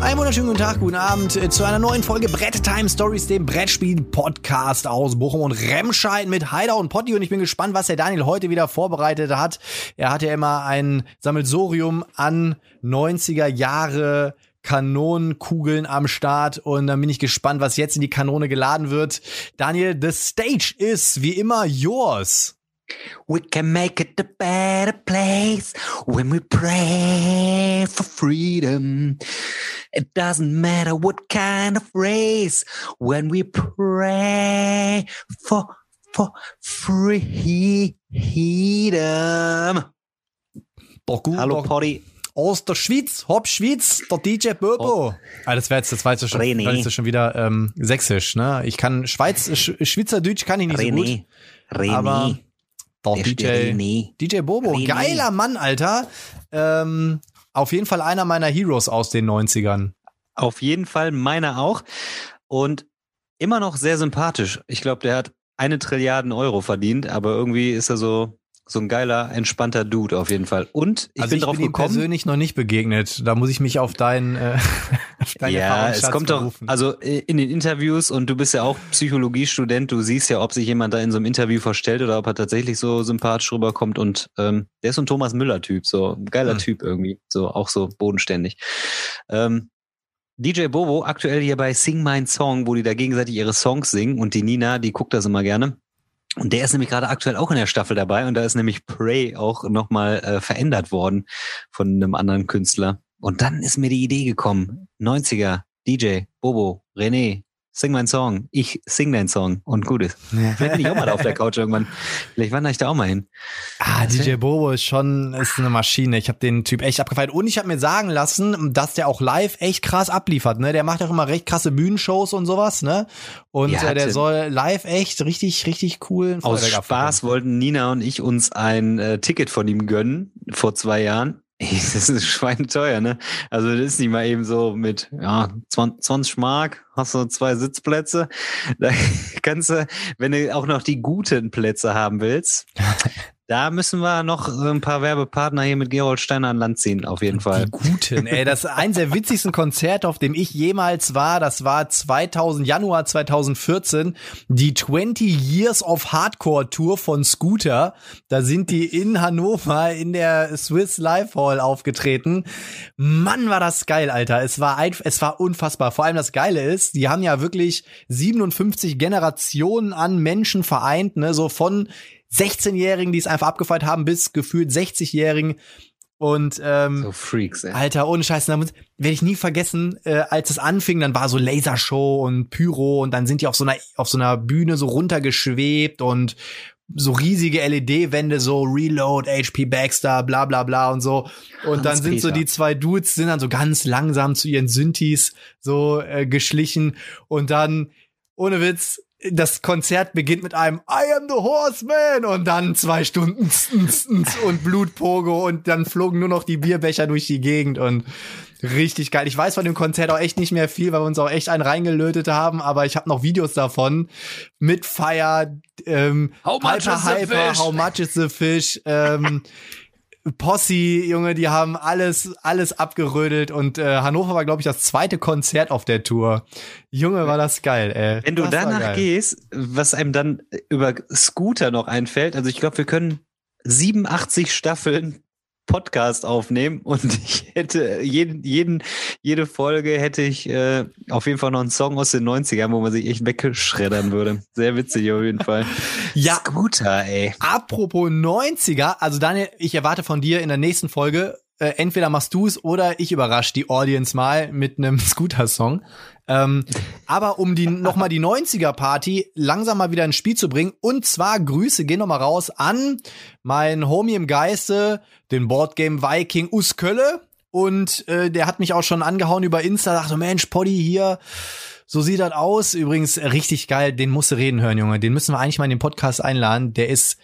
Einen wunderschönen guten Tag, guten Abend äh, zu einer neuen Folge Brett Time Stories, dem Brettspiel-Podcast aus Bochum und Remscheid mit Heider und Potti. Und ich bin gespannt, was der Daniel heute wieder vorbereitet hat. Er hat ja immer ein Sammelsorium an 90er Jahre Kanonenkugeln am Start und dann bin ich gespannt, was jetzt in die Kanone geladen wird. Daniel, the stage is wie immer yours. We can make it a better place when we pray for freedom. It doesn't matter what kind of race when we pray for for freedom. Doch gut, Hallo doch Potty. aus der Schweiz, Hop Schweiz, der DJ Bobo. Ah, das wäre jetzt, das war jetzt schon, René. das ist schon wieder ähm, sächsisch, ne? Ich kann Schweiz, Sch Schweizerdeutsch kann ich nicht so gut. René. René. Aber der DJ, der René. DJ Bobo, René. geiler Mann, Alter. Ähm, auf jeden Fall einer meiner Heroes aus den 90ern. Auf jeden Fall meiner auch. Und immer noch sehr sympathisch. Ich glaube, der hat eine Trilliarden Euro verdient, aber irgendwie ist er so, so ein geiler, entspannter Dude auf jeden Fall. Und ich also bin ich drauf bin gekommen. persönlich noch nicht begegnet. Da muss ich mich auf dein, äh, auf deinen Ja, es kommt doch, berufen. also äh, in den Interviews und du bist ja auch Psychologiestudent, du siehst ja, ob sich jemand da in so einem Interview verstellt oder ob er tatsächlich so sympathisch rüberkommt und ähm, der ist so ein Thomas Müller-Typ, so ein geiler Hm. Typ irgendwie, so auch so bodenständig. Ähm, DJ Bobo, aktuell hier bei Sing Mein Song, wo die da gegenseitig ihre Songs singen und die Nina, die guckt das immer gerne. Und der ist nämlich gerade aktuell auch in der Staffel dabei und da ist nämlich Prey auch nochmal äh, verändert worden von einem anderen Künstler. Und dann ist mir die Idee gekommen, 90er, DJ, Bobo, René, sing mein Song, ich sing dein Song und gut ist. Vielleicht bin ich auch mal auf der Couch irgendwann. Vielleicht wandere ich da auch mal hin. Ah, DJ Bobo ist schon ist eine Maschine. Ich habe den Typ echt abgefeiert. Und ich habe mir sagen lassen, dass der auch live echt krass abliefert. Ne? Der macht auch immer recht krasse Bühnenshows und sowas. Ne? Und Ja, äh, der soll live echt richtig, richtig cool. Aus Spaß wollten Nina und ich uns ein äh, Ticket von ihm gönnen vor zwei Jahren. Das ist schweineteuer, ne? Also das ist nicht mal eben so mit ja 20, 20 Mark, hast du zwei Sitzplätze. Da kannst du, wenn du auch noch die guten Plätze haben willst, da müssen wir noch ein paar Werbepartner hier mit Gerold Steiner an Land ziehen, auf jeden Fall. Die guten, ey, das ist eins der witzigsten Konzerte, auf dem ich jemals war. Das war 2000, Januar 2014, die 20 Years of Hardcore Tour von Scooter. Da sind die in Hannover in der Swiss Life Hall aufgetreten. Mann, war das geil, Alter. Es war ein, es war unfassbar. Vor allem das Geile ist, die haben ja wirklich 57 Generationen an Menschen vereint, ne, so von 16-Jährigen, die es einfach abgefeiert haben, bis gefühlt 60-Jährigen. Und ähm, So Freaks, ey. Alter, ohne Scheiß, werde ich nie vergessen, äh, als es anfing, dann war so Lasershow und Pyro und dann sind die auf so einer auf so einer Bühne so runtergeschwebt und so riesige LED-Wände, so Reload, HP Baxter, bla bla bla und so. Und dann sind so Hans-Peter. die zwei Dudes, sind dann so ganz langsam zu ihren Synthes so äh, geschlichen und dann, ohne Witz, das Konzert beginnt mit einem I am the Horseman und dann zwei Stunden und Blutpogo und dann flogen nur noch die Bierbecher durch die Gegend und richtig geil. Ich weiß von dem Konzert auch echt nicht mehr viel, weil wir uns auch echt einen reingelötet haben, aber ich habe noch Videos davon mit Fire, ähm, How much Hyper is the Hyper, fish? How much is the fish, ähm, Posse, Junge, die haben alles, alles abgerödelt und äh, Hannover war, glaube ich, das zweite Konzert auf der Tour. Junge, war das geil, ey. Wenn du das danach gehst, was einem dann über Scooter noch einfällt, also ich glaube, wir können 87 Staffeln Podcast aufnehmen und ich hätte jeden, jeden, jede Folge hätte ich äh, auf jeden Fall noch einen Song aus den 90ern, wo man sich echt wegschreddern würde. Sehr witzig auf jeden Fall. Ja. Scooter, ey. Apropos 90er, also Daniel, ich erwarte von dir in der nächsten Folge, äh, entweder machst du es oder ich überrasche die Audience mal mit einem Scooter-Song. Ähm, aber um die nochmal die 90er-Party langsam mal wieder ins Spiel zu bringen, und zwar Grüße gehen nochmal raus an mein Homie im Geiste, den Boardgame Viking Us Kölle. Und äh, der hat mich auch schon angehauen über Insta, dachte, Mensch, Poddy hier, so sieht das aus. Übrigens richtig geil, den musst du reden hören, Junge. Den müssen wir eigentlich mal in den Podcast einladen. Der ist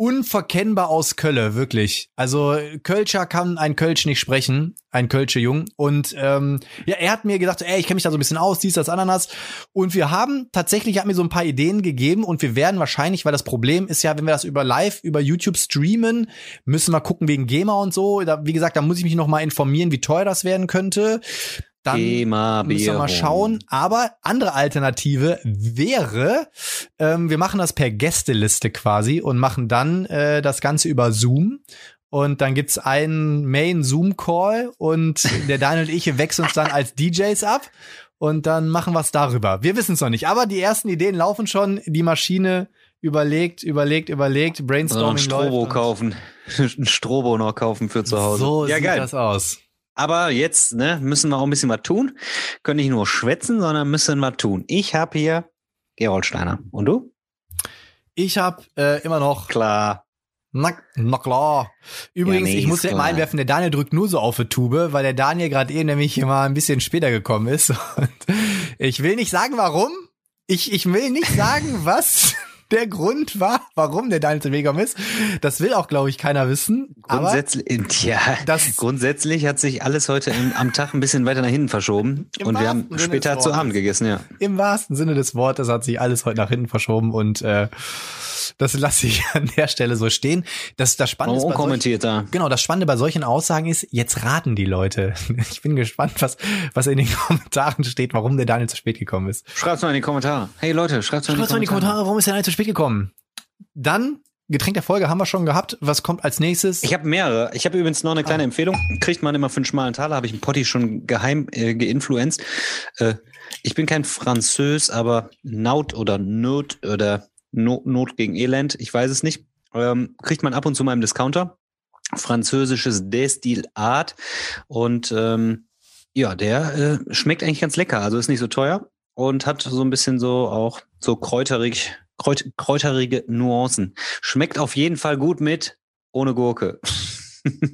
unverkennbar aus Kölle, wirklich. Also Kölscher kann ein Kölsch nicht sprechen, ein Kölsche Jung. Und ähm, ja, er hat mir gesagt, ey, ich kenne mich da so ein bisschen aus, dies, das, Ananas. Und wir haben tatsächlich, er hat mir so ein paar Ideen gegeben und wir werden wahrscheinlich, weil das Problem ist ja, wenn wir das über live, über YouTube streamen, müssen wir gucken wegen GEMA und so. Da, wie gesagt, da muss ich mich noch mal informieren, wie teuer das werden könnte dann Thema müssen wir mal schauen. Aber andere Alternative wäre, ähm, wir machen das per Gästeliste quasi und machen dann äh, das Ganze über Zoom. Und dann gibt's einen Main-Zoom-Call und der Daniel und ich wechseln uns dann als DJs ab und dann machen wir es darüber. Wir wissen es noch nicht, aber die ersten Ideen laufen schon. Die Maschine überlegt, überlegt, überlegt, Brainstorming Ein Strobo kaufen. Ein Strobo noch kaufen für zu Hause. So ja, sieht geil. das aus. Aber jetzt ne, müssen wir auch ein bisschen was tun. Können nicht nur schwätzen, sondern müssen was tun. Ich habe hier Gerold Steiner. Und du? Ich habe äh, immer noch Klar. Na, na klar. Übrigens, Ja, nee, ich muss ja immer klar. einwerfen, der Daniel drückt nur so auf die Tube, weil der Daniel gerade eben nämlich hier mal ein bisschen später gekommen ist. Und ich will nicht sagen, warum. Ich, ich will nicht sagen, was der Grund war, warum der Daniel zu gekommen ist. Das will auch, glaube ich, keiner wissen. Aber Grundsätzlich, tja, das- grundsätzlich hat sich alles heute im, am Tag ein bisschen weiter nach hinten verschoben. Und wir haben Sinne später zu. Abend gegessen, ja. im wahrsten Sinne des Wortes hat sich alles heute nach hinten verschoben und äh, das lasse ich an der Stelle so stehen. Das, das Spannende bei solchen- da. Genau, das Spannende bei solchen Aussagen ist, jetzt raten die Leute. Ich bin gespannt, was, was in den Kommentaren steht, warum der Daniel zu spät gekommen ist. Schreibt's mal in die Kommentare. Hey Leute, schreibt's mal in die Schreibt mal in die Kommentare. Kommentare, warum ist der Daniel zu spät gekommen? Dann, Getränk der Folge haben wir schon gehabt. Was kommt als nächstes? Ich habe mehrere. Ich habe übrigens noch eine Ah. kleine Empfehlung. Kriegt man immer für einen schmalen Taler, habe ich einen Potti schon geheim äh, geinfluenzt. Äh, ich bin kein Französ, aber Naut oder Not oder no Not gegen Elend, ich weiß es nicht. Ähm, kriegt man ab und zu im Discounter. Französisches Destillat. Und ähm, ja, der äh, schmeckt eigentlich ganz lecker. Also ist nicht so teuer und hat so ein bisschen so auch so kräuterig, kräut, kräuterige Nuancen. Schmeckt auf jeden Fall gut mit ohne Gurke.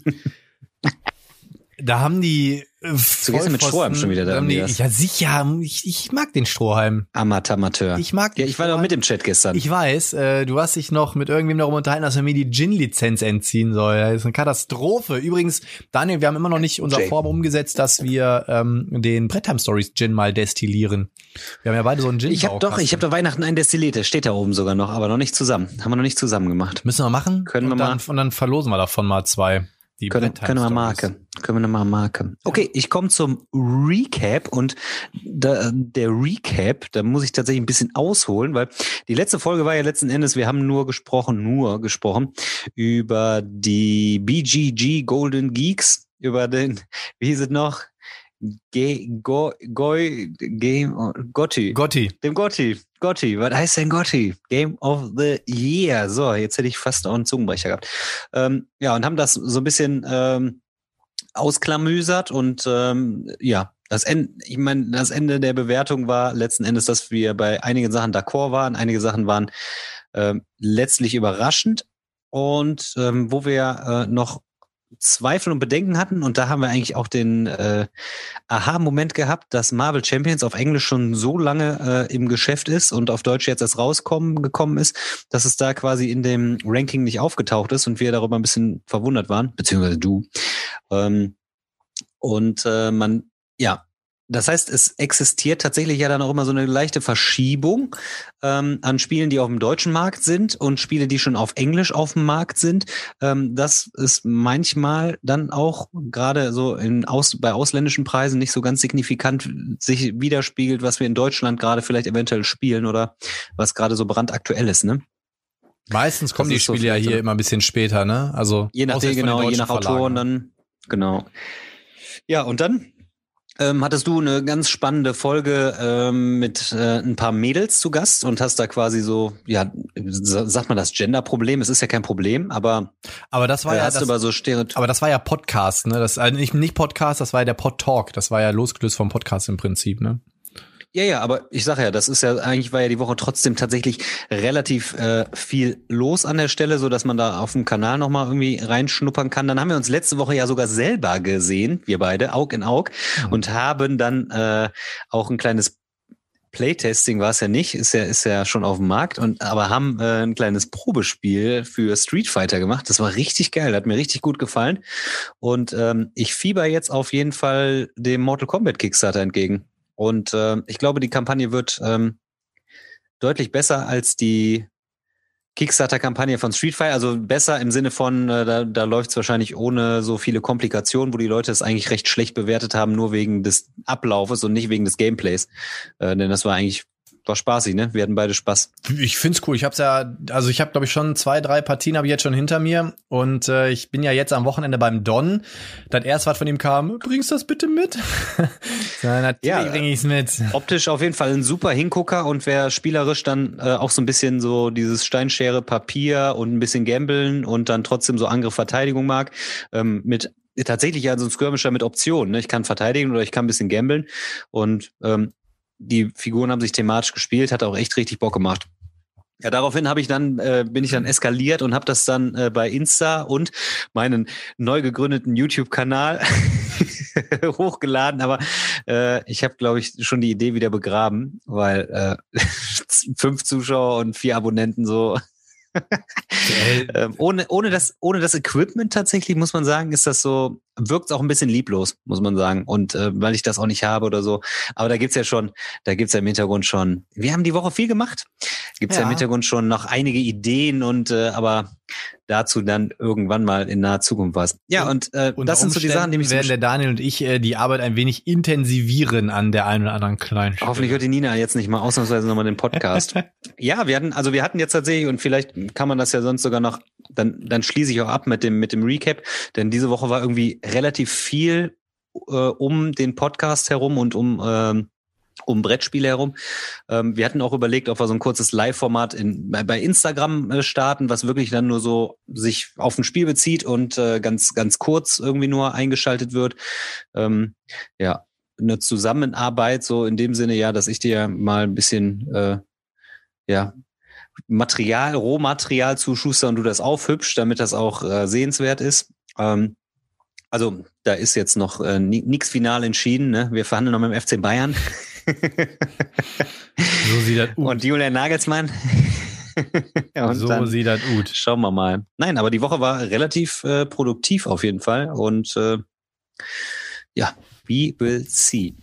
Da haben die äh, gehst du mit Strohhalm schon wieder da, haben die? Ja, sicher. Ich, ich mag den Strohhalm. Amateur. Ich mag ja, den ich war doch mit im Chat gestern. Ich weiß, äh, du hast dich noch mit irgendwem darum unterhalten, dass er mir die Gin-Lizenz entziehen soll. Das ist eine Katastrophe. Übrigens, Daniel, wir haben immer noch nicht unser Jay. Vorhaben umgesetzt, dass wir ähm, den Brettheim Stories Gin mal destillieren. Wir haben ja beide so einen Gin. ich habe doch, ich habe doch Weihnachten ein Destillat, der steht da oben sogar noch, aber noch nicht zusammen. Haben wir noch nicht zusammen gemacht. Müssen wir machen? Können und wir dann, mal. Und dann verlosen wir davon mal zwei. Die Können, können wir Stories. Marke. Können wir mal Marke. Okay, ich komme zum Recap und da, der Recap, da muss ich tatsächlich ein bisschen ausholen, weil die letzte Folge war ja letzten Endes, wir haben nur gesprochen, nur gesprochen über die BGG Golden Geeks, über den, wie hieß es noch? Ge, Go, Goi, Game, Gotti. Gotti. Dem Gotti. Gotti. Was heißt denn Gotti? Game of the Year. So, jetzt hätte ich fast auch einen Zungenbrecher gehabt. Ähm, ja, und haben das so ein bisschen ähm, ausklamüsert und ähm, ja, das Ende, ich meine, das Ende der Bewertung war letzten Endes, dass wir bei einigen Sachen d'accord waren, einige Sachen waren ähm, letztlich überraschend und ähm, wo wir äh, noch Zweifel und Bedenken hatten und da haben wir eigentlich auch den äh, Aha-Moment gehabt, dass Marvel Champions auf Englisch schon so lange äh, im Geschäft ist und auf Deutsch jetzt erst rauskommen gekommen ist, dass es da quasi in dem Ranking nicht aufgetaucht ist und wir darüber ein bisschen verwundert waren, beziehungsweise du. Ähm, und äh, man, ja, das heißt, es existiert tatsächlich ja dann auch immer so eine leichte Verschiebung ähm, an Spielen, die auf dem deutschen Markt sind und Spiele, die schon auf Englisch auf dem Markt sind. Ähm, das ist manchmal dann auch gerade so in aus, bei ausländischen Preisen nicht so ganz signifikant sich widerspiegelt, was wir in Deutschland gerade vielleicht eventuell spielen oder was gerade so brandaktuell ist. Ne? Meistens kommen die ist so Spiele ja so hier eine- immer ein bisschen später, ne? Also Je nachdem, genau, je nach Verlagen, Autoren ne? dann, genau. Ja, und dann ähm, hattest du eine ganz spannende Folge ähm, mit äh, ein paar Mädels zu Gast und hast da quasi so, ja, sa- sagt man das Gender-Problem? Es ist ja kein Problem, aber Aber das war äh, ja das, über so Stereotypen. aber das war ja Podcast, ne? Das also nicht, nicht Podcast, das war ja der Pod Talk. Das war ja losgelöst vom Podcast im Prinzip, ne? Ja, ja, aber ich sage ja, das ist ja eigentlich war ja die Woche trotzdem tatsächlich relativ äh, viel los an der Stelle, so dass man da auf dem Kanal noch mal irgendwie reinschnuppern kann. Dann haben wir uns letzte Woche ja sogar selber gesehen, wir beide, Aug in Aug, und haben dann äh, auch ein kleines Playtesting war es ja nicht, ist ja, ist ja schon auf dem Markt und aber haben äh, ein kleines Probespiel für Street Fighter gemacht. Das war richtig geil, hat mir richtig gut gefallen. Und ähm, ich fieber jetzt auf jeden Fall dem Mortal Kombat Kickstarter entgegen. Und äh, ich glaube, die Kampagne wird ähm, deutlich besser als die Kickstarter-Kampagne von Street Fighter, also besser im Sinne von, äh, da, da läuft es wahrscheinlich ohne so viele Komplikationen, wo die Leute es eigentlich recht schlecht bewertet haben, nur wegen des Ablaufes und nicht wegen des Gameplays. Äh, denn das war eigentlich war spaßig, ne? Wir hatten beide Spaß. Ich find's cool. Ich hab's ja, also ich habe glaube ich schon zwei, drei Partien habe ich jetzt schon hinter mir und äh, ich bin ja jetzt am Wochenende beim Don. Das erste, was von ihm kam, bringst du das bitte mit? ja, natürlich ja, bring ich's mit. Optisch auf jeden Fall ein super Hingucker und wer spielerisch dann äh, auch so ein bisschen so dieses Steinschere Papier und ein bisschen gambeln und dann trotzdem so Angriff Verteidigung mag, ähm, mit tatsächlich ja so ein Skirmisher mit Optionen. Ne? Ich kann verteidigen oder ich kann ein bisschen gambeln. Und ähm, die Figuren haben sich thematisch gespielt, hat auch echt richtig Bock gemacht. Ja, daraufhin habe ich dann äh, bin ich dann eskaliert und habe das dann äh, bei Insta und meinen neu gegründeten YouTube-Kanal hochgeladen. Aber äh, ich habe, glaube ich, schon die Idee wieder begraben, weil äh, fünf Zuschauer und vier Abonnenten so ähm, ohne, ohne, das, ohne das Equipment tatsächlich, muss man sagen, ist das so, wirkt auch ein bisschen lieblos, muss man sagen. Und äh, weil ich das auch nicht habe oder so. Aber da gibt's ja schon, da gibt's ja im Hintergrund schon, wir haben die Woche viel gemacht. Gibt's ja, ja im Hintergrund schon noch einige Ideen und äh, aber dazu dann irgendwann mal in naher Zukunft was. Ja, und, äh, und das sind so die Sachen, die mich werden der Daniel und ich äh, die Arbeit ein wenig intensivieren an der einen oder anderen kleinen Stelle. Hoffentlich hört die Nina jetzt nicht mal ausnahmsweise nochmal den Podcast. ja, wir hatten, also wir hatten jetzt tatsächlich, und vielleicht kann man das ja sonst sogar noch, dann, dann schließe ich auch ab mit dem, mit dem Recap, denn diese Woche war irgendwie relativ viel äh, um den Podcast herum und um ähm, um Brettspiele herum. Ähm, wir hatten auch überlegt, ob wir so ein kurzes Live-Format in, bei Instagram äh, starten, was wirklich dann nur so sich auf ein Spiel bezieht und äh, ganz, ganz kurz irgendwie nur eingeschaltet wird. Ähm, ja, eine Zusammenarbeit, so in dem Sinne, ja, dass ich dir mal ein bisschen, äh, ja, Material, Rohmaterial zuschuster und du das aufhübschst, damit das auch äh, sehenswert ist. Ähm, also da ist jetzt noch äh, nichts final entschieden. Ne? Wir verhandeln noch mit dem FC Bayern. so sieht das ut. Und Julian Nagelsmann. so dann, sieht das gut. Schauen wir mal. Nein, aber die Woche war relativ äh, produktiv auf jeden Fall. Und äh, ja, we will see.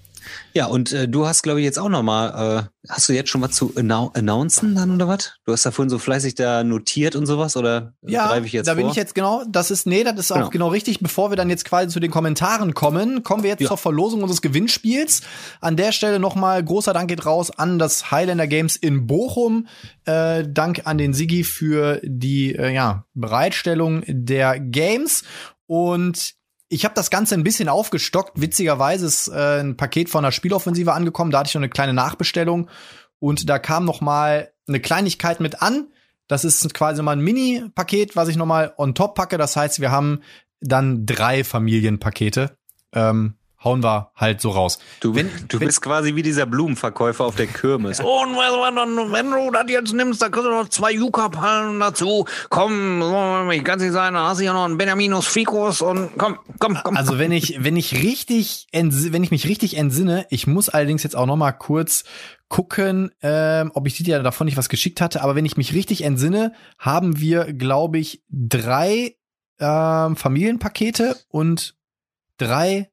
Ja, und äh, du hast, glaube ich, jetzt auch noch mal, äh, hast du jetzt schon was zu annou announcen dann oder was? Du hast da vorhin so fleißig da notiert und sowas oder ja, greife ich jetzt da vor? bin ich jetzt genau, das ist, nee, das ist genau. auch genau richtig. Bevor wir dann jetzt quasi zu den Kommentaren kommen, kommen wir jetzt ja. zur Verlosung unseres Gewinnspiels. An der Stelle noch mal großer Dank geht raus an das Highlander Games in Bochum. Äh, Dank an den Sigi für die äh, ja, Bereitstellung der Games. Und ich habe das Ganze ein bisschen aufgestockt. Witzigerweise ist äh, ein Paket von der Spieloffensive angekommen. Da hatte ich noch eine kleine Nachbestellung und da kam noch mal eine Kleinigkeit mit an. Das ist quasi mal ein Mini-Paket, was ich noch mal on top packe. Das heißt, wir haben dann drei Familienpakete. Ähm, hauen wir halt so raus. Du, wenn, du wenn, bist quasi wie dieser Blumenverkäufer auf der Kirmes. Und wenn du das jetzt nimmst, da kriegst du noch zwei Yucca-Palmen dazu. Komm, ich kann nicht sein, dann hast du ja noch einen Benjaminus Ficus und komm, komm, komm. Also wenn ich, wenn ich richtig, wenn ich mich richtig entsinne, ich muss allerdings jetzt auch noch mal kurz gucken, ähm, ob ich dir davon nicht was geschickt hatte, aber wenn ich mich richtig entsinne, haben wir, glaube ich, drei ähm, Familienpakete und drei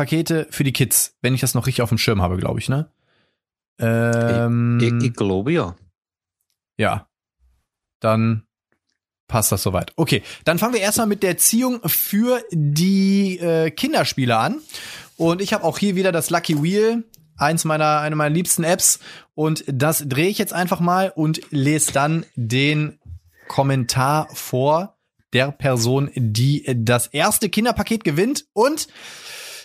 Pakete für die Kids, wenn ich das noch richtig auf dem Schirm habe, glaube ich, ne? Ähm, ich, ich, ich glaube ja. Ja. Dann passt das soweit. Okay, dann fangen wir erstmal mit der Ziehung für die äh, Kinderspiele an. Und ich habe auch hier wieder das Lucky Wheel, eins meiner, eine meiner liebsten Apps. Und das drehe ich jetzt einfach mal und lese dann den Kommentar vor der Person, die das erste Kinderpaket gewinnt. Und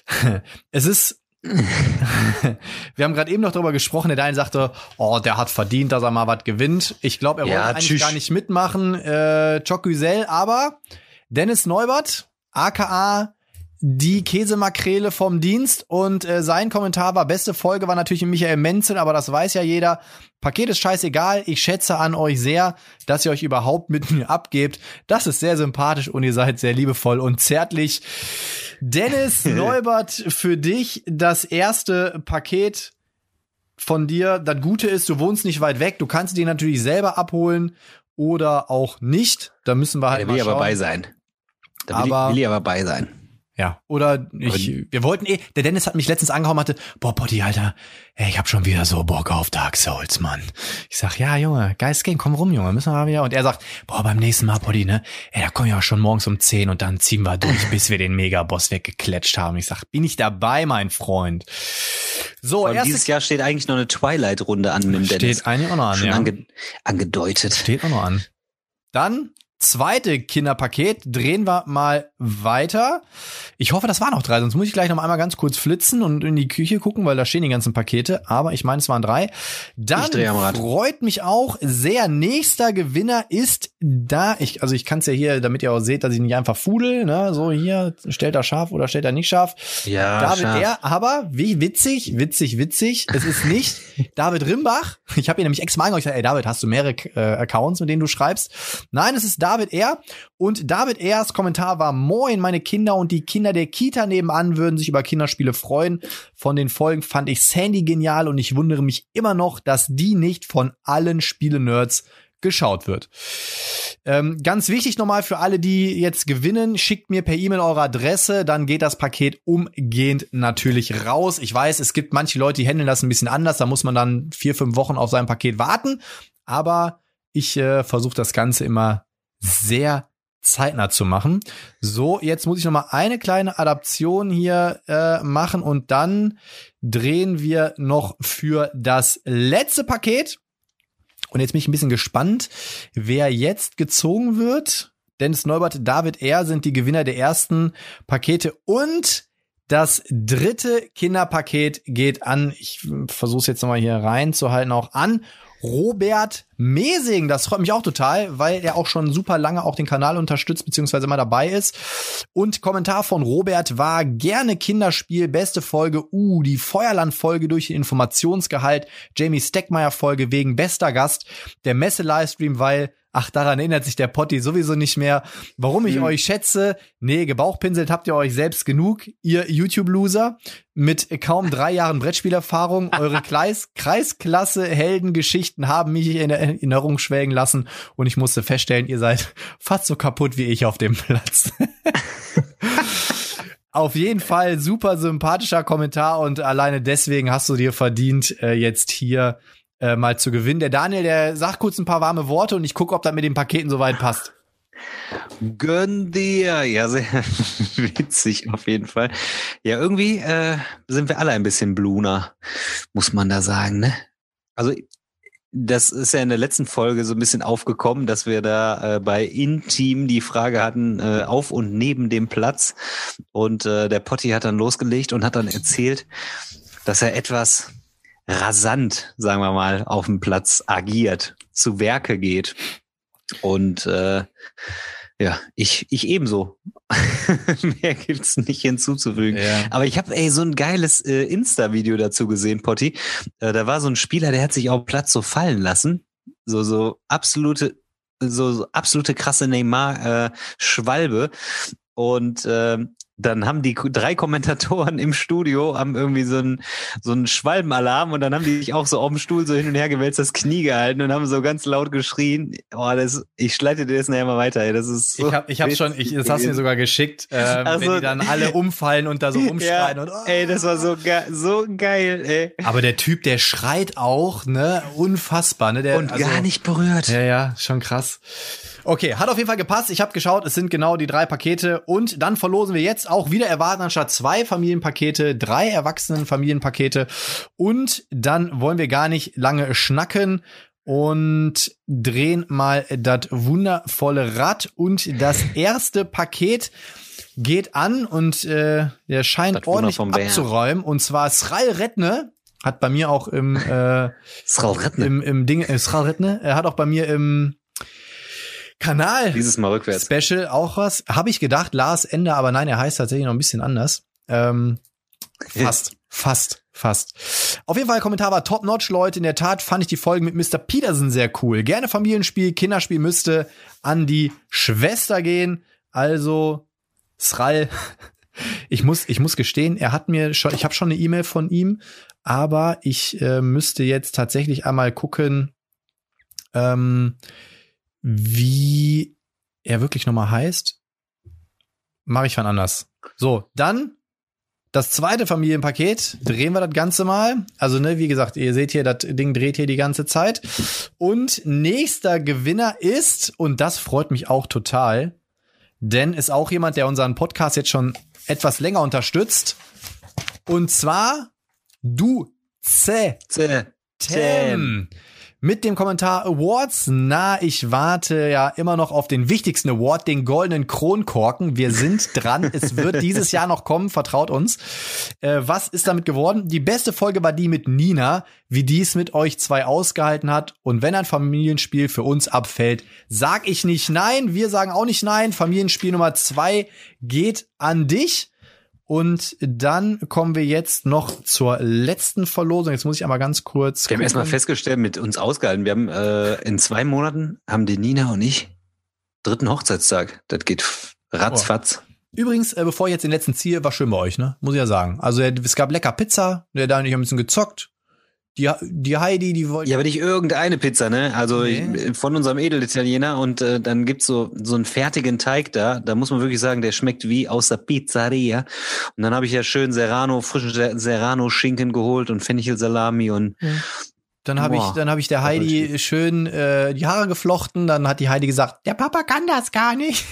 es ist wir haben gerade eben noch darüber gesprochen, der Daniel sagte, oh, der hat verdient, dass er mal was gewinnt. Ich glaube, er ja, wollte eigentlich gar nicht mitmachen, äh, Chocusel, aber Dennis Neubert, aka die Käsemakrele vom Dienst und äh, sein Kommentar war, beste Folge war natürlich Michael Menzel, aber das weiß ja jeder. Paket ist scheißegal, ich schätze an euch sehr, dass ihr euch überhaupt mit mir abgebt. Das ist sehr sympathisch und ihr seid sehr liebevoll und zärtlich. Dennis Neubert, für dich das erste Paket von dir. Das Gute ist, du wohnst nicht weit weg. Du kannst die natürlich selber abholen oder auch nicht. Da müssen wir halt Der mal will schauen. aber bei sein. Da will, Aber- ich, will ich aber bei sein. Ja, oder ich, wir wollten eh, der Dennis hat mich letztens angehauen, hatte, boah, Potti, Alter, ey, ich hab schon wieder so Bock auf Dark Souls, Mann. Ich sag, ja, Junge, geiles Game, komm rum, Junge, müssen wir mal wieder. Und er sagt, boah, beim nächsten Mal, Potti, ne, ey, da kommen wir auch schon morgens um 10 und dann ziehen wir durch, bis wir den Megaboss weggeklatscht haben. Ich sag, bin ich dabei, mein Freund. So, Und dieses Jahr steht eigentlich noch eine Twilight-Runde an mit dem Dennis. steht eigentlich auch noch an, Schon ja. ange angedeutet. Steht auch noch an. Dann zweite Kinderpaket, drehen wir mal weiter. Ich hoffe, das waren noch drei, sonst muss ich gleich noch einmal ganz kurz flitzen und in die Küche gucken, weil da stehen die ganzen Pakete. Aber ich meine, es waren drei. Dann freut mich auch sehr. Nächster Gewinner ist da. Ich, also ich kann es ja hier, damit ihr auch seht, dass ich nicht einfach fudel. Ne? So hier, stellt er scharf oder stellt er nicht scharf. Ja, David scharf. R., aber wie witzig, witzig, witzig. Es ist nicht David Rimbach. Ich habe ihn nämlich extra mal sag, ey David, hast du mehrere äh, Accounts, mit denen du schreibst? Nein, es ist David R. Und David R.'s Kommentar war, moin, meine Kinder und die Kinder der Kita nebenan würden sich über Kinderspiele freuen. Von den Folgen fand ich Sandy genial und ich wundere mich immer noch, dass die nicht von allen Spiele-Nerds geschaut wird. Ähm, ganz wichtig nochmal für alle, die jetzt gewinnen, schickt mir per E-Mail eure Adresse, dann geht das Paket umgehend natürlich raus. Ich weiß, es gibt manche Leute, die handeln das ein bisschen anders, da muss man dann vier, fünf Wochen auf sein Paket warten, aber ich äh, versuche das Ganze immer sehr zeitnah zu machen. So, jetzt muss ich noch mal eine kleine Adaption hier äh, machen und dann drehen wir noch für das letzte Paket. Und jetzt bin ich ein bisschen gespannt, wer jetzt gezogen wird. Dennis Neubert, David R. sind die Gewinner der ersten Pakete und das dritte Kinderpaket geht an, ich versuche es jetzt nochmal hier reinzuhalten, auch an Robert Mesing. Das freut mich auch total, weil er auch schon super lange auch den Kanal unterstützt, beziehungsweise immer dabei ist. Und Kommentar von Robert war gerne Kinderspiel, beste Folge, uh, die Feuerland-Folge durch den Informationsgehalt, Jamie Steckmeier-Folge wegen bester Gast, der Messe-Livestream, weil Ach, daran erinnert sich der Potti sowieso nicht mehr. Warum ich Hm. euch schätze? Nee, gebauchpinselt habt ihr euch selbst genug, ihr YouTube-Loser. Mit kaum drei Jahren Brettspielerfahrung. Eure Kreis Kreisklasse Heldengeschichten haben mich in Erinnerung schwelgen lassen und ich musste feststellen, ihr seid fast so kaputt wie ich auf dem Platz. Auf jeden Fall super sympathischer Kommentar und alleine deswegen hast du dir verdient, äh, jetzt hier äh, mal zu gewinnen. Der Daniel, der sagt kurz ein paar warme Worte und ich gucke, ob das mit den Paketen soweit passt. Gönn dir. Ja, sehr witzig auf jeden Fall. Ja, irgendwie äh, sind wir alle ein bisschen bluner, muss man da sagen, ne? Also das ist ja in der letzten Folge so ein bisschen aufgekommen, dass wir da äh, bei Intim die Frage hatten, äh, auf und neben dem Platz. Und äh, der Potti hat dann losgelegt und hat dann erzählt, dass er etwas rasant, sagen wir mal, auf dem Platz agiert, zu Werke geht. Und äh, ja, ich, ich ebenso. Mehr gibt's nicht hinzuzufügen. Aber ich habe ey so ein geiles äh, Insta-Video dazu gesehen, Potti. Äh, da war so ein Spieler, der hat sich auf dem Platz so fallen lassen. So, so absolute, so, so absolute krasse Neymar äh, Schwalbe. Und ähm, dann haben die drei Kommentatoren im Studio haben irgendwie so einen so einen Schwalbenalarm und dann haben die sich auch so auf dem Stuhl so hin und her gewälzt, das Knie gehalten und haben so ganz laut geschrien. Oh, das, ich schleite dir das nachher mal weiter. Ey. Das ist so ich hab, ich hab schon, ich, das hast du mir sogar geschickt, ähm, Ach wenn die dann alle umfallen und da so umschreien ja, und oh. ey, das war so geil, so geil, ey. Aber der Typ, der schreit auch, ne, unfassbar, ne, der Und also, gar nicht berührt. Ja, ja, schon krass. Okay, hat auf jeden Fall gepasst. Ich habe geschaut, es sind genau die drei Pakete. Und dann verlosen wir jetzt auch wieder erwarten anstatt zwei Familienpakete, drei Erwachsenenfamilienpakete und dann wollen wir gar nicht lange schnacken und drehen mal das wundervolle Rad. Und das erste Paket geht an und äh, der scheint ordentlich abzuräumen. Und zwar Sral Redne hat bei mir auch im äh, Sralretne. im, im Ding, äh, Sral Redne, er hat auch bei mir im Kanal Dieses Mal rückwärts. Special auch was. Habe ich gedacht, Lars Ende, aber nein, er heißt tatsächlich noch ein bisschen anders. Ähm, fast, fast, fast. Auf jeden Fall, Kommentar war top notch, Leute. In der Tat fand ich die Folge mit Mr. Peterson sehr cool. Gerne Familienspiel, Kinderspiel müsste an die Schwester gehen. Also, Sral, Ich muss, ich muss gestehen, er hat mir schon, ich habe schon eine E-Mail von ihm, aber ich äh, müsste jetzt tatsächlich einmal gucken, ähm, wie er wirklich nochmal heißt. Mache ich wann anders. So, dann das zweite Familienpaket, drehen wir das Ganze mal. Also, ne, wie gesagt, ihr seht hier, das Ding dreht hier die ganze Zeit. Und nächster Gewinner ist, und das freut mich auch total, denn ist auch jemand, der unseren Podcast jetzt schon etwas länger unterstützt. Und zwar du C. Zäh. Tim. Mit dem Kommentar Awards. Na, ich warte ja immer noch auf den wichtigsten Award, den goldenen Kronkorken. Wir sind dran. es wird dieses Jahr noch kommen, vertraut uns. Äh, was ist damit geworden? Die beste Folge war die mit Nina, wie dies mit euch zwei ausgehalten hat. Und wenn ein Familienspiel für uns abfällt, sag ich nicht nein. Wir sagen auch nicht nein. Familienspiel Nummer zwei geht an dich. Und dann kommen wir jetzt noch zur letzten Verlosung. Jetzt muss ich einmal ganz kurz. Wir haben erstmal festgestellt, mit uns ausgehalten. Wir haben äh, in zwei Monaten haben die Nina und ich dritten Hochzeitstag. Das geht ratzfatz. Übrigens, äh, bevor ich jetzt den letzten ziehe, war schön bei euch, ne? Muss ich ja sagen. Also es gab lecker Pizza, der da nicht ein bisschen gezockt. Die, die Heidi, die wollte. Ja, aber nicht irgendeine Pizza, ne? Also Nee. ich, von unserem Edelitaliener und äh, dann gibt's so so einen fertigen Teig da. Da muss man wirklich sagen, der schmeckt wie aus der Pizzeria. Und dann habe ich ja schön Serrano, frischen Ser- Serrano Schinken geholt und Fenchelsalami und Dann habe ich, dann habe ich der Heidi schön äh, die Haare geflochten. Dann hat die Heidi gesagt, der Papa kann das gar nicht.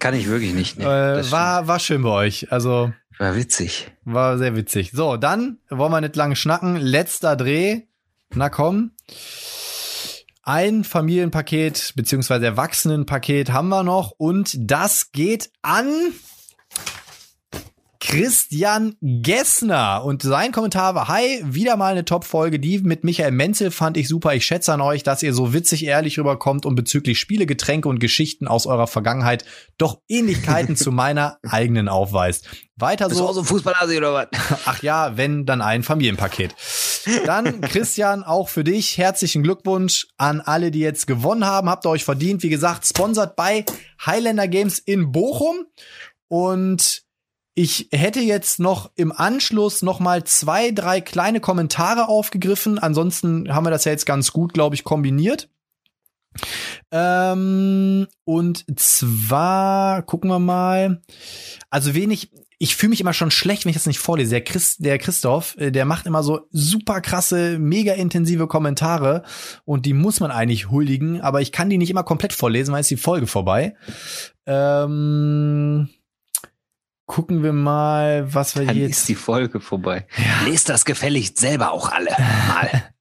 kann ich wirklich nicht. Nee, äh, war war schön bei euch. Also. War witzig. war sehr witzig. So, dann wollen wir nicht lange schnacken. Letzter Dreh. Na komm. Ein Familienpaket beziehungsweise Erwachsenenpaket haben wir noch und das geht an Christian Gessner und sein Kommentar war, hi, wieder mal eine Top-Folge, die mit Michael Menzel fand ich super. Ich schätze an euch, dass ihr so witzig ehrlich rüberkommt und bezüglich Spiele, Getränke und Geschichten aus eurer Vergangenheit doch Ähnlichkeiten zu meiner eigenen aufweist. Weiter Bist du so. auch so ein Fußballhase oder was? Ach ja, wenn, dann ein Familienpaket. Dann, Christian, auch für dich herzlichen Glückwunsch an alle, die jetzt gewonnen haben. Habt ihr euch verdient. Wie gesagt, sponsert bei Highlander Games in Bochum. Und ich hätte jetzt noch im Anschluss noch mal zwei, drei kleine Kommentare aufgegriffen. Ansonsten haben wir das ja jetzt ganz gut, glaube ich, kombiniert. Ähm, und zwar gucken wir mal. Also wenig. Ich fühle mich immer schon schlecht, wenn ich das nicht vorlese. Der, Chris, der Christoph, äh, der macht immer so super krasse, mega intensive Kommentare und die muss man eigentlich huldigen, aber ich kann die nicht immer komplett vorlesen, weil ist die Folge vorbei. Ähm, gucken wir mal, was wir Dann jetzt. ist die Folge vorbei. Lest das gefälligst selber auch alle mal.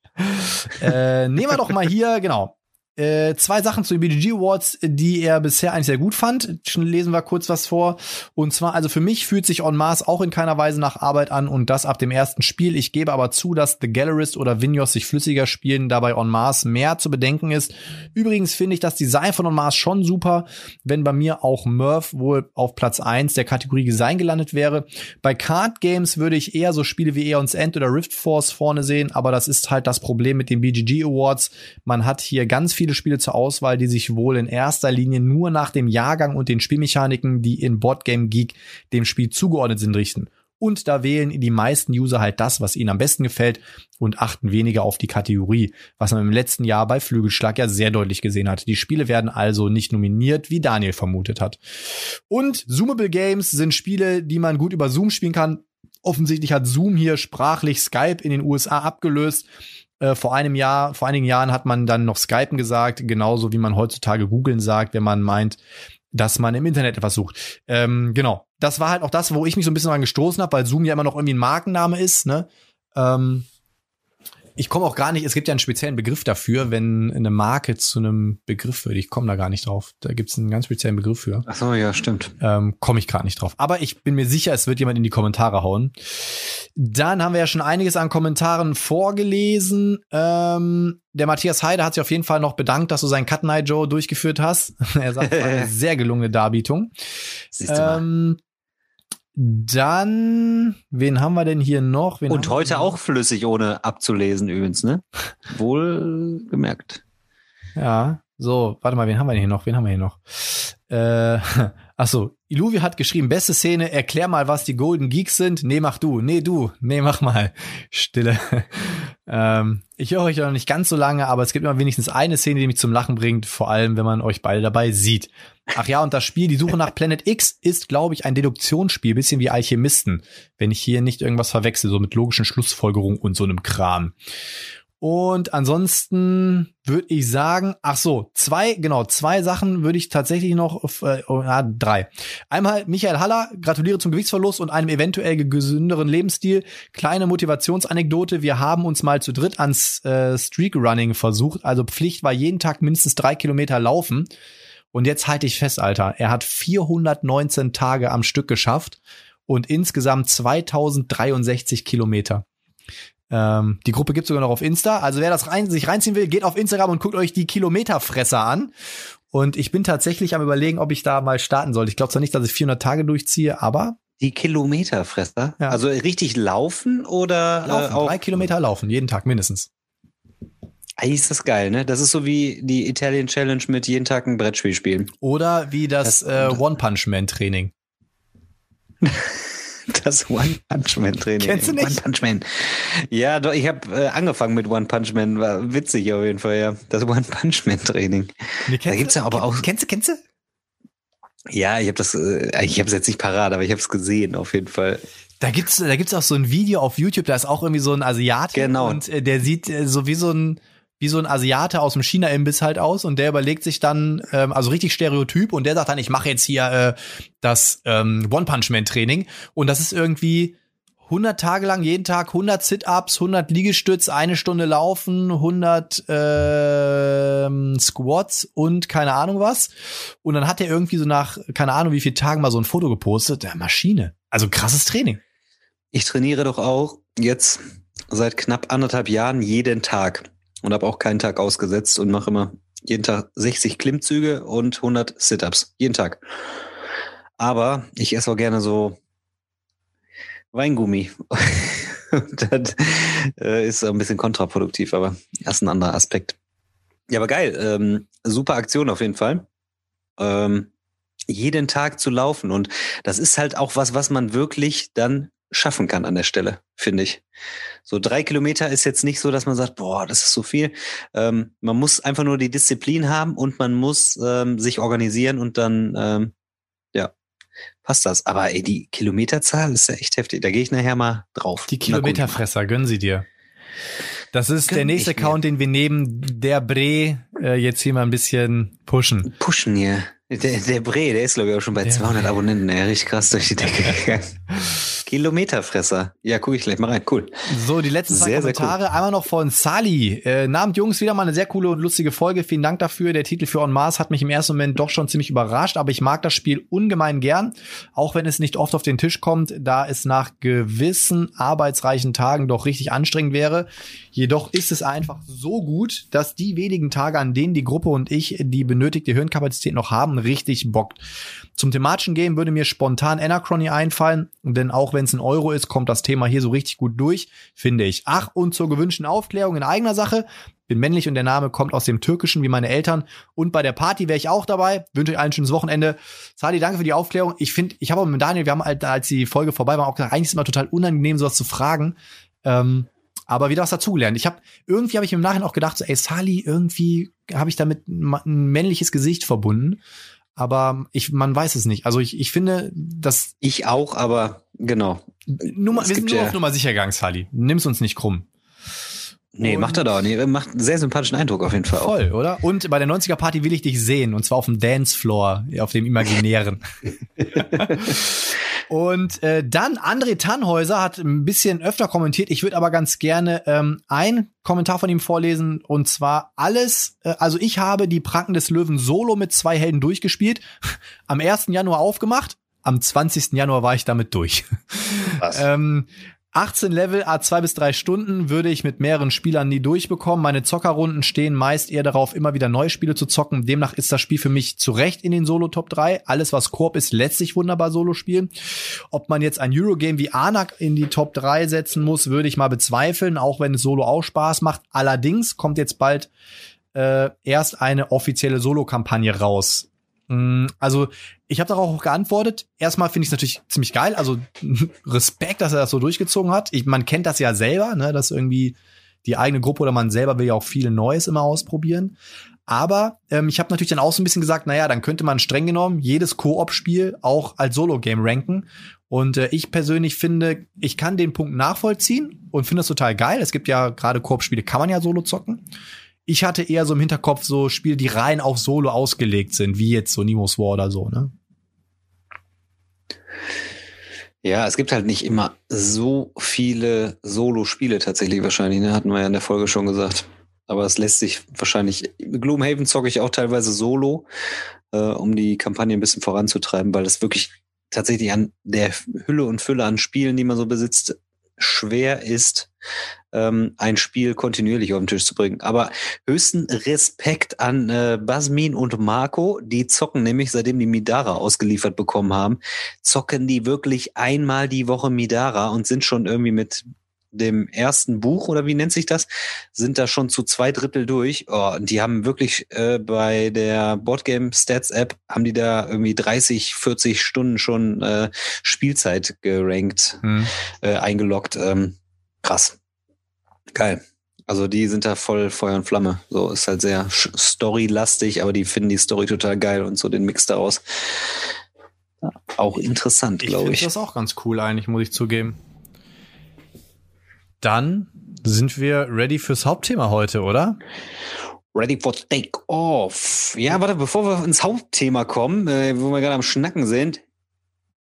äh, nehmen wir doch mal hier, genau. Äh, zwei Sachen zu den BGG Awards, die er bisher eigentlich sehr gut fand. Schon lesen wir kurz was vor. Und zwar, also für mich fühlt sich On Mars auch in keiner Weise nach Arbeit an und das ab dem ersten Spiel. Ich gebe aber zu, dass The Gallerist oder Vinyos sich flüssiger spielen, dabei On Mars mehr zu bedenken ist. Übrigens finde ich das Design von On Mars schon super, wenn bei mir auch Murph wohl auf Platz eins der Kategorie Design gelandet wäre. Bei Card Games würde ich eher so Spiele wie Aeon's End oder Rift Force vorne sehen, aber das ist halt das Problem mit den BGG Awards. Man hat hier ganz viele Spiele zur Auswahl, die sich wohl in erster Linie nur nach dem Jahrgang und den Spielmechaniken, die in Boardgame Geek dem Spiel zugeordnet sind, richten. Und da wählen die meisten User halt das, was ihnen am besten gefällt und achten weniger auf die Kategorie, was man im letzten Jahr bei Flügelschlag ja sehr deutlich gesehen hat. Die Spiele werden also nicht nominiert, wie Daniel vermutet hat. Und Zoomable Games sind Spiele, die man gut über Zoom spielen kann. Offensichtlich hat Zoom hier sprachlich Skype in den USA abgelöst. Äh, vor einem Jahr, vor einigen Jahren hat man dann noch Skypen gesagt, genauso wie man heutzutage googeln sagt, wenn man meint, dass man im Internet etwas sucht. Ähm, genau. Das war halt auch das, wo ich mich so ein bisschen dran gestoßen habe, weil Zoom ja immer noch irgendwie ein Markenname ist, ne? Ähm, ich komme auch gar nicht, es gibt ja einen speziellen Begriff dafür, wenn eine Marke zu einem Begriff wird. Ich komme da gar nicht drauf. Da gibt es einen ganz speziellen Begriff für. Ach so, ja, stimmt. Ähm, komme ich gerade nicht drauf. Aber ich bin mir sicher, es wird jemand in die Kommentare hauen. Dann haben wir ja schon einiges an Kommentaren vorgelesen. Ähm, der Matthias Heide hat sich auf jeden Fall noch bedankt, dass du seinen Cut Night Joe durchgeführt hast. er sagt, es war eine sehr gelungene Darbietung. Ähm, dann, wen haben wir denn hier noch? Wen Und heute auch flüssig, ohne abzulesen übrigens, ne? Wohl gemerkt. Ja, so, warte mal, wen haben wir denn hier noch? Wen haben wir hier noch? Äh, Ach so, Iluvi hat geschrieben, beste Szene, erklär mal, was die Golden Geeks sind. Nee, mach du. Nee, du. Nee, mach mal. Stille. ähm, ich höre euch noch nicht ganz so lange, aber es gibt immer wenigstens eine Szene, die mich zum Lachen bringt, vor allem, wenn man euch beide dabei sieht. Ach ja, und das Spiel, die Suche nach Planet X, ist, glaube ich, ein Deduktionsspiel, bisschen wie Alchemisten, wenn ich hier nicht irgendwas verwechsel, so mit logischen Schlussfolgerungen und so einem Kram. Und ansonsten würde ich sagen, ach so, zwei, genau, zwei Sachen würde ich tatsächlich noch, äh, oh, ja, drei. Einmal Michael Haller, gratuliere zum Gewichtsverlust und einem eventuell gesünderen Lebensstil. Kleine Motivationsanekdote, wir haben uns mal zu dritt ans äh, Streak-Running versucht. Also Pflicht war jeden Tag mindestens drei Kilometer laufen. Und jetzt halte ich fest, Alter, er hat 419 Tage am Stück geschafft und insgesamt 2063 Kilometer. Ähm, die Gruppe gibt's sogar noch auf Insta. Also wer das rein, sich reinziehen will, geht auf Instagram und guckt euch die Kilometerfresser an. Und ich bin tatsächlich am überlegen, ob ich da mal starten soll. Ich glaube zwar nicht, dass ich 400 Tage durchziehe, aber die Kilometerfresser? Ja. Also richtig laufen oder laufen, äh, auch drei Kilometer laufen jeden Tag mindestens. Eigentlich ist das geil, ne? Das ist so wie die Italian Challenge mit jeden Tag ein Brettspiel spielen. Oder wie das, das äh, One Punch Man Training. Das One Punch Man Training. Kennst du nicht? One Punch Man. Ja, doch, ich habe äh, angefangen mit One Punch Man, war witzig auf jeden Fall, ja. Das One Punch Man Training. Nee, da gibt's ja aber auch. Kennst du, kennst du? Ja, ich habe das, äh, ich habe es jetzt nicht parat, aber ich habe es gesehen auf jeden Fall. Da gibt's, da gibt's auch so ein Video auf YouTube, da ist auch irgendwie so ein Asiat genau. und äh, der sieht äh, so wie so ein wie so ein Asiate aus dem China-Imbiss halt aus und der überlegt sich dann, ähm, also richtig Stereotyp und der sagt dann, ich mache jetzt hier äh, das ähm, One-Punch-Man-Training und das ist irgendwie 100 Tage lang, jeden Tag 100 Sit-Ups, 100 Liegestütz, eine Stunde laufen, 100 äh, Squats und keine Ahnung was. Und dann hat er irgendwie so nach, keine Ahnung wie viel Tagen mal so ein Foto gepostet. Der Maschine. Also krasses Training. Ich trainiere doch auch jetzt seit knapp anderthalb Jahren jeden Tag und habe auch keinen Tag ausgesetzt und mache immer jeden Tag 60 Klimmzüge und 100 Sit-ups. Jeden Tag. Aber ich esse auch gerne so Weingummi. das äh, ist ein bisschen kontraproduktiv, aber das ist ein anderer Aspekt. Ja, aber geil. Ähm, super Aktion auf jeden Fall. Ähm, jeden Tag zu laufen. Und das ist halt auch was, was man wirklich dann schaffen kann an der Stelle, finde ich. So drei Kilometer ist jetzt nicht so, dass man sagt, boah, das ist so viel. Ähm, man muss einfach nur die Disziplin haben und man muss ähm, sich organisieren und dann, ähm, ja, passt das. Aber ey, die Kilometerzahl ist ja echt heftig. Da gehe ich nachher mal drauf. Die Kilometerfresser, gönnen sie dir. Das ist Gönn der nächste Account, den wir neben der Bre äh, jetzt hier mal ein bisschen pushen. Pushen hier. Der, der Bre, der ist glaube ich auch schon bei der 200 Abonnenten. Ja, richtig krass durch die Decke gegangen. Kilometerfresser. Ja, gucke ich gleich mal rein. Cool. So, die letzten zwei sehr, Kommentare. Sehr cool. Einmal noch von Sali. Äh, Namen Jungs, wieder mal eine sehr coole und lustige Folge. Vielen Dank dafür. Der Titel für On Mars hat mich im ersten Moment doch schon ziemlich überrascht, aber ich mag das Spiel ungemein gern. Auch wenn es nicht oft auf den Tisch kommt, da es nach gewissen arbeitsreichen Tagen doch richtig anstrengend wäre. Jedoch ist es einfach so gut, dass die wenigen Tage, an denen die Gruppe und ich die benötigte Hirnkapazität noch haben, richtig bockt. Zum thematischen Game würde mir spontan Anachrony einfallen, denn auch wenn es ein Euro ist, kommt das Thema hier so richtig gut durch, finde ich. Ach, und zur gewünschten Aufklärung in eigener Sache. Bin männlich und der Name kommt aus dem Türkischen wie meine Eltern. Und bei der Party wäre ich auch dabei. Wünsche euch allen ein schönes Wochenende. Sadi, danke für die Aufklärung. Ich finde, ich habe mit Daniel, wir haben halt, als die Folge vorbei war, auch gesagt, eigentlich ist es immer total unangenehm, sowas zu fragen. Ähm, aber wieder was dazugelernt. Ich habe irgendwie habe ich im Nachhinein auch gedacht, so, ey Sali, irgendwie habe ich damit ein männliches Gesicht verbunden aber ich, man weiß es nicht. Also ich, ich finde, dass. Ich auch, aber genau. Nummer, wir sind nur ja auf Nummer sicher gegangen, Sally. Nimm's uns nicht krumm. Nee, und macht er doch. Nee, macht einen sehr sympathischen Eindruck auf jeden Fall. Voll, auch. oder? Und bei der 90er Party will ich dich sehen. Und zwar auf dem Dancefloor, auf dem imaginären. und äh, dann André Tannhäuser hat ein bisschen öfter kommentiert. Ich würde aber ganz gerne ähm, ein Kommentar von ihm vorlesen. Und zwar alles, äh, also ich habe die Pranken des Löwen solo mit zwei Helden durchgespielt. Am 1. Januar aufgemacht. Am 20. Januar war ich damit durch. Was? ähm, 18 Level, A2 bis 3 Stunden würde ich mit mehreren Spielern nie durchbekommen. Meine Zockerrunden stehen meist eher darauf, immer wieder neue Spiele zu zocken. Demnach ist das Spiel für mich zu Recht in den Solo-Top 3. Alles, was Koop ist, lässt sich wunderbar Solo spielen. Ob man jetzt ein Eurogame wie Anak in die Top 3 setzen muss, würde ich mal bezweifeln, auch wenn es Solo auch Spaß macht. Allerdings kommt jetzt bald äh, erst eine offizielle Solo-Kampagne raus. Mm, also ich habe darauf auch geantwortet. Erstmal finde ich es natürlich ziemlich geil. Also Respekt, dass er das so durchgezogen hat. Ich, man kennt das ja selber, ne, dass irgendwie die eigene Gruppe oder man selber will ja auch viel Neues immer ausprobieren. Aber ähm, ich habe natürlich dann auch so ein bisschen gesagt, naja, dann könnte man streng genommen jedes Koop-Spiel auch als Solo-Game ranken. Und äh, ich persönlich finde, ich kann den Punkt nachvollziehen und finde das total geil. Es gibt ja gerade Koop-Spiele, kann man ja solo zocken. Ich hatte eher so im Hinterkopf so Spiele, die rein auf Solo ausgelegt sind, wie jetzt so Nemo's War oder so, ne? Ja, es gibt halt nicht immer so viele Solo-Spiele tatsächlich wahrscheinlich, ne? Hatten wir ja in der Folge schon gesagt. Aber es lässt sich wahrscheinlich. Gloomhaven zocke ich auch teilweise solo, äh, um die Kampagne ein bisschen voranzutreiben, weil es wirklich tatsächlich an der Hülle und Fülle an Spielen, die man so besitzt, schwer ist, ähm, ein Spiel kontinuierlich auf den Tisch zu bringen. Aber höchsten Respekt an äh, Basmin und Marco, die zocken nämlich, seitdem die Midara ausgeliefert bekommen haben, zocken die wirklich einmal die Woche Midara und sind schon irgendwie mit dem ersten Buch oder wie nennt sich das, sind da schon zu zwei Drittel durch. Oh, die haben wirklich äh, bei der Boardgame Stats App haben die da irgendwie 30, 40 Stunden schon äh, Spielzeit gerankt, hm. äh, eingeloggt. Ähm, krass. Geil. Also die sind da voll Feuer und Flamme. So ist halt sehr storylastig, aber die finden die Story total geil und so den Mix daraus. auch interessant, glaube ich. Ich finde das auch ganz cool eigentlich, muss ich zugeben. Dann sind wir ready fürs Hauptthema heute, oder? Ready for take off. Ja, warte, bevor wir ins Hauptthema kommen, äh, wo wir gerade am Schnacken sind.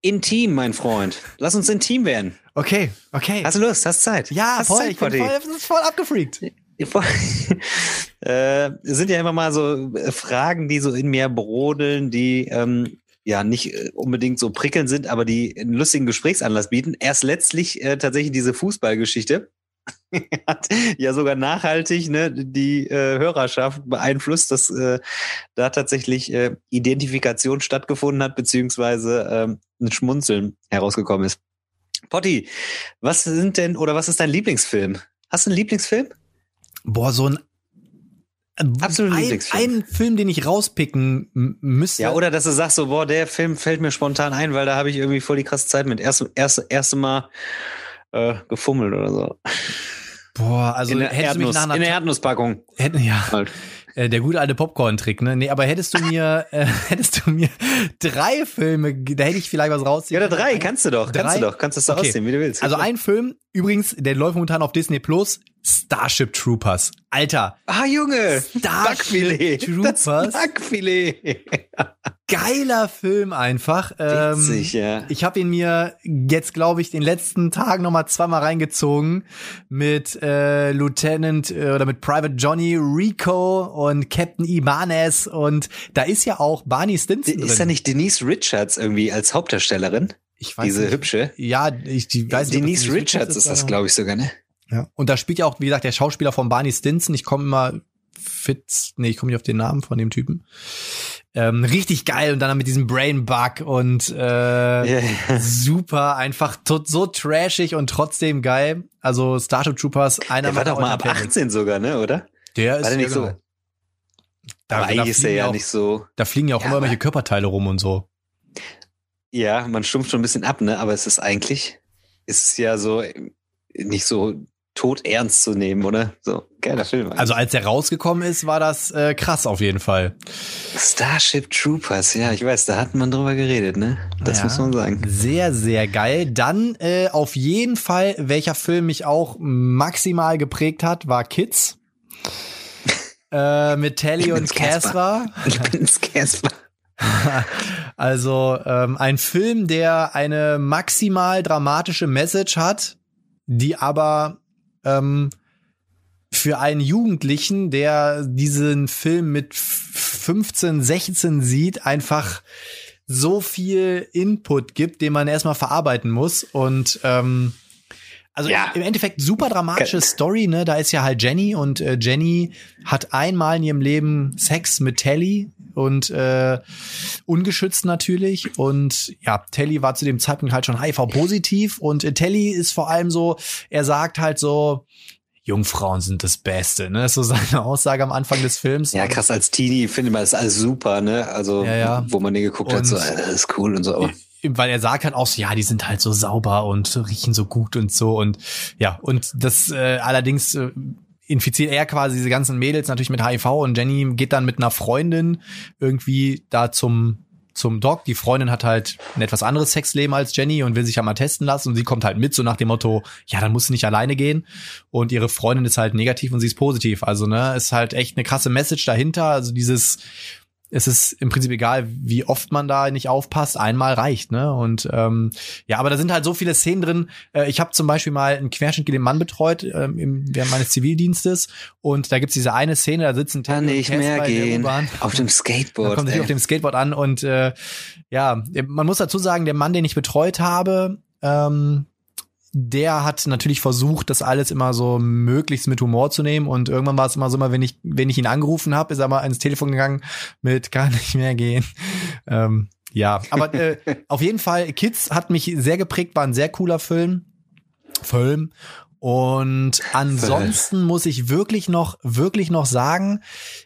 Intim, mein Freund. Lass uns intim werden. Okay, okay. Hast du Lust? Hast Zeit? Ja, Hast voll. Zeit, ich bin voll, das ist voll abgefreakt. äh, sind ja immer mal so äh, Fragen, die so in mir brodeln, die ähm, ja nicht äh, unbedingt so prickelnd sind, aber die einen lustigen Gesprächsanlass bieten. Erst letztlich äh, tatsächlich diese Fußballgeschichte hat ja sogar nachhaltig ne, die äh, Hörerschaft beeinflusst, dass äh, da tatsächlich äh, Identifikation stattgefunden hat, beziehungsweise äh, ein Schmunzeln herausgekommen ist. Potti, was sind denn oder was ist dein Lieblingsfilm? Hast du einen Lieblingsfilm? Boah, so ein Absolut ein, ein Film, den ich rauspicken müsste. Ja, oder dass du sagst so, boah, der Film fällt mir spontan ein, weil da habe ich irgendwie voll die krasse Zeit mit. Erste, erste, erste Mal äh, gefummelt oder so. Boah, also in der, hättest Erdnuss, du mich nach in der Erdnusspackung. Hätten, ja. Halt. Äh, der gute alte Popcorn-Trick, ne? Nee, aber hättest du mir, äh, hättest du mir drei Filme, da hätte ich vielleicht was rausziehen. Ja, oder drei, kannst du doch, drei? kannst du doch, kannst du das okay. ausziehen, wie du willst. Also ein Film, übrigens, der läuft momentan auf Disney Plus, Starship Troopers. Alter. Ah, Junge. Starship Troopers. Das Backfilet. Geiler Film einfach. Witzig, ähm, ja. Ich habe ihn mir jetzt, glaube ich, den letzten Tagen noch mal zweimal reingezogen mit äh, Lieutenant äh, oder mit Private Johnny Rico und Captain Ibanez und da ist ja auch Barney Stinson Ist drin. da nicht Denise Richards irgendwie als Hauptdarstellerin? Ich weiß Diese nicht. hübsche? Ja, ich die weiß nicht. Denise Richards ist das, glaube ich, sogar, ne? Ja. Und da spielt ja auch, wie gesagt, der Schauspieler von Barney Stinson. Ich komme immer Fitz, nee, ich komme nicht auf den Namen von dem Typen. Ähm, richtig geil und dann mit diesem Brain Bug und äh, yeah. super, einfach so trashig und trotzdem geil. Also Starship Troopers, einer Der war doch mal ab 18 sogar, ne, oder? Der ist war der nicht so. Da, aber eigentlich ist der ja auch, nicht so. Da fliegen ja auch Ja, immer welche Körperteile rum und so. Ja, man stumpft schon ein bisschen ab, ne? Aber es ist eigentlich, ist ja so nicht so tot ernst zu nehmen, oder? So, geiler Film. Also als der rausgekommen ist, war das äh, krass auf jeden Fall. Starship Troopers, ja, ich weiß, da hat man drüber geredet, ne? Das Ja. muss man sagen. Sehr, sehr geil. Dann äh, auf jeden Fall, welcher Film mich auch maximal geprägt hat, war Kids. äh, mit Telly und. Casper. Ich bin's Casper. Also ähm, ein Film, der eine maximal dramatische Message hat, die aber ähm, für einen Jugendlichen, der diesen Film mit 15, 16 sieht, einfach so viel Input gibt, den man erstmal verarbeiten muss. Und ähm, also Ja. im Endeffekt super dramatische Story, ne? Da ist ja halt Jenny und äh, Jenny hat einmal in ihrem Leben Sex mit Telly und äh, ungeschützt natürlich. Und ja, Telly war zu dem Zeitpunkt halt schon HIV-positiv und äh, Telly ist vor allem so, er sagt halt so, Jungfrauen sind das Beste, ne? Das ist so seine Aussage am Anfang des Films. Ja, krass, als Teenie finde man das alles super, ne? Also, Ja, ja. wo man den geguckt hat, Und- so, äh, das ist cool und so. Aber weil er sagt halt auch so, ja, die sind halt so sauber und riechen so gut und so und ja, und das äh, allerdings äh, infiziert er quasi diese ganzen Mädels natürlich mit HIV und Jenny geht dann mit einer Freundin irgendwie da zum zum Doc. Die Freundin hat halt ein etwas anderes Sexleben als Jenny und will sich ja mal testen lassen und sie kommt halt mit, so nach dem Motto, ja, dann muss sie nicht alleine gehen. Und ihre Freundin ist halt negativ und sie ist positiv. Also, ne, ist halt echt eine krasse Message dahinter. Also dieses, es ist im Prinzip egal, wie oft man da nicht aufpasst, einmal reicht, ne? Und ähm, ja, aber da sind halt so viele Szenen drin. Äh, ich habe zum Beispiel mal einen querschnittlichen Mann betreut ähm, im, während meines Zivildienstes und da gibt's diese eine Szene, da sitzen kann nicht mehr gehen. Auf dem Da Skateboard. kommt natürlich ey. auf dem Skateboard an und äh, ja, man muss dazu sagen, der Mann, den ich betreut habe, ähm, der hat natürlich versucht, das alles immer so möglichst mit Humor zu nehmen und irgendwann war es immer so, immer, wenn ich wenn ich ihn angerufen habe, ist er mal ans Telefon gegangen mit kann nicht mehr gehen. Ähm, ja, aber äh, auf jeden Fall Kids hat mich sehr geprägt, war ein sehr cooler Film. Film. Und ansonsten muss ich wirklich noch, wirklich noch sagen,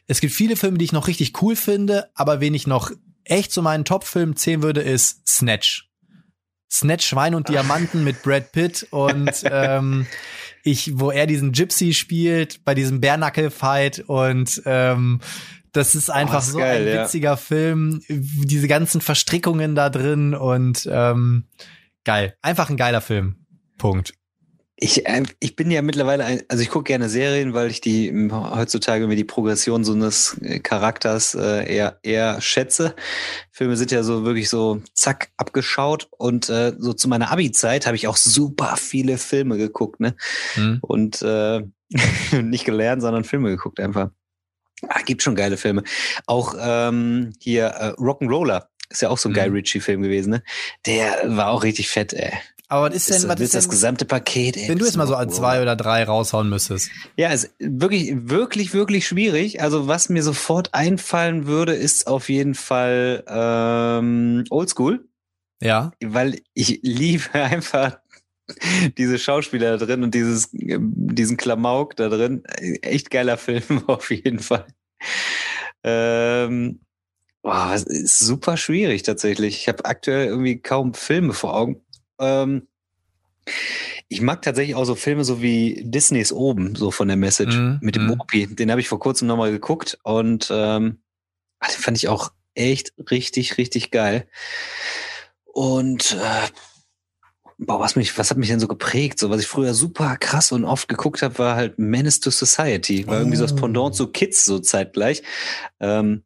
es gibt viele Filme, die ich noch richtig cool finde, aber wen ich noch echt zu meinen Top-Filmen zählen würde, ist Snatch. Snatch Schwein und Diamanten mit Brad Pitt und ähm, ich, wo er diesen Gypsy spielt bei diesem Bärnackel-Fight und ähm, das ist einfach ist so geil, ein ja. witziger Film, diese ganzen Verstrickungen da drin und ähm, geil, einfach ein geiler Film. Punkt. Ich, äh, ich bin ja mittlerweile, ein, also ich gucke gerne Serien, weil ich die m, heutzutage mir die Progression so eines äh, Charakters äh, eher, eher schätze. Filme sind ja so wirklich so zack abgeschaut und äh, so zu meiner Abi-Zeit habe ich auch super viele Filme geguckt, ne? Hm? Und äh, nicht gelernt, sondern Filme geguckt einfach. Ah, gibt schon geile Filme. Auch ähm, hier äh, Rock'n'Roller ist ja auch so ein Mhm. Guy Ritchie-Film gewesen, ne? Der war auch richtig fett, ey. Aber was ist Das, denn, was das, ist das denn, gesamte Paket, ey. wenn du das jetzt mal so als zwei oder drei raushauen müsstest? Ja, es ist wirklich, wirklich, wirklich schwierig. Also was mir sofort einfallen würde, ist auf jeden Fall ähm, Oldschool, Ja. weil ich liebe einfach diese Schauspieler da drin und dieses, diesen Klamauk da drin. Echt geiler Film auf jeden Fall. Ähm, boah, es ist super schwierig tatsächlich. Ich habe aktuell irgendwie kaum Filme vor Augen. Ähm, ich mag tatsächlich auch so Filme so wie Disneys oben, so von der Message Mhm, mit dem mhm. Opi. Den habe ich vor kurzem nochmal geguckt und ähm, ah, den fand ich auch echt richtig, richtig geil. Und äh, boah, was mich, was hat mich denn so geprägt? So, was ich früher super krass und oft geguckt habe, war halt Menace to Society. War irgendwie so das Oh. Pendant zu Kids so zeitgleich. Ähm,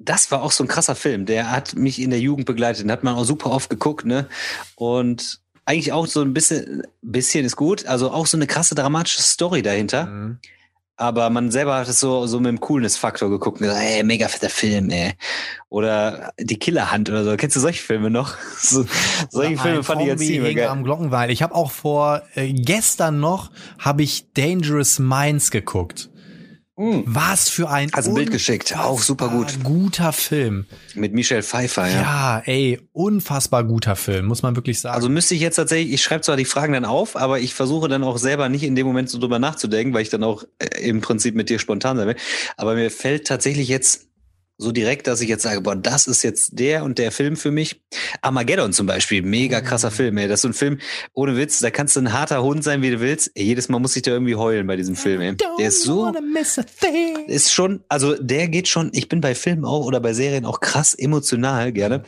das war auch so ein krasser Film. Der hat mich in der Jugend begleitet. Den hat man auch super oft geguckt, ne? Und eigentlich auch so ein bisschen, bisschen ist gut. Also auch so eine krasse dramatische Story dahinter. Mhm. Aber man selber hat es so, so mit dem Coolness-Faktor geguckt und gesagt, ey, mega fetter Film, ey. Oder die Killerhand oder so. Kennst du solche Filme noch? So, solche Oder Filme fand ich jetzt ziemlich geil. am Glockenweil. Ich habe auch vor äh, gestern noch habe ich Dangerous Minds geguckt. Mm. Was für ein Hast ein Bild geschickt. Auch super gut. guter Film. Mit Michelle Pfeiffer, ja. Ja. ey, unfassbar guter Film, muss man wirklich sagen. Also müsste ich jetzt tatsächlich, ich schreibe zwar die Fragen dann auf, aber ich versuche dann auch selber nicht in dem Moment so drüber nachzudenken, weil ich dann auch äh, im Prinzip mit dir spontan sein will. Aber mir fällt tatsächlich jetzt so direkt, dass ich jetzt sage, boah, das ist jetzt der und der Film für mich. Armageddon zum Beispiel, mega krasser Film, ey. Das ist so ein Film, ohne Witz, da kannst du ein harter Hund sein, wie du willst. Ey, jedes Mal muss ich da irgendwie heulen bei diesem Film, ey. Der ist so, Don't wanna miss a thing. ist schon, also der geht schon, ich bin bei Filmen auch oder bei Serien auch krass emotional gerne.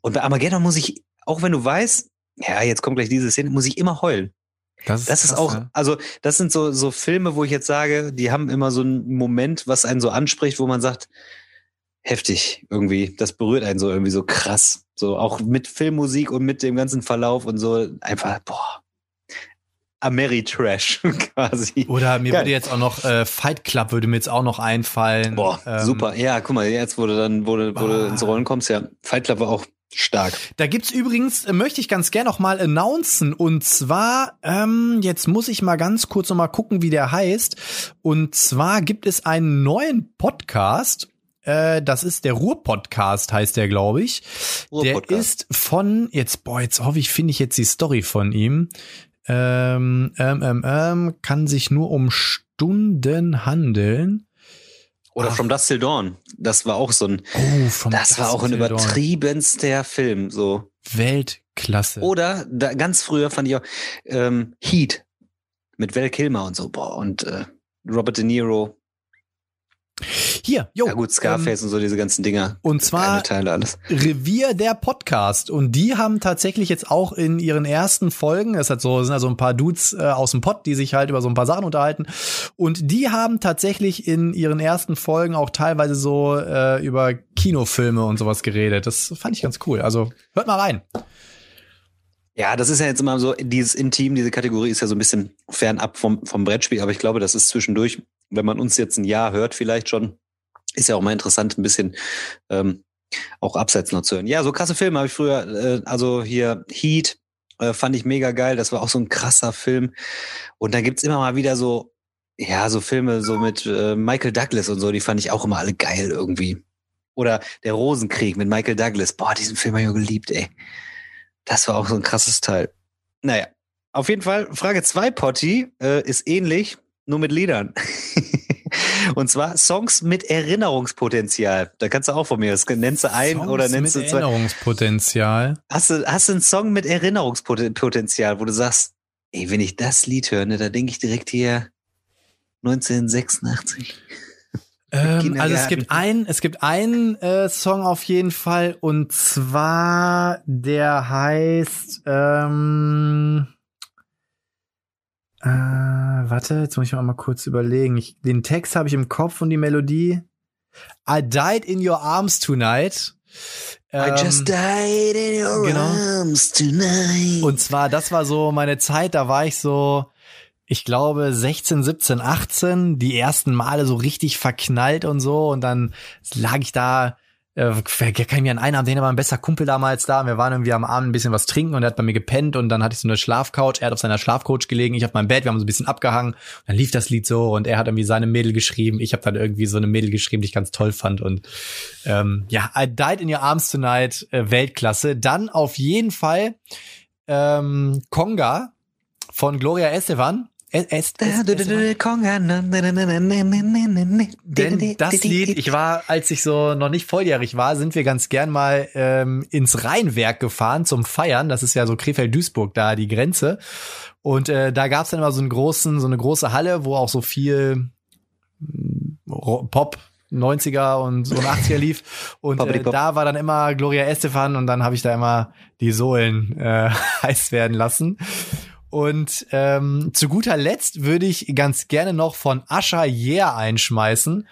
Und bei Armageddon muss ich, auch wenn du weißt, ja, jetzt kommt gleich diese Szene, muss ich immer heulen. Das ist krass, auch, also das sind so, so Filme, wo ich jetzt sage, die haben immer so einen Moment, was einen so anspricht, wo man sagt, heftig irgendwie, das berührt einen so irgendwie so krass. So auch mit Filmmusik und mit dem ganzen Verlauf und so einfach, boah, Ameritrash quasi. Oder mir Geil. würde jetzt auch noch äh, Fight Club würde mir jetzt auch noch einfallen. Boah, Ähm, super. Ja, guck mal, jetzt wo du dann, wo du Ah. ins Rollen kommst, ja, Fight Club war auch stark. Da gibt's übrigens, äh, möchte ich ganz gern noch mal announcen. Und zwar, ähm, jetzt muss ich mal ganz kurz noch mal gucken, wie der heißt. Und zwar gibt es einen neuen Podcast. Äh, das ist der Ruhr-Podcast, heißt der, glaube ich. Der ist von, jetzt, boah, jetzt hoffe ich, finde ich jetzt die Story von ihm. Ähm, ähm, ähm, ähm, kann sich nur um Stunden handeln. Oder Ach. From Dust Till Dawn. Das war auch so ein, Oh, das war auch ein übertriebenster Film, so. Weltklasse. Oder da, ganz früher fand ich auch ähm, Heat mit Val Kilmer und so, boah, und äh, Robert De Niro. Hier, jo. ja gut, Scarface und so diese ganzen Dinger. Und zwar Teile alles. Revier der Podcast. Und die haben tatsächlich jetzt auch in ihren ersten Folgen, es hat so, sind also ein paar Dudes äh, aus dem Pod, die sich halt über so ein paar Sachen unterhalten. Und die haben tatsächlich in ihren ersten Folgen auch teilweise so äh, über Kinofilme und sowas geredet. Das fand ich ganz cool. Also hört mal rein. Ja, das ist ja jetzt immer so, dieses Intim, diese Kategorie ist ja so ein bisschen fernab vom, vom Brettspiel, aber ich glaube, das ist zwischendurch, wenn man uns jetzt ein Jahr hört, vielleicht schon, ist ja auch mal interessant, ein bisschen ähm, auch abseits noch zu hören. Ja, so krasse Filme habe ich früher, äh, also hier Heat äh, fand ich mega geil, das war auch so ein krasser Film. Und dann gibt's immer mal wieder so, ja, so Filme so mit äh, Michael Douglas und so, die fand ich auch immer alle geil irgendwie. Oder Der Rosenkrieg mit Michael Douglas. Boah, diesen Film habe ich geliebt, ey. Das war auch so ein krasses Teil. Naja, auf jeden Fall, Frage 2, Potti, äh, ist ähnlich, nur mit Liedern. Und zwar Songs mit Erinnerungspotenzial. Da kannst du auch von mir, das nennst du ein Songs oder nennst du zwei. Erinnerungspotenzial. Hast du, hast du einen Song mit Erinnerungspotenzial, wo du sagst, ey, wenn ich das Lied höre, ne, da denke ich direkt hier 1986. Ähm, also es gibt ein, es gibt einen äh, Song auf jeden Fall und zwar der heißt ähm, äh, warte, jetzt muss ich mal mal kurz überlegen. Ich, den Text habe ich im Kopf und die Melodie. I died in your arms tonight. I just Ähm, died in your genau. arms tonight. und zwar, das war so meine Zeit, da war ich so, ich glaube, 16, 17, 18, die ersten Male so richtig verknallt und so. Und dann lag ich da, äh, kann ich mir an einen Abend, den war mein bester Kumpel damals da. Wir waren irgendwie am Abend ein bisschen was trinken und er hat bei mir gepennt und dann hatte ich so eine Schlafcouch. Er hat auf seiner Schlafcouch gelegen, ich auf meinem Bett, wir haben so ein bisschen abgehangen. Und dann lief das Lied so und er hat irgendwie seine Mädel geschrieben. Ich habe dann irgendwie so eine Mädel geschrieben, die ich ganz toll fand. Und ähm, ja, I Died in Your Arms Tonight, äh, Weltklasse. Dann auf jeden Fall ähm, Conga von Gloria Estefan. Es, es, es, denn das Lied, ich war, als ich so noch nicht volljährig war, sind wir ganz gern mal ähm, ins Rheinwerk gefahren zum Feiern. Das ist ja so Krefeld-Duisburg da die Grenze. Und äh, da gab's dann immer so einen großen, so eine große Halle, wo auch so viel Ro- Pop 90er und so 80er lief. Und äh, da war dann immer Gloria Estefan und dann habe ich da immer die Sohlen äh, heiß werden lassen. Und ähm, zu guter Letzt würde ich ganz gerne noch von Ascha Yeah einschmeißen.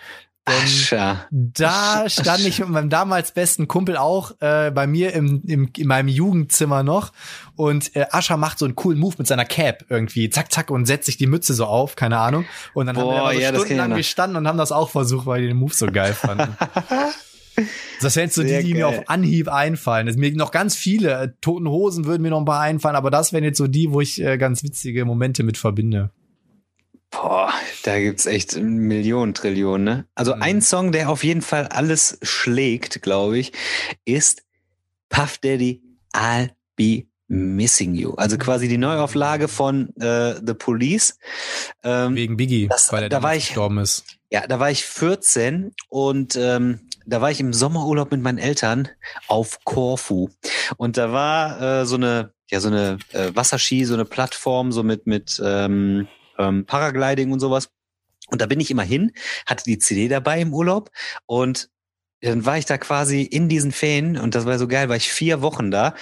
Ascha. Da stand ich mit meinem damals besten Kumpel auch äh, bei mir im, im, in meinem Jugendzimmer noch. Und äh, Ascha macht so einen coolen Move mit seiner Cap irgendwie. Zack, zack und setzt sich die Mütze so auf, keine Ahnung. Und dann haben wir Boah, immer so ja, stundenlang gestanden und haben das auch versucht, weil die den Move so geil fanden. Das wären jetzt so die, die mir auf Anhieb einfallen. Es mir noch ganz viele. Äh, Toten Hosen würden mir noch ein paar einfallen, aber das wären jetzt so die, wo ich äh, ganz witzige Momente mit verbinde. Boah, da gibt's echt Millionen, Trillionen, ne? Also Mhm. ein Song, der auf jeden Fall alles schlägt, glaube ich, ist Puff Daddy, I'll Be Missing You. Also quasi die Neuauflage von äh, The Police. Ähm, Wegen Biggie, Das- weil er da war ich- gestorben ist. Ja, da war ich 14 und ähm, da war ich im Sommerurlaub mit meinen Eltern auf Korfu. Und da war äh, so eine, ja, so eine äh, Wasserski, so eine Plattform, so mit, mit ähm, ähm, Paragliding und sowas. Und da bin ich immer hin, hatte die CD dabei im Urlaub und dann war ich da quasi in diesen Ferien und das war so geil, war ich vier Wochen da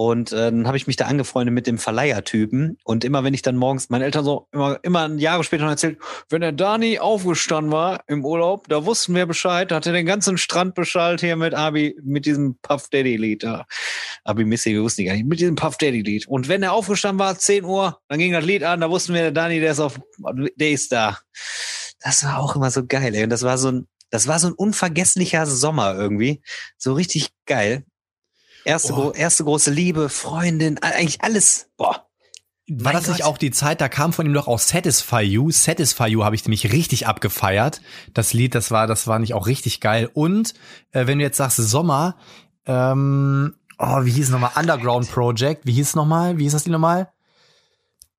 und äh, dann habe ich mich da angefreundet mit dem Verleihertypen und immer wenn ich dann morgens, meine Eltern so immer, immer Jahre später noch erzählt, wenn der Dani aufgestanden war im Urlaub, da wussten wir Bescheid, da hat er den ganzen Strand beschallt hier mit Abi, mit diesem Puff Daddy Lied da. Abi Missy, wir wussten die gar nicht, mit diesem Puff Daddy Lied. Und wenn er aufgestanden war, 10 Uhr, dann ging das Lied an, da wussten wir, der Dani, der ist auf, der ist da. Das war auch immer so geil, ey. Und das war so ein, das war so ein unvergesslicher Sommer irgendwie. So richtig geil. Erste, gro erste große Liebe, Freundin, eigentlich alles. Boah. War Mein das nicht auch die Zeit, da kam von ihm doch auch Satisfy You. Satisfy You habe ich nämlich richtig abgefeiert. Das Lied, das war, das war nicht auch richtig geil. Und äh, wenn du jetzt sagst Sommer, ähm, oh, wie hieß es nochmal? Underground Project. Wie hieß es nochmal? Wie hieß das Lied nochmal?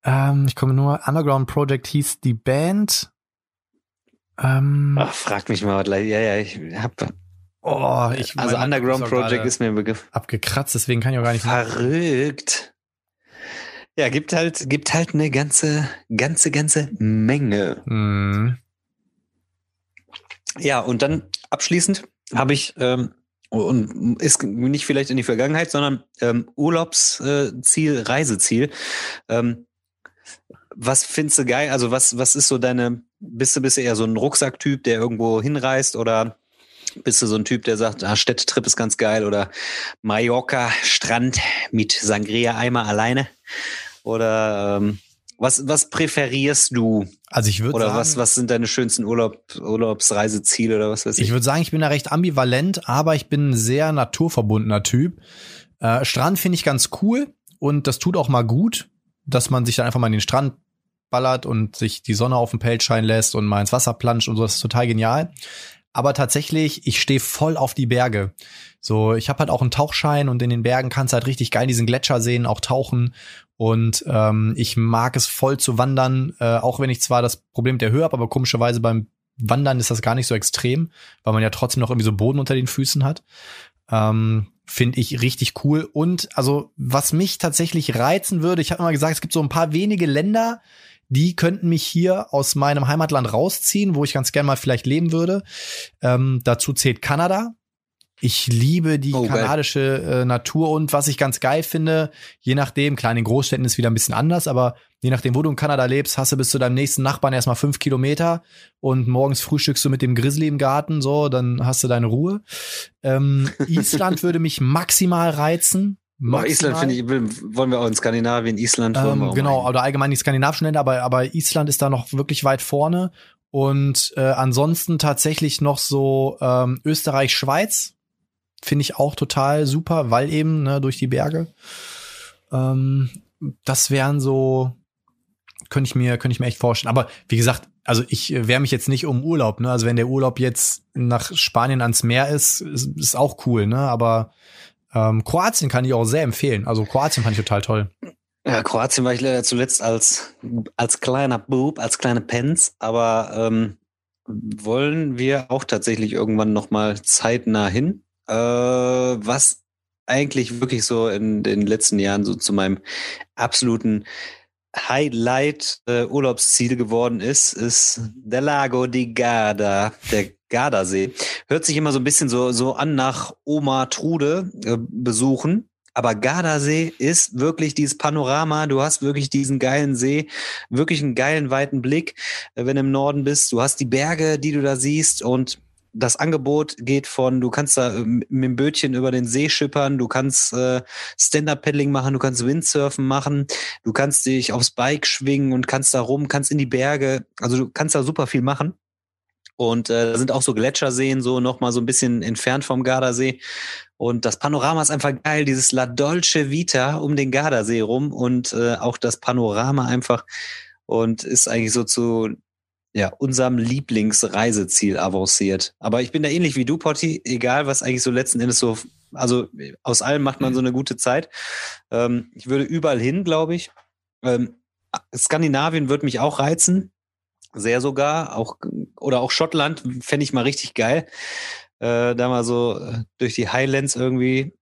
Ähm, ich komme nur, Underground Project hieß die Band. Ähm, Ach, frag mich mal gleich. Ja, ja, ich hab. Oh, ich also Underground Project ist mir ein Begriff. Abgekratzt, deswegen kann ich auch gar nicht. Verrückt. Ja, gibt halt, gibt halt eine ganze, ganze, ganze Menge. Mm. Ja, und dann abschließend habe ich ähm, und ist nicht vielleicht in die Vergangenheit, sondern ähm, Urlaubsziel, Reiseziel. Ähm, was findest du geil? Also was, was ist so deine, bist du, bist du eher so ein Rucksacktyp, der irgendwo hinreist oder bist du so ein Typ, der sagt, ah, Städtetrip ist ganz geil oder Mallorca, Strand mit Sangria-Eimer alleine? Oder ähm, was, was präferierst du? Also ich würde Oder sagen, was, was sind deine schönsten Urlaub, Urlaubsreiseziele oder was weiß ich? Ich würde sagen, ich bin da recht ambivalent, aber ich bin ein sehr naturverbundener Typ. Äh, Strand finde ich ganz cool und das tut auch mal gut, dass man sich dann einfach mal in den Strand ballert und sich die Sonne auf den Pelz scheinen lässt und mal ins Wasser planscht und so. Das ist total genial. Aber tatsächlich, ich stehe voll auf die Berge. So, ich habe halt auch einen Tauchschein und in den Bergen kannst du halt richtig geil diesen Gletscher sehen, auch tauchen. Und ähm, ich mag es voll zu wandern, äh, auch wenn ich zwar das Problem der Höhe habe, aber komischerweise beim Wandern ist das gar nicht so extrem, weil man ja trotzdem noch irgendwie so Boden unter den Füßen hat. Ähm, Finde ich richtig cool. Und also, was mich tatsächlich reizen würde, ich habe immer gesagt, es gibt so ein paar wenige Länder, die könnten mich hier aus meinem Heimatland rausziehen, wo ich ganz gern mal vielleicht leben würde. Ähm, dazu zählt Kanada. Ich liebe die oh, kanadische äh, Natur und was ich ganz geil finde, je nachdem, klar, in den Großstädten ist wieder ein bisschen anders, aber je nachdem, wo du in Kanada lebst, hast du bis zu deinem nächsten Nachbarn erstmal fünf Kilometer und morgens frühstückst du mit dem Grizzly im Garten, so, dann hast du deine Ruhe. Ähm, Island würde mich maximal reizen. Maximal. Island finde ich, wollen wir auch in Skandinavien, Island. Ähm, genau, oder allgemein die skandinavischen Länder, aber, aber Island ist da noch wirklich weit vorne. Und äh, ansonsten tatsächlich noch so ähm, Österreich, Schweiz finde ich auch total super, weil eben ne, durch die Berge. Ähm, das wären so, könnte ich mir, könnte ich mir echt vorstellen. Aber wie gesagt, also ich äh, wehre mich jetzt nicht um Urlaub. Ne? Also wenn der Urlaub jetzt nach Spanien ans Meer ist, ist, ist auch cool. Ne? Aber ähm, Kroatien kann ich auch sehr empfehlen. Also Kroatien fand ich total toll. Ja, Kroatien war ich leider zuletzt als, als kleiner Boob, als kleine Pens, aber ähm, wollen wir auch tatsächlich irgendwann nochmal zeitnah hin. Äh, was eigentlich wirklich so in den letzten Jahren so zu meinem absoluten Highlight äh, Urlaubsziel geworden ist, ist der Lago di Garda, der Gardasee. Hört sich immer so ein bisschen so, so an nach Oma Trude äh, besuchen. Aber Gardasee ist wirklich dieses Panorama. Du hast wirklich diesen geilen See, wirklich einen geilen weiten Blick, äh, wenn du im Norden bist. Du hast die Berge, die du da siehst und das Angebot geht von, du kannst da äh, mit dem Bötchen über den See schippern, du kannst äh, Stand-Up-Paddling machen, du kannst Windsurfen machen, du kannst dich aufs Bike schwingen und kannst da rum, kannst in die Berge, also du kannst da super viel machen. Und äh, da sind auch so Gletscherseen, so nochmal so ein bisschen entfernt vom Gardasee. Und das Panorama ist einfach geil, dieses La Dolce Vita um den Gardasee rum und äh, auch das Panorama einfach und ist eigentlich so zu ja, unserem Lieblingsreiseziel avanciert. Aber ich bin da ähnlich wie du, Potti, egal was eigentlich so letzten Endes so, also aus allem macht man so eine gute Zeit. Ähm, ich würde überall hin, glaube ich. Ähm, Skandinavien würde mich auch reizen sehr sogar, auch oder auch Schottland fände ich mal richtig geil. Äh, da mal so äh, durch die Highlands irgendwie.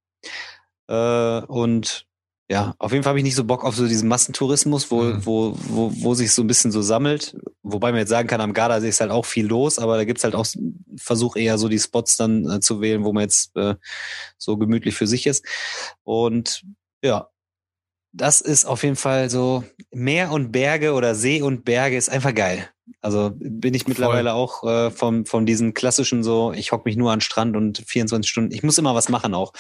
Äh, und ja, auf jeden Fall habe ich nicht so Bock auf so diesen Massentourismus, wo, mhm. wo, wo, wo sich so ein bisschen so sammelt. Wobei man jetzt sagen kann, am Gardasee ist halt auch viel los, aber da gibt's halt auch, versuch eher so die Spots dann äh, zu wählen, wo man jetzt äh, so gemütlich für sich ist. Und ja, das ist auf jeden Fall so Meer und Berge oder See und Berge ist einfach geil. Also bin ich mittlerweile Voll. auch äh, von, von diesen klassischen so, ich hock mich nur an den Strand und 24 Stunden. Ich muss immer was machen auch.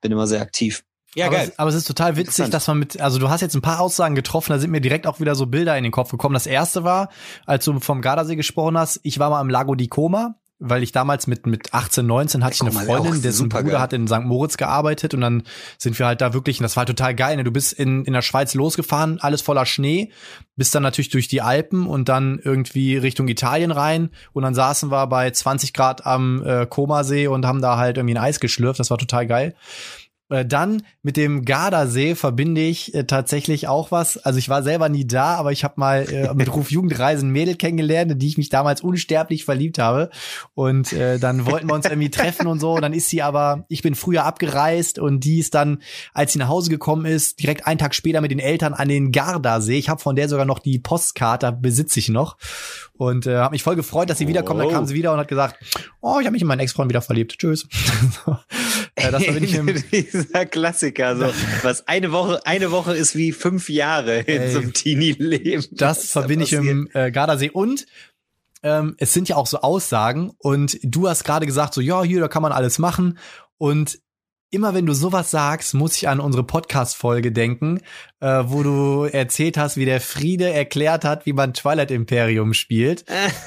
Bin immer sehr aktiv. Ja, aber geil. Es, aber es ist total witzig, dass man mit, also du hast jetzt ein paar Aussagen getroffen, da sind mir direkt auch wieder so Bilder in den Kopf gekommen. Das erste war, als du vom Gardasee gesprochen hast, ich war mal im Lago di Coma weil ich damals mit, mit 18, 19 hatte ich eine Freundin, dessen Bruder geil. hat in St. Moritz gearbeitet und dann sind wir halt da wirklich, und das war total geil, ne? du bist in, in der Schweiz losgefahren, alles voller Schnee, bist dann natürlich durch die Alpen und dann irgendwie Richtung Italien rein und dann saßen wir bei 20 Grad am äh, Komasee und haben da halt irgendwie ein Eis geschlürft, das war total geil. Äh, dann mit dem Gardasee verbinde ich äh, tatsächlich auch was. Also ich war selber nie da, aber ich habe mal äh, mit Ruf Jugendreisen Mädel kennengelernt, in die ich mich damals unsterblich verliebt habe. Und äh, dann wollten wir uns irgendwie treffen und so. Dann ist sie aber, ich bin früher abgereist und die ist dann, als sie nach Hause gekommen ist, direkt einen Tag später mit den Eltern an den Gardasee. Ich habe von der sogar noch die Postkarte, besitze ich noch. Und äh, habe mich voll gefreut, dass sie wiederkommt. Dann kam sie wieder und hat gesagt, oh, ich habe mich in meinen Ex-Freund wieder verliebt. Tschüss. äh, das verbinde ich mit Dieser Klassiker, so. Was eine Woche, eine Woche ist wie fünf Jahre in so einem Teenie-Leben. Das verbinde ich im äh, Gardasee. Und ähm, es sind ja auch so Aussagen. Und du hast gerade gesagt, so ja, hier, da kann man alles machen. Und immer wenn du sowas sagst, muss ich an unsere Podcast-Folge denken, äh, wo du erzählt hast, wie der Friede erklärt hat, wie man Twilight Imperium spielt.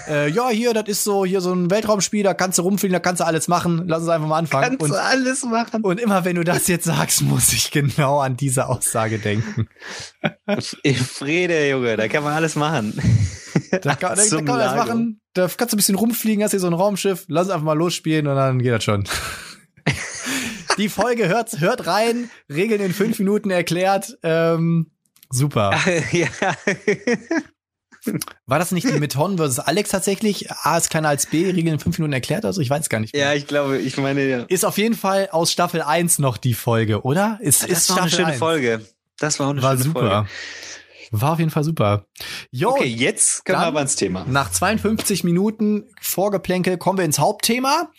äh, ja, hier, das ist so, hier so ein Weltraumspiel, da kannst du rumfliegen, da kannst du alles machen. Lass uns einfach mal anfangen. Kannst und, du alles machen. Und immer wenn du das jetzt sagst, muss ich genau an diese Aussage denken. Friede, Junge, da kann man alles machen. Da kann, da, da kann man alles machen. Da kannst du ein bisschen rumfliegen, hast hier so ein Raumschiff, lass uns einfach mal losspielen und dann geht das schon. Die Folge hört, hört rein, Regeln in fünf Minuten erklärt. Ähm, super. ja. War das nicht die Meton versus Alex tatsächlich? A ist kleiner als B, Regeln in fünf Minuten erklärt, also ich weiß gar nicht mehr. Ja, ich glaube, ich meine, ja. Ist auf jeden Fall aus Staffel 1 noch die Folge, oder? Ist, das ist war Staffel eine schöne 1. Folge. Das war eine war schöne super. Folge. War auf jeden Fall super. Jo, okay, jetzt können wir aber ins Thema. Nach 52 Minuten Vorgeplänkel kommen wir ins Hauptthema.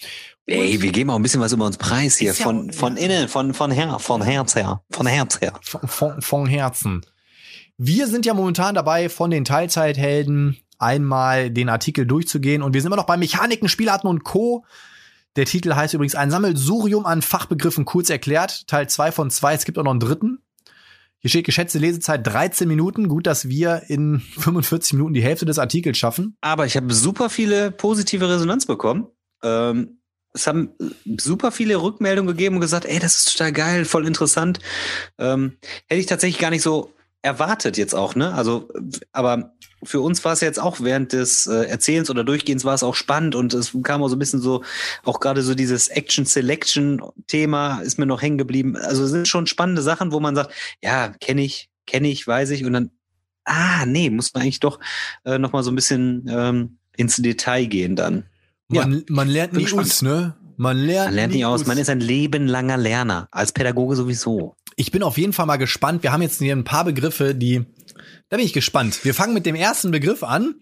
Ey, wir geben auch ein bisschen was über uns preis hier. Von, ja, von innen, von, von her, von Herz her. Von Herz her. Von, von, von Herzen. Wir sind ja momentan dabei, von den Teilzeithelden einmal den Artikel durchzugehen. Und wir sind immer noch bei Mechaniken, Spielarten und Co. Der Titel heißt übrigens ein Sammelsurium an Fachbegriffen kurz erklärt. Teil zwei von zwei. Es gibt auch noch einen dritten. Hier steht geschätzte Lesezeit 13 Minuten. Gut, dass wir in 45 Minuten die Hälfte des Artikels schaffen. Aber ich habe super viele positive Resonanz bekommen. Ähm, es haben super viele Rückmeldungen gegeben und gesagt, ey, das ist total geil, voll interessant. Ähm, hätte ich tatsächlich gar nicht so erwartet jetzt auch, ne? Also, aber für uns war es jetzt auch während des äh, Erzählens oder Durchgehens war es auch spannend und es kam auch so ein bisschen so, auch gerade so dieses Action-Selection-Thema ist mir noch hängen geblieben. Also es sind schon spannende Sachen, wo man sagt, ja, kenne ich, kenne ich, weiß ich und dann, ah, nee, muss man eigentlich doch äh, noch mal so ein bisschen ähm, ins Detail gehen dann. Man, ja, man lernt nie aus, ne? Man lernt, man lernt nie aus. Man ist ein lebenlanger Lerner. Als Pädagoge sowieso. Ich bin auf jeden Fall mal gespannt. Wir haben jetzt hier ein paar Begriffe, die, da bin ich gespannt. Wir fangen mit dem ersten Begriff an.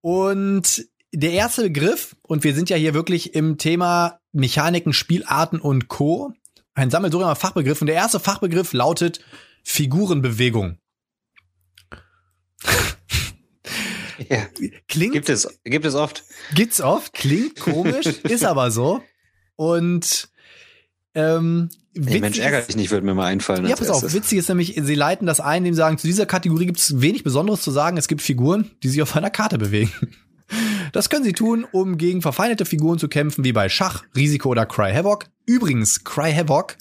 Und der erste Begriff, und wir sind ja hier wirklich im Thema Mechaniken, Spielarten und Co. Ein Sammelsurium Fachbegriff. Und der erste Fachbegriff lautet Figurenbewegung. Ja. Klingt. Gibt es, gibt es oft. Gibt's oft, klingt komisch, ist aber so. Und ähm, Hey, Mensch, ärgert dich nicht, würde mir mal einfallen. Ja, pass auf, witzig ist nämlich, sie leiten das ein, indem sie sagen, zu dieser Kategorie gibt es wenig Besonderes zu sagen. Es gibt Figuren, die sich auf einer Karte bewegen. Das können sie tun, um gegen verfeindete Figuren zu kämpfen, wie bei Schach, Risiko oder Cry Havoc. Übrigens, Cry Havoc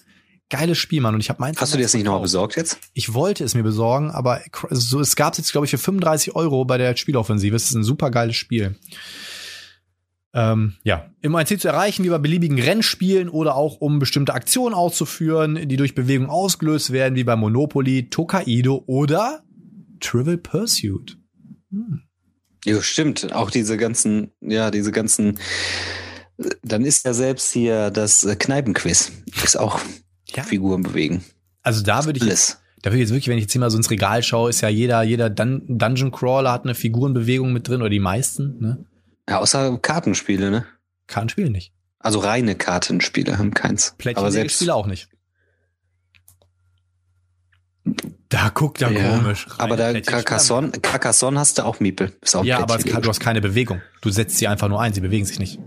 geiles Spiel, Mann. Und ich habe meins. Hast du dir das nicht nochmal besorgt jetzt? Ich wollte es mir besorgen, aber so, es gab es jetzt, glaube ich, für 35 Euro bei der Spieloffensive. Es ist ein super geiles Spiel. Ähm, ja, ein Ziel zu erreichen, wie bei beliebigen Rennspielen oder auch um bestimmte Aktionen auszuführen, die durch Bewegung ausgelöst werden, wie bei Monopoly, Tokaido oder Trivial Pursuit. Hm. Ja, stimmt. Auch diese ganzen, ja, diese ganzen, dann ist ja selbst hier das Kneipenquiz. Ist auch ja. Figuren bewegen. Also da würde ich jetzt, da würde ich jetzt wirklich, wenn ich jetzt hier mal so ins Regal schaue, ist ja jeder, jeder Dun Dungeon Crawler hat eine Figurenbewegung mit drin oder die meisten, ne? Ja, außer Kartenspiele, ne? Kartenspiele nicht. Also reine Kartenspiele haben keins. Aber selbst Spiele auch nicht. Da guckt er ja, komisch. Reine aber da Carcassonne, Carcassonne hast du auch Miepel. Auch ja, aber kann, du hast keine Bewegung. Du setzt sie einfach nur ein, sie bewegen sich nicht.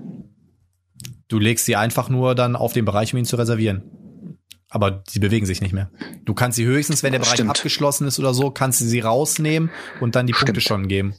Du legst sie einfach nur dann auf den Bereich, um ihn zu reservieren. Aber sie bewegen sich nicht mehr. Du kannst sie höchstens, wenn der Bereich Stimmt. abgeschlossen ist oder so, kannst du sie rausnehmen und dann die Stimmt. Punkte schon geben.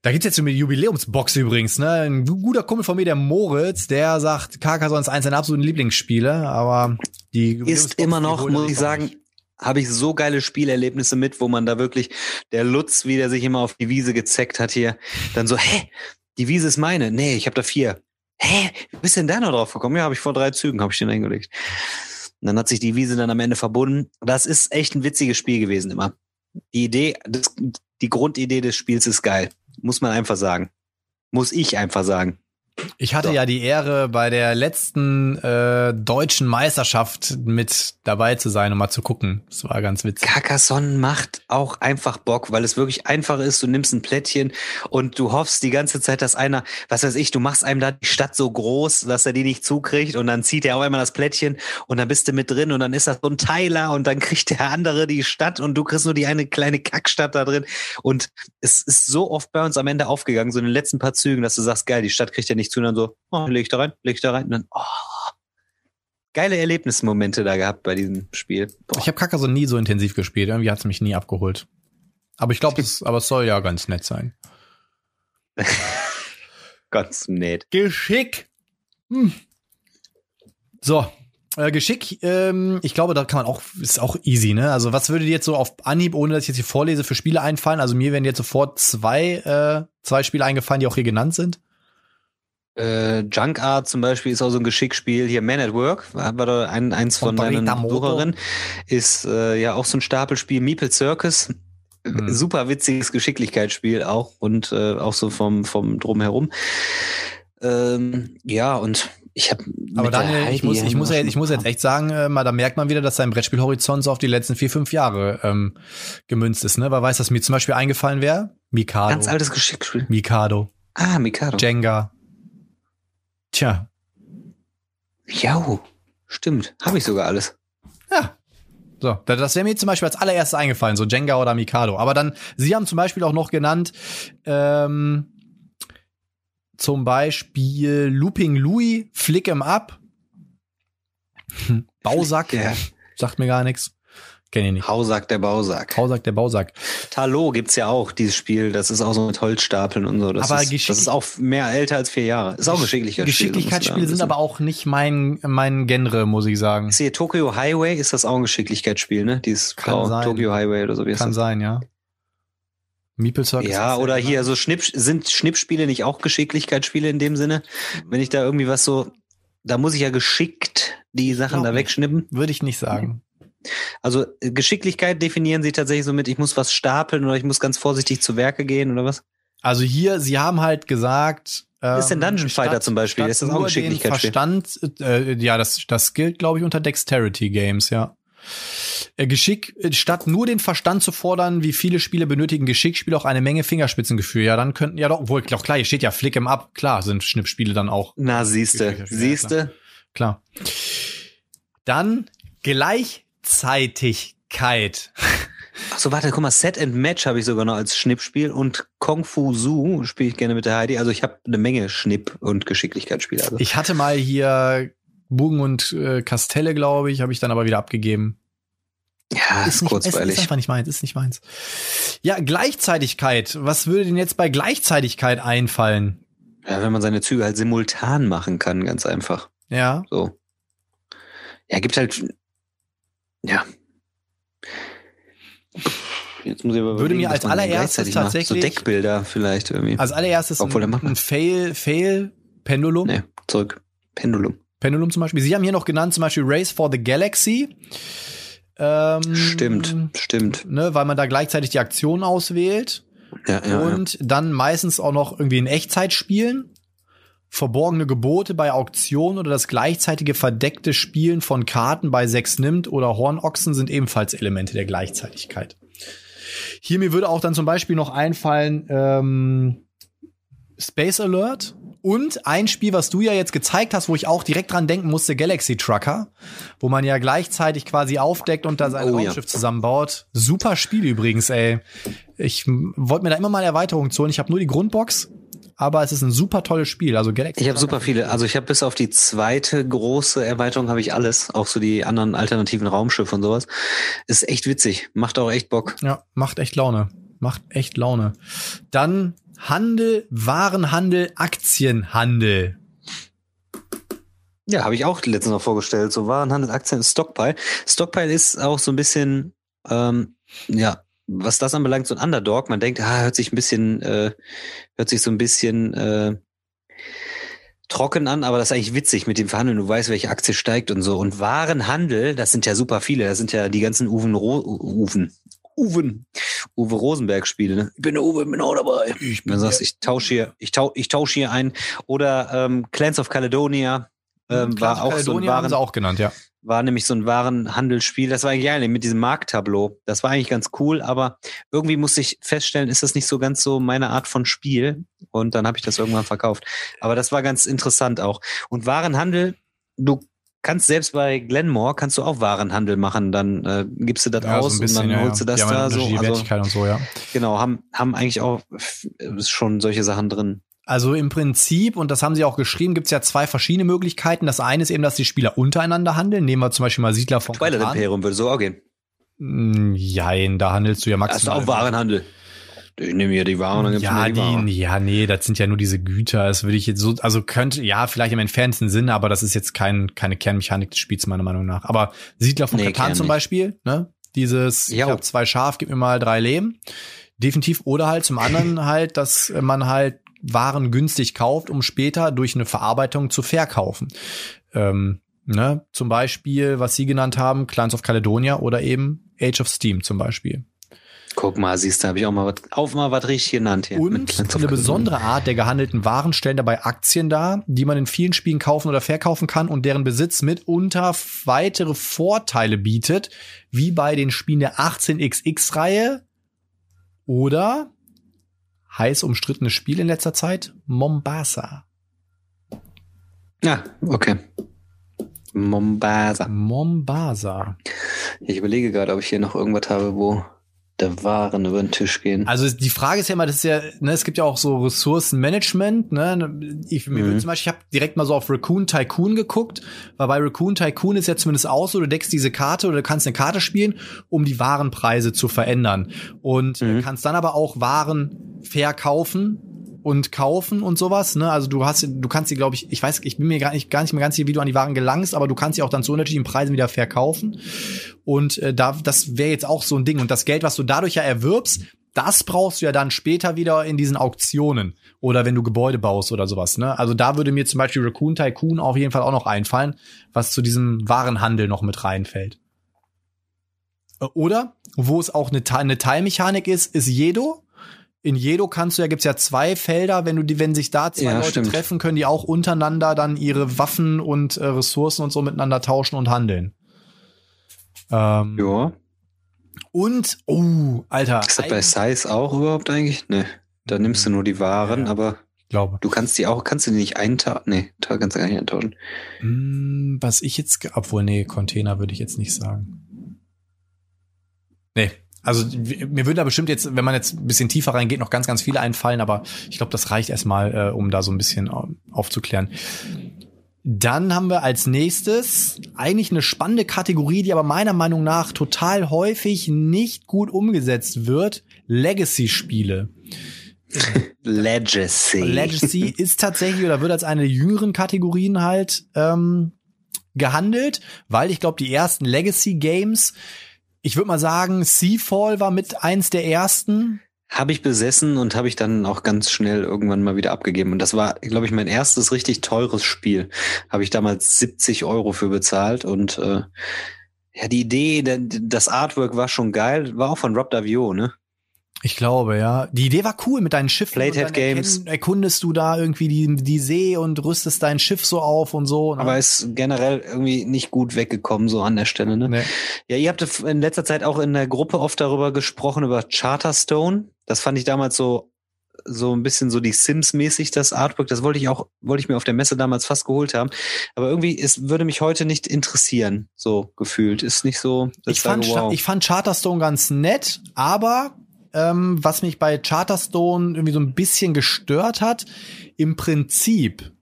Da gibt's jetzt eine Jubiläumsbox übrigens, ne? Ein guter Kumpel von mir, der Moritz, der sagt, Carcassonne ist eins seiner absoluten Lieblingsspiele, aber die ist immer noch, muss ich sagen, habe ich so geile Spielerlebnisse mit, wo man da wirklich der Lutz, wie der sich immer auf die Wiese gezeckt hat hier, dann so, hä, die Wiese ist meine. Nee, ich habe da vier. Hä, wie bist denn da noch drauf gekommen? Ja, habe ich vor drei Zügen, habe ich den eingelegt. Und dann hat sich die Wiese dann am Ende verbunden. Das ist echt ein witziges Spiel gewesen immer. Die Idee, das, die Grundidee des Spiels ist geil. Muss man einfach sagen. Muss ich einfach sagen. Ich hatte so. ja die Ehre, bei der letzten äh, deutschen Meisterschaft mit dabei zu sein und mal zu gucken. Das war ganz witzig. Carcassonne macht auch einfach Bock, weil es wirklich einfach ist. Du nimmst ein Plättchen und du hoffst die ganze Zeit, dass einer, was weiß ich, du machst einem da die Stadt so groß, dass er die nicht zukriegt und dann zieht er auch einmal das Plättchen und dann bist du mit drin und dann ist das so ein Teiler und dann kriegt der andere die Stadt und du kriegst nur die eine kleine Kackstadt da drin. Und es ist so oft bei uns am Ende aufgegangen, so in den letzten paar Zügen, dass du sagst, geil, die Stadt kriegt ja nicht zu und dann so, oh, leg ich da rein, leg ich da rein und dann, oh. Geile Erlebnismomente da gehabt bei diesem Spiel. Boah. Ich habe Carcassonne nie so intensiv gespielt, irgendwie hat es mich nie abgeholt. Aber ich glaube, es, aber es soll ja ganz nett sein. ganz nett. Geschick. Hm. So, äh, Geschick, ähm, ich glaube, da kann man auch, ist auch easy, ne? Also was würde dir jetzt so auf Anhieb, ohne dass ich jetzt hier vorlese, für Spiele einfallen? Also mir werden jetzt sofort zwei, äh, zwei Spiele eingefallen, die auch hier genannt sind. Äh, Junk Art zum Beispiel ist auch so ein Geschickspiel. Hier Man at Work, war da ein, eins von, von deinen Besucherinnen, ist äh, ja auch so ein Stapelspiel. Meeple Circus, hm. super witziges Geschicklichkeitsspiel auch und äh, auch so vom, vom Drumherum. Ähm, ja, und ich habe. Aber Daniel, ich muss, ich muss, ja, ich muss jetzt echt sagen, äh, mal, da merkt man wieder, dass sein Brettspielhorizont so auf die letzten vier, fünf Jahre ähm, gemünzt ist, ne? Weil weiß, dass mir zum Beispiel eingefallen wäre? Mikado. Ganz altes Geschickspiel. Mikado. Ah, Mikado. Jenga. Tja. Ja, stimmt. Habe ich sogar alles. Ja. So, das wäre mir zum Beispiel als allererstes eingefallen, so Jenga oder Mikado. Aber dann, Sie haben zum Beispiel auch noch genannt, ähm, zum Beispiel Looping Louis, Flick em Up, Bausack, ja. sagt mir gar nichts. Kenn ich nicht. Hausack der Bausack. Hausack der Bausack. Talo gibt's ja auch, dieses Spiel. Das ist auch so mit Holzstapeln und so. Das, aber ist, das ist auch mehr älter als vier Jahre. Ist auch ein Geschicklichkeitsspiel. Geschicklichkeitsspiele sind aber auch nicht mein, mein Genre, muss ich sagen. Ich sehe Tokyo Highway, ist das auch ein Geschicklichkeitsspiel, ne? Dieses Kann sein. Tokyo Highway oder so wie Kann das? sein, ja. Meeple Circus. Ja, oder hier so Schnipp, sind Schnippspiele nicht auch Geschicklichkeitsspiele in dem Sinne? Wenn ich da irgendwie was so, da muss ich ja geschickt die Sachen da wegschnippen. Würde ich nicht sagen. Also äh, Geschicklichkeit definieren Sie tatsächlich so mit, ich muss was stapeln oder ich muss ganz vorsichtig zu Werke gehen oder was? Also hier, Sie haben halt gesagt. Ähm, ist denn Dungeon Fighter statt, zum Beispiel? Ist das auch Geschicklichkeit? Verstand, äh, ja, das, das gilt, glaube ich, unter Dexterity Games, ja. Äh, Geschick, äh, statt nur den Verstand zu fordern, wie viele Spiele benötigen Geschickspiele auch eine Menge Fingerspitzengefühl. Ja, dann könnten, ja doch, wohl, doch klar, hier steht ja Flick im Up, klar, sind Schnippspiele dann auch. Na, siehste, siehste. Klar. klar. Dann gleich Gleichzeitigkeit. Ach so, warte, guck mal, Set and Match habe ich sogar noch als Schnippspiel und Kung Fu Su spiele ich gerne mit der Heidi. Also ich habe eine Menge Schnipp- und Geschicklichkeitsspiele. Also. Ich hatte mal hier Bogen und äh, Kastelle, glaube ich, habe ich dann aber wieder abgegeben. Ja, ist, ist nicht, kurzweilig. Ist, ist einfach nicht meins, ist nicht meins. Ja, Gleichzeitigkeit. Was würde denn jetzt bei Gleichzeitigkeit einfallen? Ja, wenn man seine Züge halt simultan machen kann, ganz einfach. Ja. So. Ja, gibt halt ja. Jetzt muss ich aber Würde mir als allererstes tatsächlich so Deckbilder vielleicht irgendwie. Als allererstes Obwohl, ein, ein Fail, Fail, Pendulum. Nee, zurück. Pendulum. Pendulum zum Beispiel. Sie haben hier noch genannt zum Beispiel Race for the Galaxy. Ähm, stimmt, stimmt. Ne, weil man da gleichzeitig die Aktion auswählt. Ja, ja, und ja. dann meistens auch noch irgendwie in Echtzeit spielen verborgene Gebote bei Auktionen oder das gleichzeitige verdeckte Spielen von Karten bei Sechs nimmt oder Hornochsen sind ebenfalls Elemente der Gleichzeitigkeit. Hier mir würde auch dann zum Beispiel noch einfallen ähm, Space Alert und ein Spiel, was du ja jetzt gezeigt hast, wo ich auch direkt dran denken musste, Galaxy Trucker, wo man ja gleichzeitig quasi aufdeckt und da sein oh, Raumschiff ja. zusammenbaut. Super Spiel übrigens, ey. Ich wollte mir da immer mal Erweiterungen zu holen. Ich habe nur die Grundbox aber es ist ein super tolles Spiel. Also Galaxy. Ich habe super viele. Also ich habe bis auf die zweite große Erweiterung habe ich alles, auch so die anderen alternativen Raumschiffe und sowas. Ist echt witzig, macht auch echt Bock. Ja, macht echt Laune. Macht echt Laune. Dann Handel, Warenhandel, Aktienhandel. Ja, habe ich auch letztens noch vorgestellt. So Warenhandel, Aktien, Stockpile. Stockpile ist auch so ein bisschen, ähm, ja, was das anbelangt, so ein Underdog. Man denkt, ah, hört sich ein bisschen, äh, hört sich so ein bisschen, äh, trocken an, aber das ist eigentlich witzig mit dem Verhandeln. Du weißt, welche Aktie steigt und so. Und Warenhandel, das sind ja super viele. Das sind ja die ganzen Uven, Ro Uven, Uven, Uwe Rosenberg Spiele. Ne? Ich bin der Uwe, bin auch dabei. Ich bin sagst, ich tausche hier, ich tau, ich tausche hier ein. Oder ähm, Clans of Caledonia ähm, war auch so ein Waren, haben sie auch genannt, ja war nämlich so ein Warenhandelsspiel. Das war eigentlich geil mit diesem Markttableau. Das war eigentlich ganz cool, aber irgendwie musste ich feststellen, ist das nicht so ganz so meine Art von Spiel. Und dann habe ich das irgendwann verkauft. Aber das war ganz interessant auch. Und Warenhandel, du kannst selbst bei Glenmore kannst du auch Warenhandel machen, dann äh, gibst du das ja, aus so bisschen, und dann holst ja, du das da so. Also, und so, ja. Genau, haben haben eigentlich auch schon solche Sachen drin. Also im Prinzip, und das haben sie auch geschrieben, gibt es ja zwei verschiedene Möglichkeiten. Das eine ist eben, dass die Spieler untereinander handeln. Nehmen wir zum Beispiel mal Siedler von Twilight Imperium würde so auch gehen. Mm, jein, da handelst du ja maximal. Das ist auch Warenhandel. Ich nehme hier die Waren und ja, die, die ja, nee, das sind ja nur diese Güter. Das würde ich jetzt so, also könnte, ja, vielleicht im entferntesten Sinne, aber das ist jetzt kein, keine Kernmechanik des Spiels, meiner Meinung nach. Aber Siedler von nee, Katan zum Beispiel, ne? Dieses, jo. ich habe zwei Schaf, gib mir mal drei Leben. Definitiv. Oder halt zum anderen halt, dass man halt waren günstig kauft, um später durch eine Verarbeitung zu verkaufen. Ähm, ne? Zum Beispiel, was Sie genannt haben, Clans of Caledonia oder eben Age of Steam zum Beispiel. Guck mal, siehst du, habe ich auch mal was, auf mal was richtig genannt hier. Und eine besondere Art der gehandelten Waren stellen dabei Aktien dar, die man in vielen Spielen kaufen oder verkaufen kann und deren Besitz mitunter weitere Vorteile bietet, wie bei den Spielen der 18XX-Reihe oder heiß umstrittenes Spiel in letzter Zeit? Mombasa. Ja, okay. Mombasa. Mombasa. Ich überlege gerade, ob ich hier noch irgendwas habe, wo der Waren über den Tisch gehen. Also die Frage ist ja immer, das ist ja, ne, es gibt ja auch so Ressourcenmanagement, ne? Ich, mir mhm. zum Beispiel, ich habe direkt mal so auf Raccoon Tycoon geguckt, weil bei Raccoon Tycoon ist ja zumindest auch so, du deckst diese Karte oder du kannst eine Karte spielen, um die Warenpreise zu verändern. Und mhm. kannst dann aber auch Waren verkaufen und kaufen und sowas, ne? Also du hast, du kannst sie, glaube ich, ich weiß, ich bin mir gar nicht, gar nicht mehr ganz sicher, wie du an die Waren gelangst, aber du kannst sie auch dann zu unterschiedlichen Preisen wieder verkaufen. Und äh, da, das wäre jetzt auch so ein Ding. Und das Geld, was du dadurch ja erwirbst, das brauchst du ja dann später wieder in diesen Auktionen oder wenn du Gebäude baust oder sowas. Ne? Also da würde mir zum Beispiel Raccoon Tycoon auf jeden Fall auch noch einfallen, was zu diesem Warenhandel noch mit reinfällt. Äh, oder wo es auch eine, eine Teilmechanik ist, ist Jedo in Jedo kannst du ja, gibt's ja zwei Felder, wenn du die, wenn sich da zwei ja, Leute stimmt. treffen, können die auch untereinander dann ihre Waffen und äh, Ressourcen und so miteinander tauschen und handeln. Ähm, ja. Und, oh, Alter. Ist das bei Size auch überhaupt eigentlich? Ne. Da nimmst du nur die Waren, ja, aber ich glaube. Du kannst die auch, kannst du die nicht eintauschen? Nee, da kannst du gar nicht eintauschen. Hm, was ich jetzt, obwohl, nee, Container würde ich jetzt nicht sagen. Nee, also mir würde da bestimmt jetzt, wenn man jetzt ein bisschen tiefer reingeht, noch ganz, ganz viele einfallen, aber ich glaube, das reicht erstmal, äh, um da so ein bisschen aufzuklären. Dann haben wir als nächstes eigentlich eine spannende Kategorie, die aber meiner Meinung nach total häufig nicht gut umgesetzt wird. Legacy-Spiele. Legacy. Legacy ist tatsächlich oder wird als eine der jüngeren Kategorien halt ähm, gehandelt, weil ich glaube, die ersten Legacy Games ich würde mal sagen, Seafall war mit eins der ersten. Habe ich besessen und habe ich dann auch ganz schnell irgendwann mal wieder abgegeben. Und das war, glaube ich, mein erstes richtig teures Spiel. Habe ich damals 70 Euro für bezahlt und äh, ja, die Idee, das Artwork war schon geil, war auch von Rob Davio, ne? Ich glaube, ja. Die Idee war cool mit deinen Schiffen. Playhead Games. Erkundest du da irgendwie die, die See und rüstest dein Schiff so auf und so. Ne? Aber ist generell irgendwie nicht gut weggekommen, so an der Stelle, ne? Nee. Ja, ihr habt in letzter Zeit auch in der Gruppe oft darüber gesprochen, über Charterstone. Das fand ich damals so, so ein bisschen so die Sims-mäßig, das Artwork. Das wollte ich auch, wollte ich mir auf der Messe damals fast geholt haben. Aber irgendwie, es würde mich heute nicht interessieren, so gefühlt. Ist nicht so. Ich fand, sage, wow. ich fand Charterstone ganz nett, aber ähm, was mich bei Charterstone irgendwie so ein bisschen gestört hat. Im Prinzip,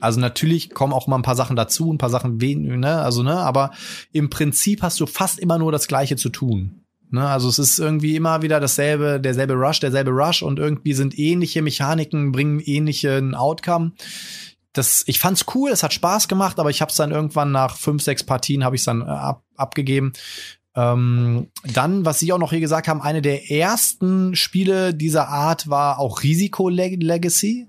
also natürlich kommen auch mal ein paar Sachen dazu, ein paar Sachen weniger, ne, also ne, aber im Prinzip hast du fast immer nur das Gleiche zu tun. Ne, also es ist irgendwie immer wieder dasselbe, derselbe Rush, derselbe Rush und irgendwie sind ähnliche Mechaniken, bringen ähnlichen Outcome. Das, ich fand's cool, es hat Spaß gemacht, aber ich habe es dann irgendwann nach fünf, sechs Partien habe ich dann äh, ab, abgegeben. Ähm, dann, was Sie auch noch hier gesagt haben, eine der ersten Spiele dieser Art war auch Risiko Legacy.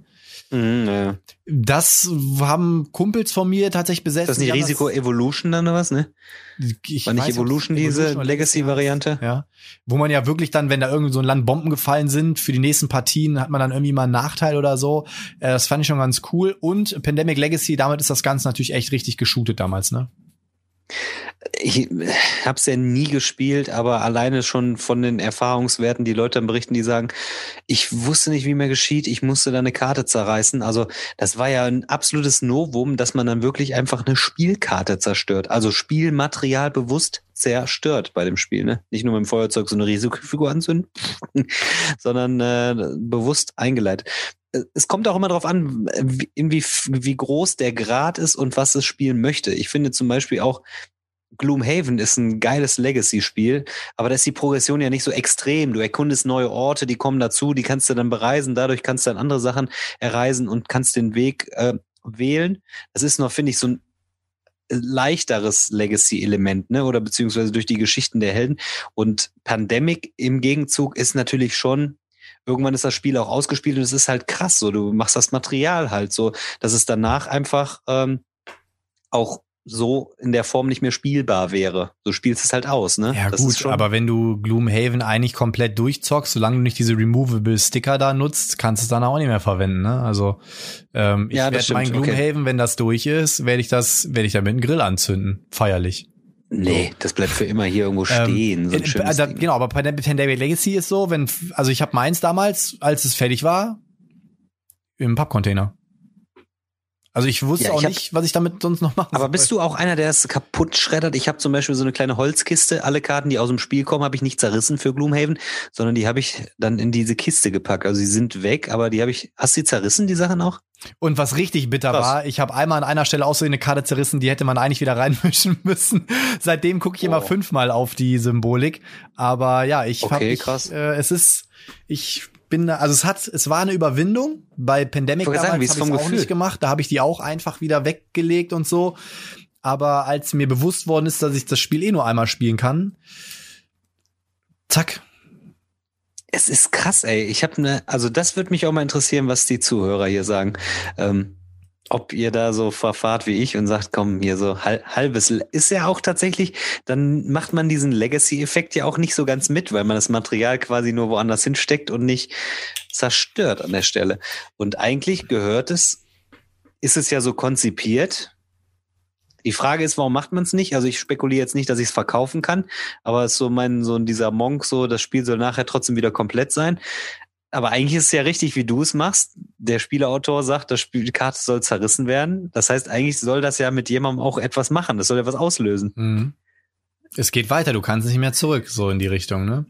Mhm, ja. Das haben Kumpels von mir tatsächlich. Ist das nicht Die haben Risiko Evolution dann oder was, ne? ich War nicht weiß nicht, Evolution es diese Evolution Legacy-Variante? Ja. Wo man ja wirklich dann, wenn da irgendwie so ein Land Bomben gefallen sind, für die nächsten Partien hat man dann irgendwie mal einen Nachteil oder so. Äh, das fand ich schon ganz cool. Und Pandemic Legacy, damit ist das Ganze natürlich echt richtig geshootet damals, ne? Ich hab's ja nie gespielt, aber alleine schon von den Erfahrungswerten, die Leute dann berichten, die sagen, ich wusste nicht, wie mir geschieht, ich musste da eine Karte zerreißen. Also das war ja ein absolutes Novum, dass man dann wirklich einfach eine Spielkarte zerstört. Also Spielmaterial bewusst zerstört bei dem Spiel, ne? Nicht nur mit dem Feuerzeug so eine Risikofigur anzünden, sondern äh, bewusst eingeleitet es kommt auch immer darauf an, wie, wie, groß der Grad ist und was es spielen möchte. Ich finde zum Beispiel auch, Gloomhaven ist ein geiles Legacy-Spiel, aber da ist die Progression ja nicht so extrem. Du erkundest neue Orte, die kommen dazu, die kannst du dann bereisen, dadurch kannst du dann andere Sachen erreisen und kannst den Weg äh, wählen. Das ist noch, finde ich, so ein leichteres Legacy-Element, ne? Oder beziehungsweise durch die Geschichten der Helden. Und Pandemic im Gegenzug ist natürlich schon irgendwann ist das Spiel auch ausgespielt und es ist halt krass so. Du machst das Material halt so, dass es danach einfach ähm, auch so in der Form nicht mehr spielbar wäre. Du spielst es halt aus, ne? Ja das gut, aber wenn du Gloomhaven eigentlich komplett durchzockst, solange du nicht diese removable Sticker da nutzt, kannst du es dann auch nicht mehr verwenden, ne? Also ähm, ich Ja, werde mein okay. Gloomhaven, wenn das durch ist, werde ich das, werde ich damit einen Grill anzünden, feierlich. Nee, das bleibt für immer hier irgendwo stehen. so ein äh, schönes da, genau, aber bei Pandemic Legacy ist so, wenn, also ich habe meins damals, als es fertig war, im Pappcontainer. Also ich wusste Ja, auch ich hab- nicht, was ich damit sonst noch machen Aber soll. bist du auch einer, der es kaputt schreddert? Ich habe zum Beispiel so eine kleine Holzkiste. Alle Karten, die aus dem Spiel kommen, habe ich nicht zerrissen für Gloomhaven, sondern die habe ich dann in diese Kiste gepackt. Also sie sind weg, aber die habe ich. Hast du die zerrissen, die Sachen auch? Und was richtig bitter Krass. war, ich habe einmal an einer Stelle auch so eine Karte zerrissen, die hätte man eigentlich wieder reinmischen müssen. Seitdem gucke ich immer Oh. fünfmal auf die Symbolik. Aber ja, ich hab, Okay, ich, krass. Äh, es ist, ich bin, da- also es hat, es war eine Überwindung. Bei Pandemic Ich wollte sagen, wie damals habe ich vom auch nicht gemacht. Da habe ich die auch einfach wieder weggelegt und so. Aber als mir bewusst worden ist, dass ich das Spiel eh nur einmal spielen kann, zack. Es ist krass, ey. Ich habe ne, also das würde mich auch mal interessieren, was die Zuhörer hier sagen. Ähm, ob ihr da so verfahrt wie ich und sagt, komm, hier so hal- halbes, ist ja auch tatsächlich, dann macht man diesen Legacy-Effekt ja auch nicht so ganz mit, weil man das Material quasi nur woanders hinsteckt und nicht zerstört an der Stelle. Und eigentlich gehört es, ist es ja so konzipiert. Die Frage ist, warum macht man es nicht? Also ich spekuliere jetzt nicht, dass ich es verkaufen kann, aber es ist so mein, so dieser Monk, so, das Spiel soll nachher trotzdem wieder komplett sein. Aber eigentlich ist es ja richtig, wie du es machst. Der Spieleautor sagt, das Spiel, die Karte soll zerrissen werden. Das heißt, eigentlich soll das ja mit jemandem auch etwas machen. Das soll ja was auslösen. Mhm. Es geht weiter, du kannst nicht mehr zurück, so in die Richtung, ne?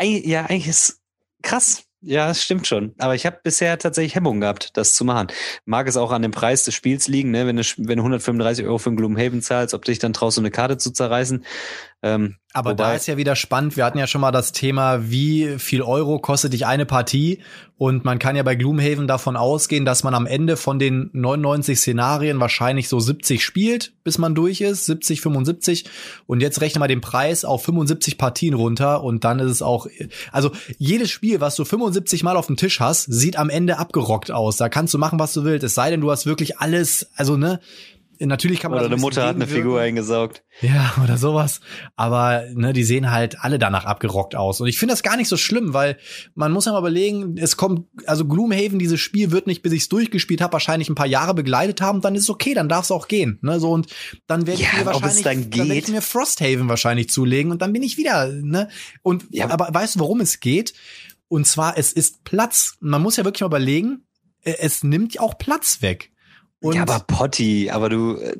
Ja, eigentlich ist krass. Ja, das stimmt schon. Aber ich habe bisher tatsächlich Hemmungen gehabt, das zu machen. Mag es auch an dem Preis des Spiels liegen, ne? wenn, du, wenn du 135 Euro für ein Gloomhaven zahlst, ob dich dann traust, so eine Karte zu zerreißen. Ähm, Aber da ist ja wieder spannend. Wir hatten ja schon mal das Thema, wie viel Euro kostet dich eine Partie? Und man kann ja bei Gloomhaven davon ausgehen, dass man am Ende von den 99 Szenarien wahrscheinlich so 70 spielt, bis man durch ist. 70, 75. Und jetzt rechne mal den Preis auf 75 Partien runter und dann ist es auch, also jedes Spiel, was du 75 Mal auf dem Tisch hast, sieht am Ende abgerockt aus. Da kannst du machen, was du willst. Es sei denn, du hast wirklich alles, also ne, Natürlich kann man oder eine Mutter hat eine. Figur eingesaugt. Ja, oder sowas. Aber ne, die sehen halt alle danach abgerockt aus. Und ich finde das gar nicht so schlimm, weil man muss ja mal überlegen, es kommt, also Gloomhaven, dieses Spiel wird nicht, bis ich es durchgespielt habe, wahrscheinlich ein paar Jahre begleitet haben, dann ist es okay, dann darf es auch gehen. Ne, so und dann werde ich Ja, mir wahrscheinlich, dann dann werde ich mir Frosthaven wahrscheinlich zulegen und dann bin ich wieder, ne? Und Ja. aber weißt du, worum es geht? Und zwar, es ist Platz. Man muss ja wirklich mal überlegen, äh, es nimmt ja auch Platz weg. Und ja, aber Potti, aber du, äh,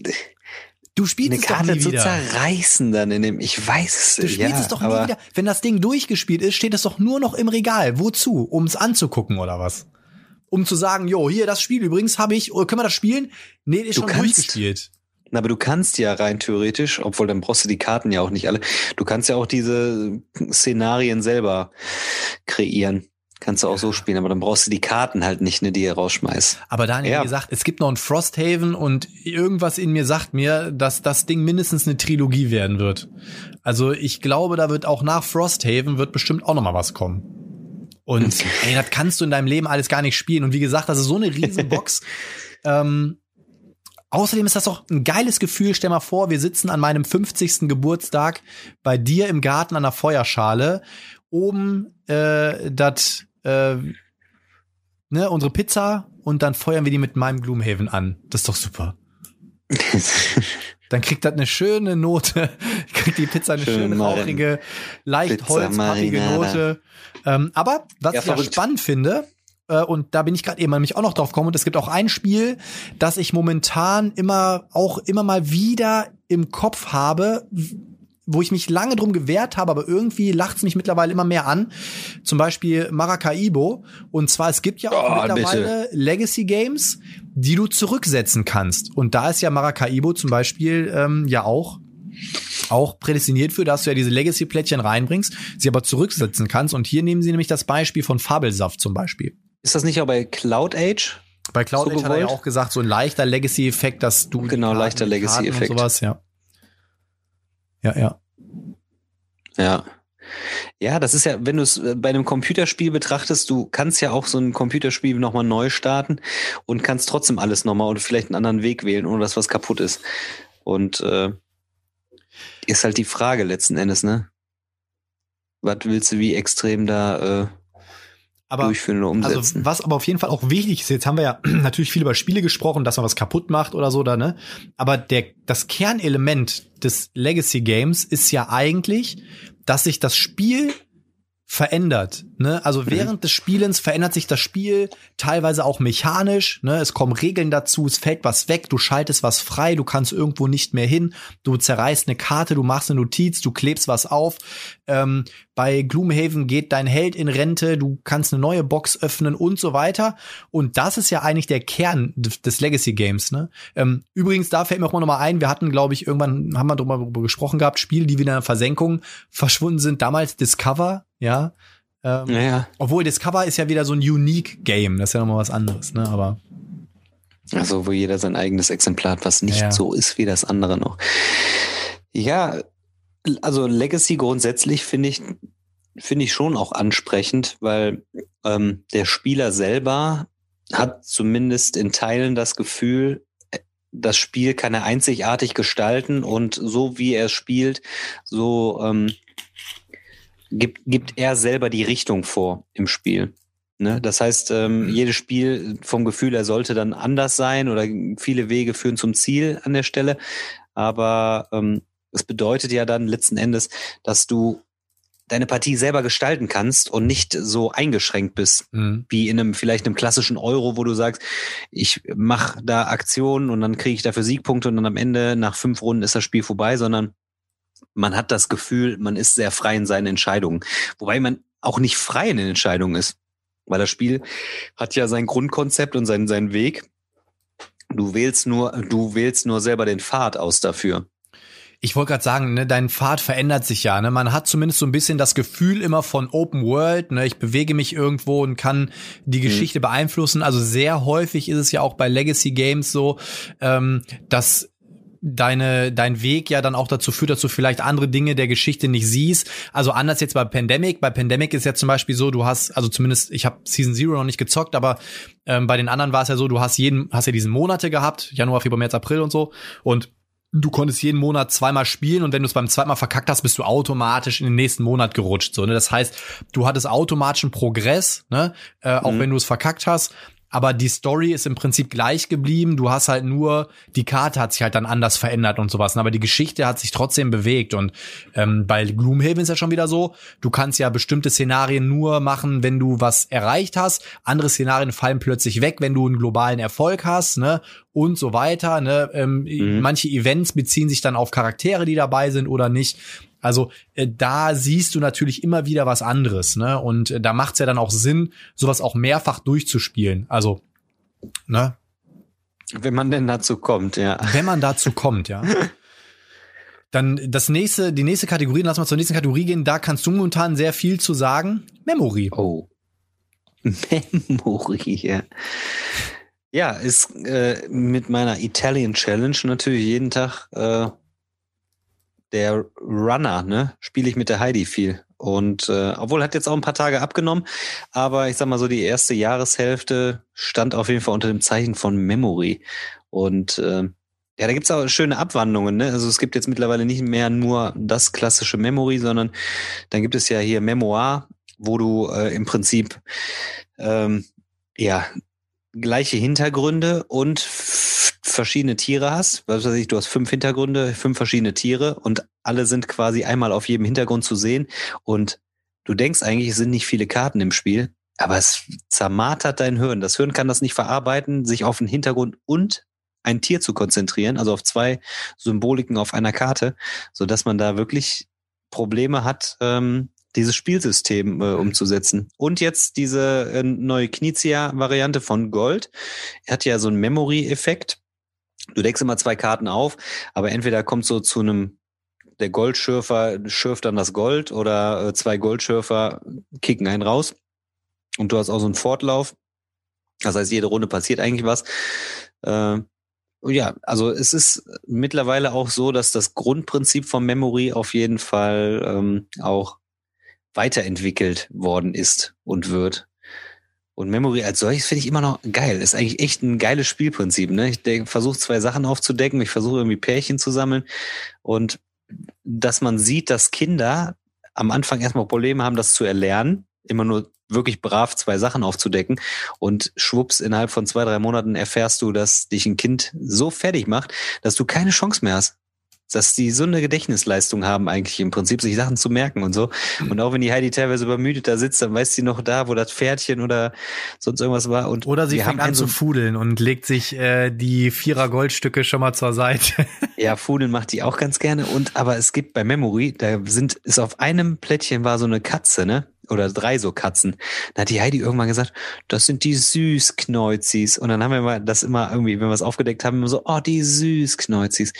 du spielst eine es doch Karte nie zu wieder. zerreißen dann in dem, ich weiß es. Du spielst ja, es doch nie wieder. Wenn das Ding durchgespielt ist, steht es doch nur noch im Regal. Wozu? Um es anzugucken oder was? Um zu sagen, jo, hier das Spiel übrigens habe ich, oder können wir das spielen? Nee, ist Du schon kannst- durchgespielt. Na, aber du kannst ja rein theoretisch, obwohl dann brauchst du die Karten ja auch nicht alle, du kannst ja auch diese Szenarien selber kreieren. Kannst du auch so spielen, aber dann brauchst du die Karten halt nicht, ne, die ihr rausschmeißt. Aber Daniel, Ja. wie gesagt, es gibt noch ein Frosthaven und irgendwas in mir sagt mir, dass das Ding mindestens eine Trilogie werden wird. Also ich glaube, da wird auch nach Frosthaven wird bestimmt auch noch mal was kommen. Und ey, das kannst du in deinem Leben alles gar nicht spielen. Und wie gesagt, das ist so eine Riesenbox. ähm, Außerdem ist das auch ein geiles Gefühl. Stell mal vor, wir sitzen an meinem 50. Geburtstag bei dir im Garten an der Feuerschale. Oben äh, das äh, ne, unsere Pizza und dann feuern wir die mit meinem Gloomhaven an. Das ist doch super. dann kriegt das eine schöne Note, kriegt die Pizza eine Schön schöne rauchige, leicht holzpappige Note. Ähm, aber was ja, ich ja spannend finde, äh, und da bin ich gerade eben nämlich auch noch drauf gekommen und es gibt auch ein Spiel, das ich momentan immer auch immer mal wieder im Kopf habe, wo ich mich lange drum gewehrt habe, aber irgendwie lacht es mich mittlerweile immer mehr an. Zum Beispiel Maracaibo. Und zwar, es gibt ja auch oh, mittlerweile bitte. Legacy Games, die du zurücksetzen kannst. Und da ist ja Maracaibo zum Beispiel ähm, ja auch auch prädestiniert für, dass du ja diese Legacy-Plättchen reinbringst, sie aber zurücksetzen kannst. Und hier nehmen sie nämlich das Beispiel von Fabelsaft zum Beispiel. Ist das nicht auch bei Cloud Age? Bei Cloud so Age hat er ja auch gesagt, so ein leichter Legacy-Effekt, dass du genau leichter Legacy-Effekt sowas, ja. Ja, ja. Ja. Ja, das ist ja, wenn du es äh, bei einem Computerspiel betrachtest, du kannst ja auch so ein Computerspiel nochmal neu starten und kannst trotzdem alles nochmal oder vielleicht einen anderen Weg wählen, ohne dass was kaputt ist. Und äh, ist halt die Frage letzten Endes, ne? Was willst du wie extrem da äh, aber, durchführen oder also umsetzen. Also was aber auf jeden Fall auch wichtig ist, jetzt haben wir ja natürlich viel über Spiele gesprochen, dass man was kaputt macht oder so da, ne? Aber der, das Kernelement des Legacy Games ist ja eigentlich, dass sich das Spiel verändert. Ne? Also mhm. während des Spielens verändert sich das Spiel teilweise auch mechanisch. Ne? Es kommen Regeln dazu, es fällt was weg, du schaltest was frei, du kannst irgendwo nicht mehr hin, du zerreißt eine Karte, du machst eine Notiz, du klebst was auf. Ähm, bei Gloomhaven geht dein Held in Rente, du kannst eine neue Box öffnen und so weiter. Und das ist ja eigentlich der Kern des Legacy Games. Ne? Ähm, übrigens, da fällt mir auch mal nochmal ein, wir hatten, glaube ich, irgendwann haben wir darüber gesprochen gehabt, Spiele, die wieder in der Versenkung verschwunden sind. Damals Discover ja. Ähm, ja, Obwohl Discover ist ja wieder so ein Unique Game, das ist ja nochmal was anderes, ne? Aber. Also, wo jeder sein eigenes Exemplar hat, was nicht ja. so ist wie das andere noch. Ja, also Legacy grundsätzlich finde ich, finde ich schon auch ansprechend, weil ähm, der Spieler selber hat zumindest in Teilen das Gefühl, das Spiel kann er einzigartig gestalten und so wie er es spielt, so ähm, gibt, gibt er selber die Richtung vor im Spiel. Ne? Das heißt, ähm, mhm. jedes Spiel vom Gefühl, er sollte dann anders sein oder viele Wege führen zum Ziel an der Stelle. Aber ähm, es bedeutet ja dann letzten Endes, dass du deine Partie selber gestalten kannst und nicht so eingeschränkt bist, mhm. wie in einem vielleicht einem klassischen Euro, wo du sagst, ich mache da Aktionen und dann kriege ich dafür Siegpunkte und dann am Ende nach fünf Runden ist das Spiel vorbei, sondern man hat das Gefühl, man ist sehr frei in seinen Entscheidungen. Wobei man auch nicht frei in den Entscheidungen ist. Weil das Spiel hat ja sein Grundkonzept und seinen, seinen Weg. Du wählst nur, du wählst nur selber den Pfad aus dafür. Ich wollte gerade sagen, ne, dein Pfad verändert sich ja. Ne? Man hat zumindest so ein bisschen das Gefühl immer von Open World. Ne? Ich bewege mich irgendwo und kann die mhm. Geschichte mhm. beeinflussen. Also sehr häufig ist es ja auch bei Legacy Games so, ähm, dass deine, dein Weg ja dann auch dazu führt, dass du vielleicht andere Dinge der Geschichte nicht siehst. Also anders jetzt bei Pandemic. Bei Pandemic ist ja zum Beispiel so, du hast, also zumindest, ich habe Season Zero noch nicht gezockt, aber ähm, bei den anderen war es ja so, du hast jeden, hast ja diesen Monate gehabt, Januar, Februar, März, April und so. Und du konntest jeden Monat zweimal spielen und wenn du es beim zweiten Mal verkackt hast, bist du automatisch in den nächsten Monat gerutscht. So, ne? Das heißt, du hattest automatischen Progress, ne? Äh, auch mhm. wenn du es verkackt hast aber die Story ist im Prinzip gleich geblieben. Du hast halt nur, die Karte hat sich halt dann anders verändert und sowas. Aber die Geschichte hat sich trotzdem bewegt. Und ähm, bei Gloomhaven ist ja schon wieder so, du kannst ja bestimmte Szenarien nur machen, wenn du was erreicht hast. Andere Szenarien fallen plötzlich weg, wenn du einen globalen Erfolg hast, ne? Und so weiter. Ne? Ähm, mhm. Manche Events beziehen sich dann auf Charaktere, die dabei sind oder nicht. Also äh, da siehst du natürlich immer wieder was anderes, ne? Und äh, da macht es ja dann auch Sinn, sowas auch mehrfach durchzuspielen. Also, ne? Wenn man denn dazu kommt, ja. Wenn man dazu kommt, ja. Dann das nächste, die nächste Kategorie, lass mal zur nächsten Kategorie gehen. Da kannst du momentan sehr viel zu sagen. Memory. Oh. Memory, ja. Ja, ist äh, mit meiner Italian Challenge natürlich jeden Tag äh, der Runner, ne, spiele ich mit der Heidi viel. Und äh, obwohl hat jetzt auch ein paar Tage abgenommen, aber ich sag mal so, die erste Jahreshälfte stand auf jeden Fall unter dem Zeichen von Memory. Und äh, ja, da gibt's auch schöne Abwandlungen. Ne? Also es gibt jetzt mittlerweile nicht mehr nur das klassische Memory, sondern dann gibt es ja hier Memoir, wo du äh, im Prinzip ähm, ja gleiche Hintergründe und verschiedene Tiere hast. Was weiß ich, du hast fünf Hintergründe, fünf verschiedene Tiere und alle sind quasi einmal auf jedem Hintergrund zu sehen. Und du denkst eigentlich, es sind nicht viele Karten im Spiel, aber es zermartert dein Hirn. Das Hirn kann das nicht verarbeiten, sich auf den Hintergrund und ein Tier zu konzentrieren, also auf zwei Symboliken auf einer Karte, so dass man da wirklich Probleme hat, ähm, dieses Spielsystem äh, umzusetzen. Und jetzt diese äh, neue Knizia-Variante von Gold. Er hat ja so einen Memory-Effekt. Du deckst immer zwei Karten auf, aber entweder kommt so zu einem der Goldschürfer schürft dann das Gold oder äh, zwei Goldschürfer kicken einen raus. Und du hast auch so einen Fortlauf. Das heißt, jede Runde passiert eigentlich was. Äh, ja, also es ist mittlerweile auch so, dass das Grundprinzip vom Memory auf jeden Fall ähm, auch weiterentwickelt worden ist und wird. Und Memory als solches finde ich immer noch geil. Ist eigentlich echt ein geiles Spielprinzip. Ne? Ich versuche zwei Sachen aufzudecken, ich versuche irgendwie Pärchen zu sammeln und dass man sieht, dass Kinder am Anfang erstmal Probleme haben, das zu erlernen, immer nur wirklich brav zwei Sachen aufzudecken und schwupps, innerhalb von zwei, drei Monaten erfährst du, dass dich ein Kind so fertig macht, dass du keine Chance mehr hast dass die so eine Gedächtnisleistung haben, eigentlich im Prinzip, sich Sachen zu merken und so. Mhm. Und auch wenn die Heidi teilweise übermüdet da sitzt, dann weiß sie noch da, wo das Pferdchen oder sonst irgendwas war. Und oder sie fängt an zu fudeln und legt sich äh, die Vierer Goldstücke schon mal zur Seite. ja, fudeln macht die auch ganz gerne. Und aber es gibt bei Memory, da sind, ist auf einem Plättchen war so eine Katze, ne? oder drei so Katzen. Da hat die Heidi irgendwann gesagt, das sind die Süßkneuzis. Und dann haben wir mal das immer irgendwie, wenn wir es aufgedeckt haben, immer so, oh, die Süßkneuzis.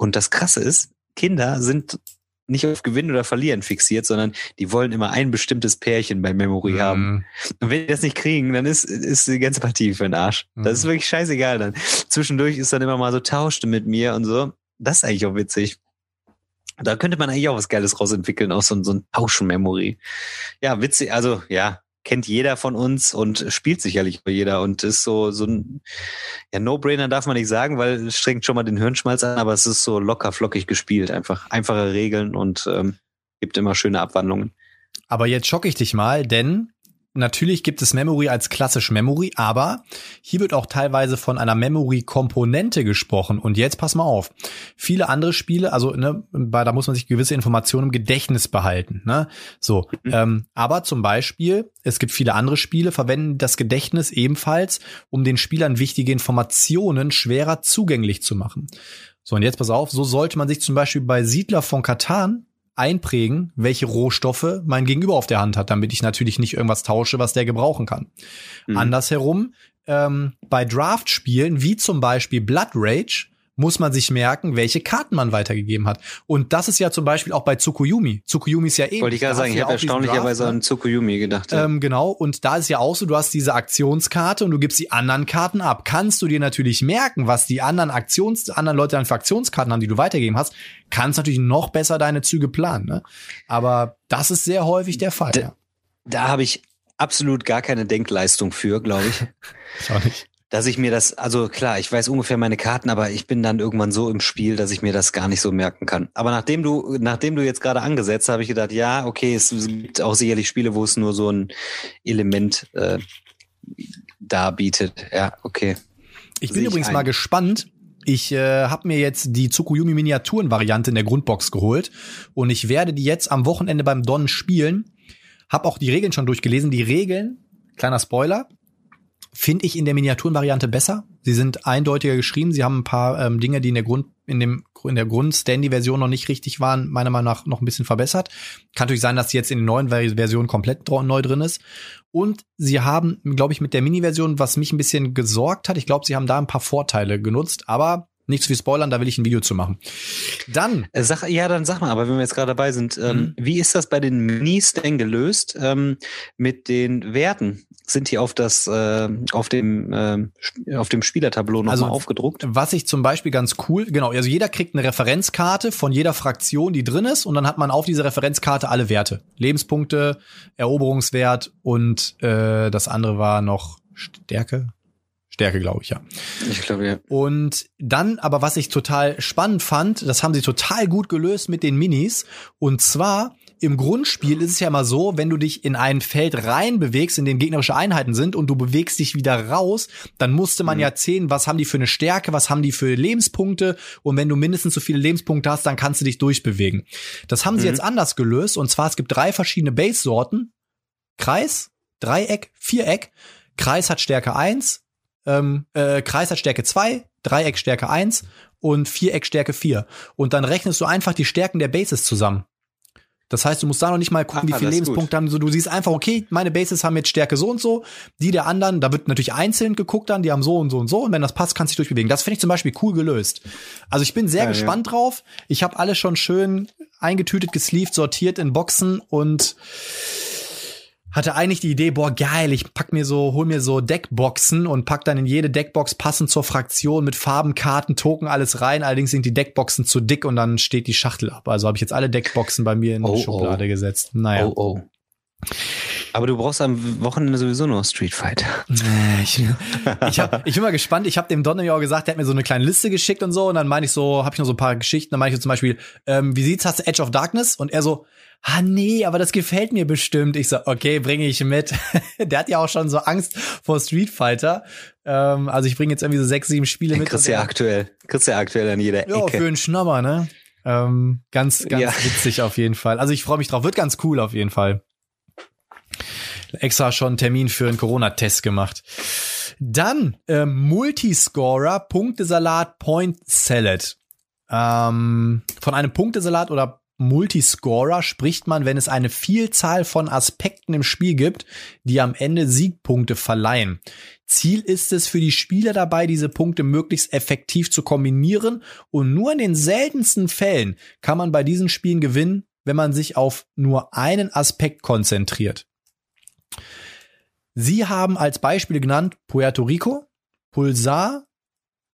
Und das Krasse ist, Kinder sind nicht auf Gewinnen oder Verlieren fixiert, sondern die wollen immer ein bestimmtes Pärchen bei Memory mhm. haben. Und wenn die das nicht kriegen, dann ist, ist die ganze Partie für den Arsch. Mhm. Das ist mhm. wirklich scheißegal dann. Zwischendurch ist dann immer mal so, tauschte mit mir und so. Das ist eigentlich auch witzig. Da könnte man eigentlich auch was Geiles rausentwickeln, auch so, so ein Tauschmemory. Ja, witzig, also ja, kennt jeder von uns und spielt sicherlich jeder und ist so, so ein, ja, No-Brainer darf man nicht sagen, weil es strengt schon mal den Hirnschmalz an, aber es ist so locker flockig gespielt, einfach einfache Regeln und ähm, gibt immer schöne Abwandlungen. Aber jetzt schocke ich dich mal, denn natürlich gibt es Memory als klassisch Memory, aber hier wird auch teilweise von einer Memory-Komponente gesprochen. Und jetzt pass mal auf. Viele andere Spiele, also ne, bei, da muss man sich gewisse Informationen im Gedächtnis behalten. Ne? So, mhm. ähm, aber zum Beispiel, es gibt viele andere Spiele, verwenden das Gedächtnis ebenfalls, um den Spielern wichtige Informationen schwerer zugänglich zu machen. So, und jetzt pass auf, so sollte man sich zum Beispiel bei Siedler von Katan einprägen, welche Rohstoffe mein Gegenüber auf der Hand hat, damit ich natürlich nicht irgendwas tausche, was der gebrauchen kann. Mhm. Andersherum, ähm, bei Draft-Spielen, wie zum Beispiel Blood Rage, muss man sich merken, welche Karten man weitergegeben hat. Und das ist ja zum Beispiel auch bei Tsukuyomi. Tsukuyomi ist ja eben. Wollte ich gerade sagen, ich habe erstaunlicherweise an Tsukuyomi gedacht. Ja. Ähm, genau, und da ist ja auch so, du hast diese Aktionskarte und du gibst die anderen Karten ab. Kannst du dir natürlich merken, was die anderen Aktions, anderen Leute dann für Aktionskarten haben, die du weitergegeben hast, kannst natürlich noch besser deine Züge planen. Ne? Aber das ist sehr häufig der Fall. Da, ja. da habe ich absolut gar keine Denkleistung für, glaube ich. ich nicht dass ich mir das, also klar, ich weiß ungefähr meine Karten, aber ich bin dann irgendwann so im Spiel, dass ich mir das gar nicht so merken kann. Aber nachdem du, nachdem du jetzt gerade angesetzt, habe ich gedacht, ja, okay, es gibt auch sicherlich Spiele, wo es nur so ein Element äh, darbietet. Ja, okay. Ich bin übrigens ein. mal gespannt. Ich äh, habe mir jetzt die Tsukuyomi Miniaturen-Variante in der Grundbox geholt und ich werde die jetzt am Wochenende beim Don spielen. Hab auch die Regeln schon durchgelesen. Die Regeln, kleiner Spoiler, finde ich in der Miniaturenvariante besser. Sie sind eindeutiger geschrieben. Sie haben ein paar ähm, Dinge, die in der Grund in dem in der Grund-Standy-Version noch nicht richtig waren, meiner Meinung nach noch ein bisschen verbessert. Kann natürlich sein, dass sie jetzt in den neuen Versionen komplett neu drin ist. Und sie haben, glaube ich, mit der Mini-Version, was mich ein bisschen gesorgt hat, ich glaube, sie haben da ein paar Vorteile genutzt, aber Nicht zu viel spoilern, da will ich ein Video zu machen. Dann. Äh, sag, ja, dann sag mal, aber wenn wir jetzt gerade dabei sind, ähm, mhm. wie ist das bei den Minis denn gelöst ähm, mit den Werten? Sind die auf das, äh, auf dem, äh, auf dem Spielertableau nochmal also, aufgedruckt? Was ich zum Beispiel ganz cool, genau, also jeder kriegt eine Referenzkarte von jeder Fraktion, die drin ist, und dann hat man auf dieser Referenzkarte alle Werte. Lebenspunkte, Eroberungswert und äh, das andere war noch Stärke, Stärke, glaube ich, ja. Ich glaube, ja. Und dann, aber was ich total spannend fand, das haben sie total gut gelöst mit den Minis. Und zwar, im Grundspiel ist es ja mal so, wenn du dich in ein Feld rein bewegst, in dem gegnerische Einheiten sind und du bewegst dich wieder raus, dann musste man mhm. ja zählen, was haben die für eine Stärke, was haben die für Lebenspunkte und wenn du mindestens so viele Lebenspunkte hast, dann kannst du dich durchbewegen. Das haben mhm. sie jetzt anders gelöst und zwar es gibt drei verschiedene Base-Sorten. Kreis, Dreieck, Viereck. Kreis hat Stärke 1, ähm, äh, Kreis hat Stärke 2, Dreieck Stärke 1 und Viereck Stärke 4. Und dann rechnest du einfach die Stärken der Bases zusammen. Das heißt, du musst da noch nicht mal gucken, Ach, wie viele Lebenspunkte haben. So, du siehst einfach, okay, meine Bases haben jetzt Stärke so und so, die der anderen, da wird natürlich einzeln geguckt dann, die haben so und so und so. Und wenn das passt, kannst du dich durchbewegen. Das finde ich zum Beispiel cool gelöst. Also ich bin sehr ja, gespannt ja. drauf. Ich habe alles schon schön eingetütet, gesleeved, sortiert in Boxen und hatte eigentlich die Idee, boah, geil, ich pack mir so, hol mir so Deckboxen und pack dann in jede Deckbox passend zur Fraktion mit Farben, Karten, Token, alles rein. Allerdings sind die Deckboxen zu dick und dann steht die Schachtel ab. Also habe ich jetzt alle Deckboxen bei mir in die oh, Schublade oh. gesetzt. Naja. Oh, oh. Aber du brauchst am Wochenende sowieso nur Street Fighter. Ich, ich, hab, ich bin mal gespannt. Ich habe dem Don auch gesagt, der hat mir so eine kleine Liste geschickt und so. Und dann meine ich so, habe ich noch so ein paar Geschichten. Dann meine ich so zum Beispiel, ähm, wie sieht's, hast du Edge of Darkness? Und er so, ah nee, aber das gefällt mir bestimmt. Ich so, okay, bringe ich mit. der hat ja auch schon so Angst vor Street Fighter. Ähm, also ich bringe jetzt irgendwie so sechs, sieben Spiele mit. Kriegst ja aktuell, kriegst ja aktuell an jeder Ecke. Ja, für einen Schnabber, ne? Ähm, ganz, ganz ja. witzig auf jeden Fall. Also ich freue mich drauf. Wird ganz cool auf jeden Fall. Extra schon einen Termin für einen Corona-Test gemacht. Dann äh, Multiscorer, Punktesalat, Point Salad. Ähm, von einem Punktesalat oder Multiscorer spricht man, wenn es eine Vielzahl von Aspekten im Spiel gibt, die am Ende Siegpunkte verleihen. Ziel ist es für die Spieler dabei, diese Punkte möglichst effektiv zu kombinieren und nur in den seltensten Fällen kann man bei diesen Spielen gewinnen, wenn man sich auf nur einen Aspekt konzentriert. Sie haben als Beispiele genannt Puerto Rico, Pulsar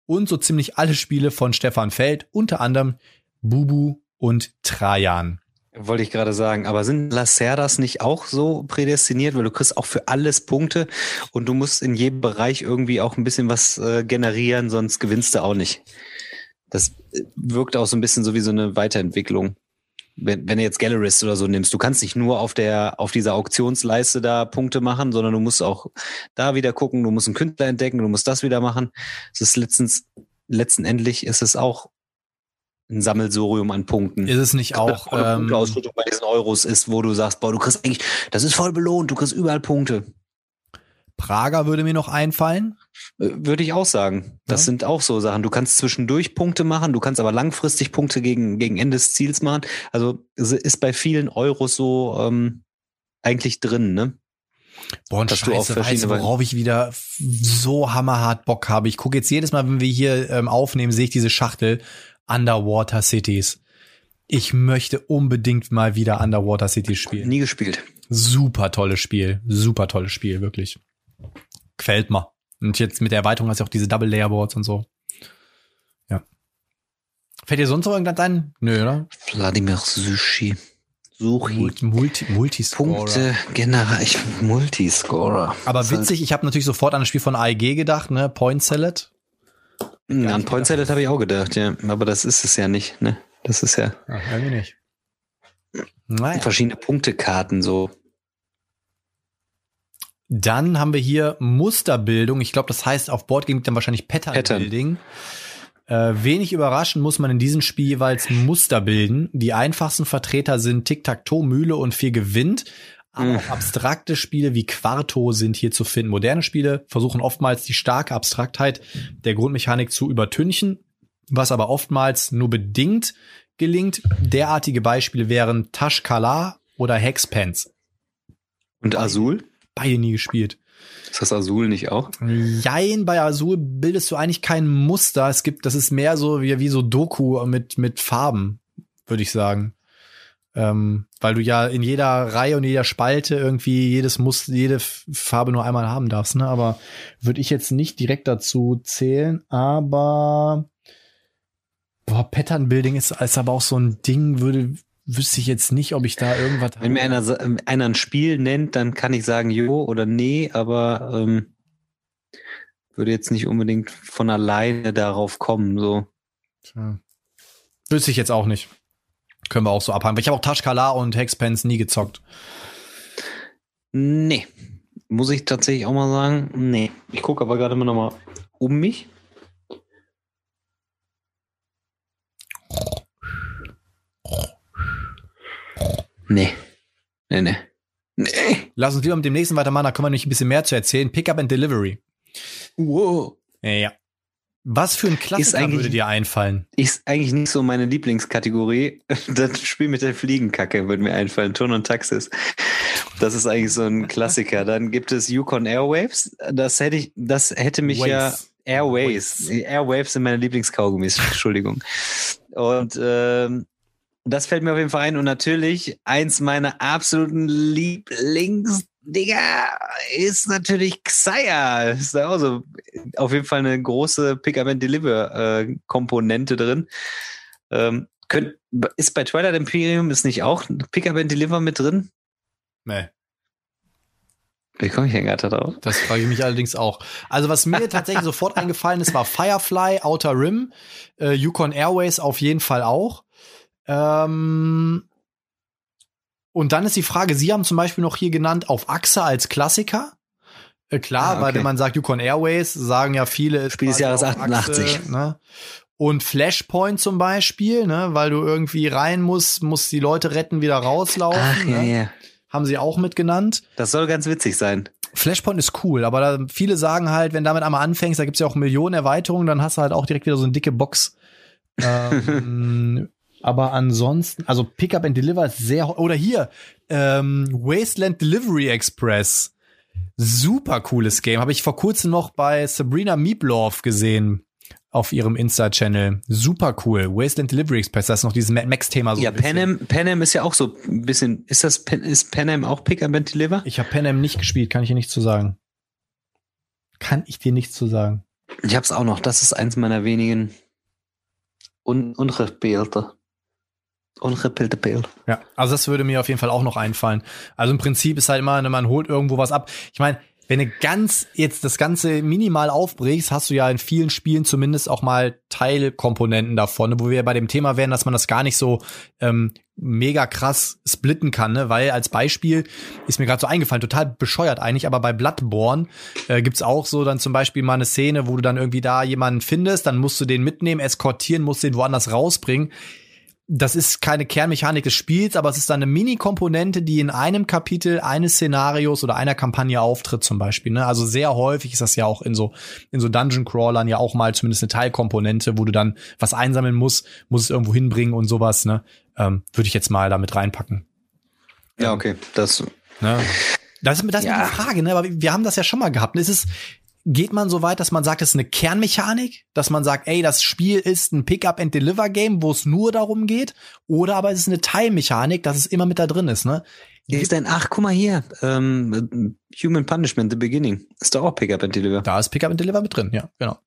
und so ziemlich alle Spiele von Stefan Feld, unter anderem Bubu und Trajan. Wollte ich gerade sagen, aber sind Lacerdas nicht auch so prädestiniert, weil du kriegst auch für alles Punkte und du musst in jedem Bereich irgendwie auch ein bisschen was äh, generieren, sonst gewinnst du auch nicht. Das äh, wirkt auch so ein bisschen so wie so eine Weiterentwicklung. Wenn, wenn du jetzt Gallerist oder so nimmst, du kannst nicht nur auf der, auf dieser Auktionsleiste da Punkte machen, sondern du musst auch da wieder gucken, du musst einen Künstler entdecken, du musst das wieder machen. Es ist letztens, letztendlich ist es auch ein Sammelsurium an Punkten. Ist es nicht auch eine ähm, Punkteausschüttung bei diesen Euros ist, wo du sagst, boah, du kriegst eigentlich, das ist voll belohnt, du kriegst überall Punkte. Prager würde mir noch einfallen. Äh, würde ich auch sagen. Das ja. sind auch so Sachen. Du kannst zwischendurch Punkte machen, du kannst aber langfristig Punkte gegen, gegen Ende des Ziels machen. Also ist bei vielen Euros so ähm, eigentlich drin, ne? Boah, und Scheiße, weißt worauf ich wieder so hammerhart Bock habe. Ich gucke jetzt jedes Mal, wenn wir hier ähm, aufnehmen, sehe ich diese Schachtel Underwater Cities. Ich möchte unbedingt mal wieder Underwater Cities spielen. Nie gespielt. Super tolles Spiel. Super tolles Spiel, wirklich. Quält mir. Und jetzt mit der Erweiterung hast du auch diese Double Layer Boards und so. Ja. Fällt dir sonst noch irgendwas ein? Nö, oder? Vladimir Sushi. Suchi. Multi, Multi, Multiscorer. Punkte, General, ich, Multiscorer. Aber witzig, ich habe natürlich sofort an das Spiel von AEG gedacht, ne? Point Salad. Hm, an Point Salad habe ich auch gedacht, ja. Aber das ist es ja nicht, ne? Das ist ja. Ach, irgendwie nicht. Naja. Verschiedene Punktekarten so. Dann haben wir hier Musterbildung. Ich glaube, das heißt auf Boardgame dann wahrscheinlich Pattern, Pattern. Building. Äh, wenig überraschend muss man in diesem Spiel jeweils Muster bilden. Die einfachsten Vertreter sind Tic-Tac-Toe, Mühle und viel gewinnt. Aber mhm. auch abstrakte Spiele wie Quarto sind hier zu finden. Moderne Spiele versuchen oftmals die starke Abstraktheit der Grundmechanik zu übertünchen, was aber oftmals nur bedingt gelingt. Derartige Beispiele wären Tashkala oder Hexpence. Und Azul? Beide nie gespielt. Ist das Azul nicht auch? Jein, bei Azul bildest du eigentlich kein Muster. Es gibt, das ist mehr so wie, wie so Doku mit, mit Farben, würde ich sagen. Ähm, weil du ja in jeder Reihe und jeder Spalte irgendwie jedes Muster, jede Farbe nur einmal haben darfst, ne? Aber würde ich jetzt nicht direkt dazu zählen, aber boah, Pattern Building ist, ist aber auch so ein Ding, würde, wüsste ich jetzt nicht, ob ich da irgendwas Wenn mir einer, einer ein Spiel nennt, dann kann ich sagen jo oder nee, aber ähm, würde jetzt nicht unbedingt von alleine darauf kommen, so. Tja. Wüsste ich jetzt auch nicht. Können wir auch so abhaken. Ich habe auch Tashkala und Hexpence nie gezockt. Nee. Muss ich tatsächlich auch mal sagen, nee. Ich gucke aber gerade immer noch mal um mich. Nee. Nee, nee. Nee. Lass uns lieber mit dem nächsten weitermachen, da können wir nicht ein bisschen mehr zu erzählen. Pickup and Delivery. Wow. Ja. Was für ein Klassiker würde dir einfallen? Ist eigentlich nicht so meine Lieblingskategorie. Das Spiel mit der Fliegenkacke würde mir einfallen. Turn und Taxis. Das ist eigentlich so ein Klassiker. Dann gibt es Yukon Airwaves. Das hätte ich, das hätte mich Waves. ja Airwaves. Airwaves sind meine Lieblingskaugummis. Entschuldigung. Und ähm, das fällt mir auf jeden Fall ein. Und natürlich eins meiner absoluten Lieblings Digga, ist natürlich Xayah. Ist da auch so auf jeden Fall eine große Pick-up-and-Deliver-Komponente drin. Ähm, könnt, ist bei Twilight Imperium ist nicht auch Pick-up-and-Deliver mit drin? Nee. Wie komme ich denn gerade drauf? Das frage ich mich allerdings auch. Also was mir tatsächlich sofort eingefallen ist, war Firefly, Outer Rim, äh, Yukon Airways auf jeden Fall auch. Ähm, und dann ist die Frage, Sie haben zum Beispiel noch hier genannt auf Achse als Klassiker. Äh, klar, Ah, okay. weil wenn man sagt Yukon Airways, sagen ja viele. Spiel des Jahres auf 88. ne? Und Flashpoint zum Beispiel, ne, weil du irgendwie rein musst, musst die Leute retten, wieder rauslaufen. Ach, ja, ne? ja. Haben sie auch mit genannt. Das soll ganz witzig sein. Flashpoint ist cool, aber da, viele sagen halt, wenn damit einmal anfängst, da gibt's ja auch Millionen Erweiterungen, dann hast du halt auch direkt wieder so eine dicke Box. ähm, aber ansonsten, also Pickup and Deliver ist sehr, oder hier, ähm, Wasteland Delivery Express. Super cooles Game. Habe ich vor kurzem noch bei Sabrina Meeplove gesehen auf ihrem Insta-Channel. Super cool. Wasteland Delivery Express, das ist noch dieses Mad Max-Thema so. ja, ein bisschen. Pan Am, Pan Am ist ja auch so ein bisschen. Ist das ist Pan Am auch Pick-up-and-Deliver? Ich habe Pan Am nicht gespielt, kann ich dir nichts zu sagen. Kann ich dir nichts zu sagen. Ich hab's auch noch. Das ist eins meiner wenigen un unrepeelte. Unrepeelte Bilder. Ja, also das würde mir auf jeden Fall auch noch einfallen. Also im Prinzip ist halt immer, ne, man holt irgendwo was ab. Ich meine, wenn du ganz jetzt das Ganze minimal aufbrichst, hast du ja in vielen Spielen zumindest auch mal Teilkomponenten davon, wo wir bei dem Thema wären, dass man das gar nicht so ähm, mega krass splitten kann, ne? weil als Beispiel ist mir gerade so eingefallen, total bescheuert eigentlich, aber bei Bloodborne äh, gibt's auch so dann zum Beispiel mal eine Szene, wo du dann irgendwie da jemanden findest, dann musst du den mitnehmen, eskortieren, musst den woanders rausbringen das ist keine Kernmechanik des Spiels, aber es ist dann eine Mini-Komponente, die in einem Kapitel eines Szenarios oder einer Kampagne auftritt zum Beispiel. Ne? Also sehr häufig ist das ja auch in so in so Dungeon-Crawlern ja auch mal zumindest eine Teilkomponente, wo du dann was einsammeln musst, musst es irgendwo hinbringen und sowas. Ne? Ähm, Würde ich jetzt mal damit reinpacken. Ja, okay. Das, Ne? Das ist, das ist Ja. die Frage, ne? Aber wir haben das ja schon mal gehabt. Ist es, geht man so weit, dass man sagt, es ist eine Kernmechanik, dass man sagt, ey, das Spiel ist ein Pick-up-and-Deliver-Game, wo es nur darum geht, oder aber es ist eine Teilmechanik, dass es immer mit da drin ist, ne? hier ist ein, ach, guck mal hier. Ähm, Human Punishment, The Beginning. Ist doch auch Pick-up-and-Deliver. Da ist Pick-up-and-Deliver mit drin, ja, genau.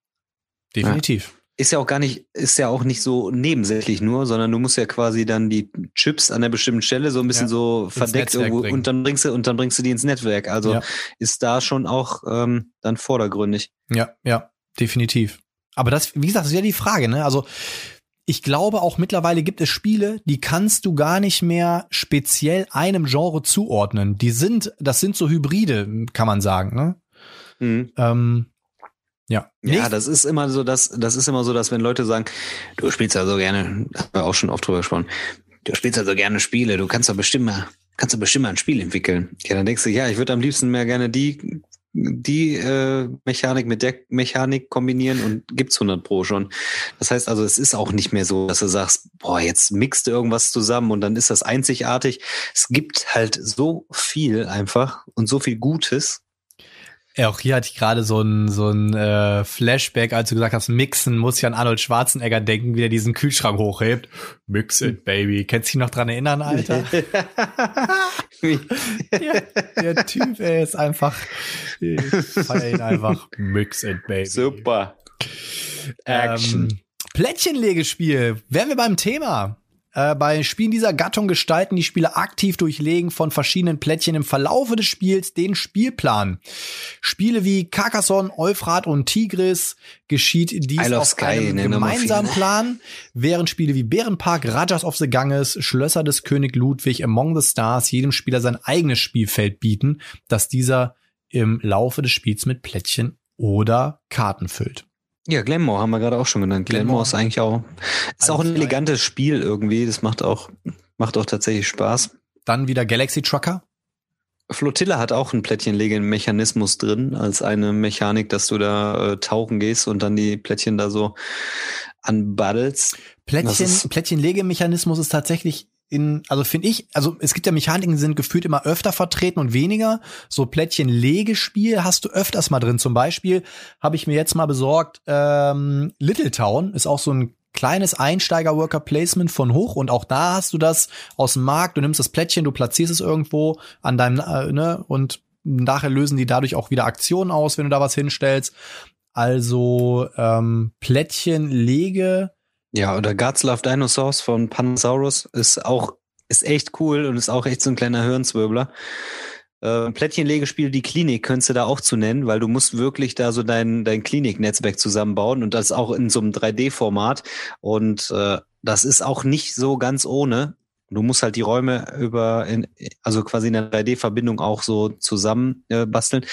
Definitiv. Ist ja auch gar nicht, ist ja auch nicht so nebensächlich nur, sondern du musst ja quasi dann die Chips an einer bestimmten Stelle so ein bisschen Ja, so verdeckt irgendwo bringen. und dann bringst du und dann bringst du die ins Netzwerk. Also Ja. ist da schon auch ähm, dann vordergründig. Ja, ja, definitiv. Aber das, wie gesagt, das ist ja die Frage, ne? Also, ich glaube auch mittlerweile gibt es Spiele, die kannst du gar nicht mehr speziell einem Genre zuordnen. Die sind, das sind so Hybride, kann man sagen, ne? Mhm. Ähm, ja. Ja, das ist immer so, dass das ist immer so, dass wenn Leute sagen, du spielst ja so gerne, haben wir auch schon oft drüber gesprochen, du spielst ja so gerne Spiele, du kannst doch bestimmt mal, kannst du bestimmt mal ein Spiel entwickeln. Ja, dann denkst du, ja, ich würde am liebsten mehr gerne die die äh, Mechanik mit der Mechanik kombinieren und gibt's 100 pro schon. Das heißt also, es ist auch nicht mehr so, dass du sagst, boah, jetzt mixt du irgendwas zusammen und dann ist das einzigartig. Es gibt halt so viel einfach und so viel Gutes. Ja, auch hier hatte ich gerade so ein, so ein äh, Flashback, als du gesagt hast, mixen, muss ich an Arnold Schwarzenegger denken, wie er diesen Kühlschrank hochhebt. Mix it, baby. Kennst du dich noch dran erinnern, Alter? ja, der Typ, ey, ist einfach, ich feier ihn einfach. Mix it, baby. Super. Action. Ähm, Plättchenlegespiel. Wären wir beim Thema. Äh, bei Spielen dieser Gattung gestalten die Spieler aktiv durchlegen von verschiedenen Plättchen im Verlaufe des Spiels den Spielplan. Spiele wie Carcassonne, Euphrat und Tigris geschieht dies auf Sky, einem ne, gemeinsamen vier. Plan, während Spiele wie Bärenpark, Rajas of the Ganges, Schlösser des König Ludwig, Among the Stars jedem Spieler sein eigenes Spielfeld bieten, das dieser im Laufe des Spiels mit Plättchen oder Karten füllt. Ja, Glenmore haben wir gerade auch schon genannt. Glenmore, Glenmore. ist eigentlich auch, ist auch ein elegantes Spiel irgendwie. Das macht auch, macht auch tatsächlich Spaß. Dann wieder Galaxy Trucker. Flottille hat auch einen Plättchenlegemechanismus drin, als eine Mechanik, dass du da äh, tauchen gehst und dann die Plättchen da so anbaddelst. Plättchen, Plättchenlegemechanismus ist tatsächlich in, also finde ich, also es gibt ja Mechaniken, die sind gefühlt immer öfter vertreten und weniger. So Plättchenlegespiel hast du öfters mal drin. Zum Beispiel habe ich mir jetzt mal besorgt, ähm, Little Town ist auch so ein kleines Einsteiger-Worker-Placement von hoch und auch da hast du das aus dem Markt, du nimmst das Plättchen, du platzierst es irgendwo an deinem, äh, ne, und nachher lösen die dadurch auch wieder Aktionen aus, wenn du da was hinstellst. Also ähm, Plättchenlege Ja, oder Gods Love Dinosaurs von Panosaurus ist auch, ist echt cool und ist auch echt so ein kleiner Hirnzwirbler. Äh, Plättchenlegespiel, die Klinik könntest du da auch zu nennen, weil du musst wirklich da so dein, dein Kliniknetzwerk zusammenbauen und das auch in so einem 3D-Format. Und äh, das ist auch nicht so ganz ohne. Du musst halt die Räume über, in, also quasi in der 3D-Verbindung auch so zusammen äh, basteln.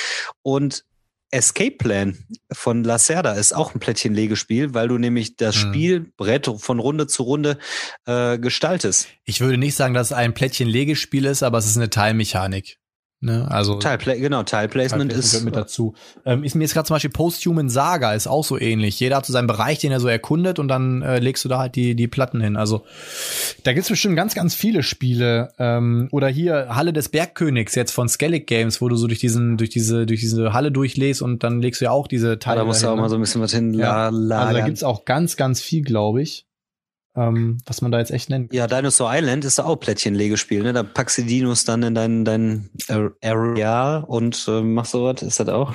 Und Escape Plan von Lacerda ist auch ein Plättchenlegespiel, weil du nämlich das Hm. Spielbrett von Runde zu Runde äh, gestaltest. Ich würde nicht sagen, dass es ein Plättchen-Legespiel ist, aber es ist eine Teilmechanik. Ne? Also Teilpla genau, Teilplacement ist gehört mit dazu. Ähm, ist mir jetzt gerade zum Beispiel Posthuman Saga ist auch so ähnlich. Jeder hat so seinen Bereich, den er so erkundet und dann äh, legst du da halt die die Platten hin. Also da gibt's bestimmt ganz ganz viele Spiele. Ähm, oder hier Halle des Bergkönigs jetzt von Skellig Games, wo du so durch diesen durch diese durch diese Halle durchlegst und dann legst du ja auch diese Ah, Teile. da musst du auch dahin, mal ne? so ein bisschen was Ja. hinlagern. Also da gibt's auch ganz ganz viel, glaube ich, ähm, was man da jetzt echt nennt. ja, Dinosaur Island ist auch Plättchenlegespiel, ne? Da packst du Dinos dann in dein, dein Areal und äh, machst sowas, ist das auch?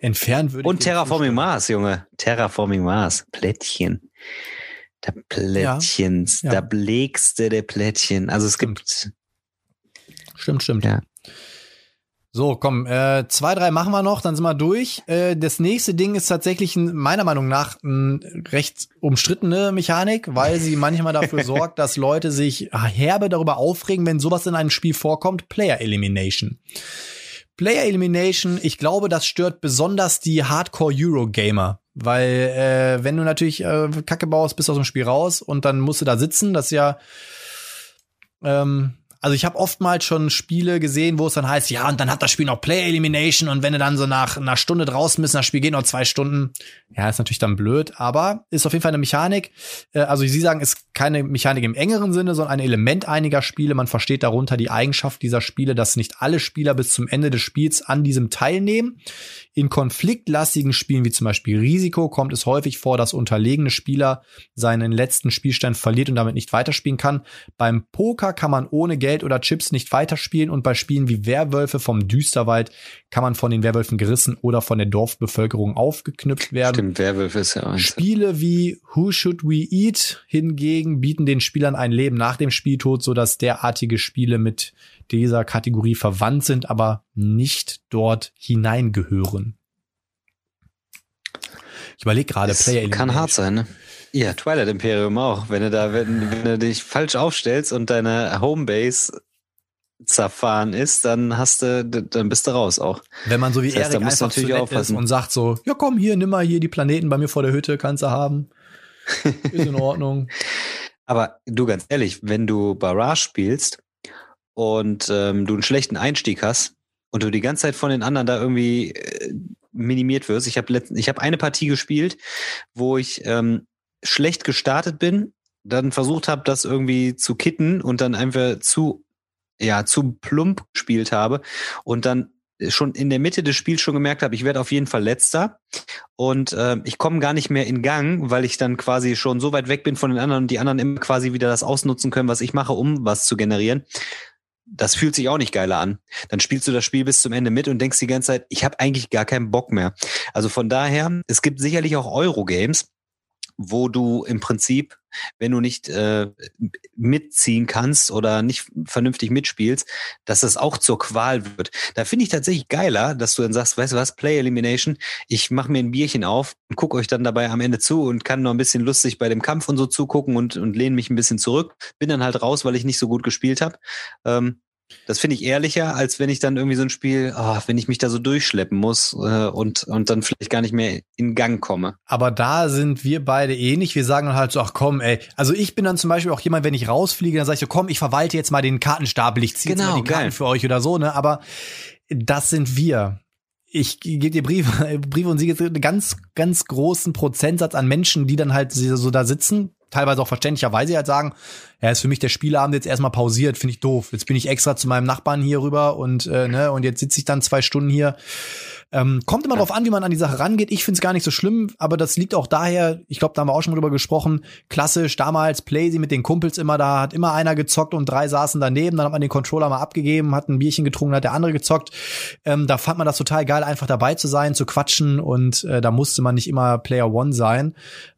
Entfernen würde ich Und Terraforming. Mars, Junge. Terraforming Mars. Plättchen. Da Plättchens, Ja, ja. da legst du der Plättchen. Also es Stimmt. gibt, Stimmt, stimmt. Ja. So, komm, äh, zwei, drei machen wir noch, dann sind wir durch. Äh, das nächste Ding ist tatsächlich ein, meiner Meinung nach eine recht umstrittene Mechanik, weil sie manchmal dafür sorgt, dass Leute sich herbe darüber aufregen, wenn sowas in einem Spiel vorkommt. Player Elimination. Player Elimination, ich glaube, das stört besonders die Hardcore-Euro-Gamer. Weil, äh, wenn du natürlich äh, Kacke baust, bist du aus dem Spiel raus und dann musst du da sitzen. Das ist ja ähm, also ich habe oftmals schon Spiele gesehen, wo es dann heißt, ja, und dann hat das Spiel noch Player Elimination und wenn du dann so nach einer Stunde draußen bist, das Spiel geht noch zwei Stunden, ja, ist natürlich dann blöd, aber ist auf jeden Fall eine Mechanik. Äh, also Sie sagen, ist keine Mechanik im engeren Sinne, sondern ein Element einiger Spiele. Man versteht darunter die Eigenschaft dieser Spiele, dass nicht alle Spieler bis zum Ende des Spiels an diesem teilnehmen. In konfliktlastigen Spielen wie zum Beispiel Risiko kommt es häufig vor, dass unterlegene Spieler seinen letzten Spielstand verliert und damit nicht weiterspielen kann. Beim Poker kann man ohne Geld oder Chips nicht weiterspielen und bei Spielen wie Werwölfe vom Düsterwald kann man von den Werwölfen gerissen oder von der Dorfbevölkerung aufgeknüpft werden. stimmt, Werwölfe ist ja eins. Spiele wie Who Should We Eat hingegen bieten den Spielern ein Leben nach dem Spieltod, so dass derartige Spiele mit dieser Kategorie verwandt sind, aber nicht dort hineingehören. Ich überlege gerade, Das Player kann hart sein, ne? Ja, Twilight Imperium auch. Wenn du da, wenn, wenn du dich falsch aufstellst und deine Homebase zerfahren ist, dann hast du, dann bist du raus auch. Wenn man so wie Das heißt, Erik einfach zu natürlich nett ist und sagt so, ja komm hier, nimm mal hier die Planeten bei mir vor der Hütte, kannst du haben. Ist in Ordnung. Aber du ganz ehrlich, wenn du Barrage spielst und ähm, du einen schlechten Einstieg hast und du die ganze Zeit von den anderen da irgendwie äh, minimiert wirst. Ich habe ich habe eine Partie gespielt, wo ich ähm, schlecht gestartet bin, dann versucht habe, das irgendwie zu kitten und dann einfach zu ja zu plump gespielt habe und dann schon in der Mitte des Spiels schon gemerkt habe, ich werde auf jeden Fall letzter und äh, ich komme gar nicht mehr in Gang, weil ich dann quasi schon so weit weg bin von den anderen und die anderen immer quasi wieder das ausnutzen können, was ich mache, um was zu generieren. Das fühlt sich auch nicht geiler an. Dann spielst du das Spiel bis zum Ende mit und denkst die ganze Zeit, ich habe eigentlich gar keinen Bock mehr. Also von daher, es gibt sicherlich auch Euro-Games, wo du im Prinzip, wenn du nicht äh, mitziehen kannst oder nicht vernünftig mitspielst, dass das auch zur Qual wird. Da finde ich tatsächlich geiler, dass du dann sagst, weißt du was, Play Elimination, ich mache mir ein Bierchen auf und gucke euch dann dabei am Ende zu und kann noch ein bisschen lustig bei dem Kampf und so zugucken und, und lehne mich ein bisschen zurück. Bin dann halt raus, weil ich nicht so gut gespielt habe. Ähm, das finde ich ehrlicher, als wenn ich dann irgendwie so ein Spiel, oh, wenn ich mich da so durchschleppen muss äh, und, und dann vielleicht gar nicht mehr in Gang komme. Aber da sind wir beide ähnlich. Wir sagen dann halt so, ach komm, ey. Also ich bin dann zum Beispiel auch jemand, wenn ich rausfliege, dann sage ich so, komm, ich verwalte jetzt mal den Kartenstapel, ich ziehe genau, jetzt mal die Karten geil. für euch oder so, ne? Aber das sind wir. Ich gebe dir Briefe, Briefe und Siege einen ganz, ganz großen Prozentsatz an Menschen, die dann halt so da sitzen, teilweise auch verständlicherweise halt sagen, ja, ist für mich der Spieleabend jetzt erstmal pausiert, finde ich doof. Jetzt bin ich extra zu meinem Nachbarn hier rüber und äh, ne, und jetzt sitze ich dann zwei Stunden hier. Ähm, kommt immer ja. drauf an, wie man an die Sache rangeht. Ich finde es gar nicht so schlimm, aber das liegt auch daher, ich glaube, da haben wir auch schon drüber gesprochen, klassisch damals Playsy mit den Kumpels immer, da hat immer einer gezockt und drei saßen daneben, dann hat man den Controller mal abgegeben, hat ein Bierchen getrunken, hat der andere gezockt. Ähm, da fand man das total geil, einfach dabei zu sein, zu quatschen und äh, da musste man nicht immer Player One sein.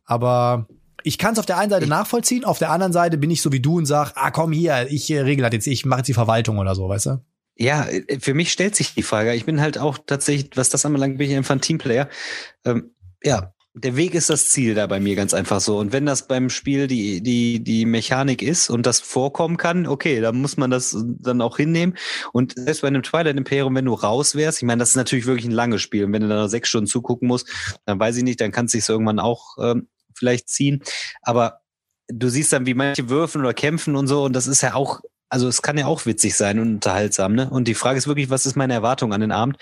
Aber ich kann es auf der einen Seite nachvollziehen, auf der anderen Seite bin ich so wie du und sag, ah komm hier, ich äh, regel das jetzt, ich mache jetzt die Verwaltung oder so, weißt du? Ja, äh, für mich stellt sich die Frage. Ich bin halt auch tatsächlich, was das anbelangt, bin ich einfach ein Teamplayer. Ähm, ja, der Weg ist das Ziel da bei mir ganz einfach so. Und wenn das beim Spiel die, die, die Mechanik ist und das vorkommen kann, okay, dann muss man das dann auch hinnehmen. Und selbst bei einem Twilight Imperium, wenn du raus wärst, ich meine, das ist natürlich wirklich ein langes Spiel. Und wenn du da noch sechs Stunden zugucken musst, dann weiß ich nicht, dann kann es sich irgendwann auch ähm, vielleicht ziehen. Aber du siehst dann, wie manche würfen oder kämpfen und so. Und das ist ja auch, also es kann ja auch witzig sein und unterhaltsam. Ne? Und die Frage ist wirklich, was ist meine Erwartung an den Abend?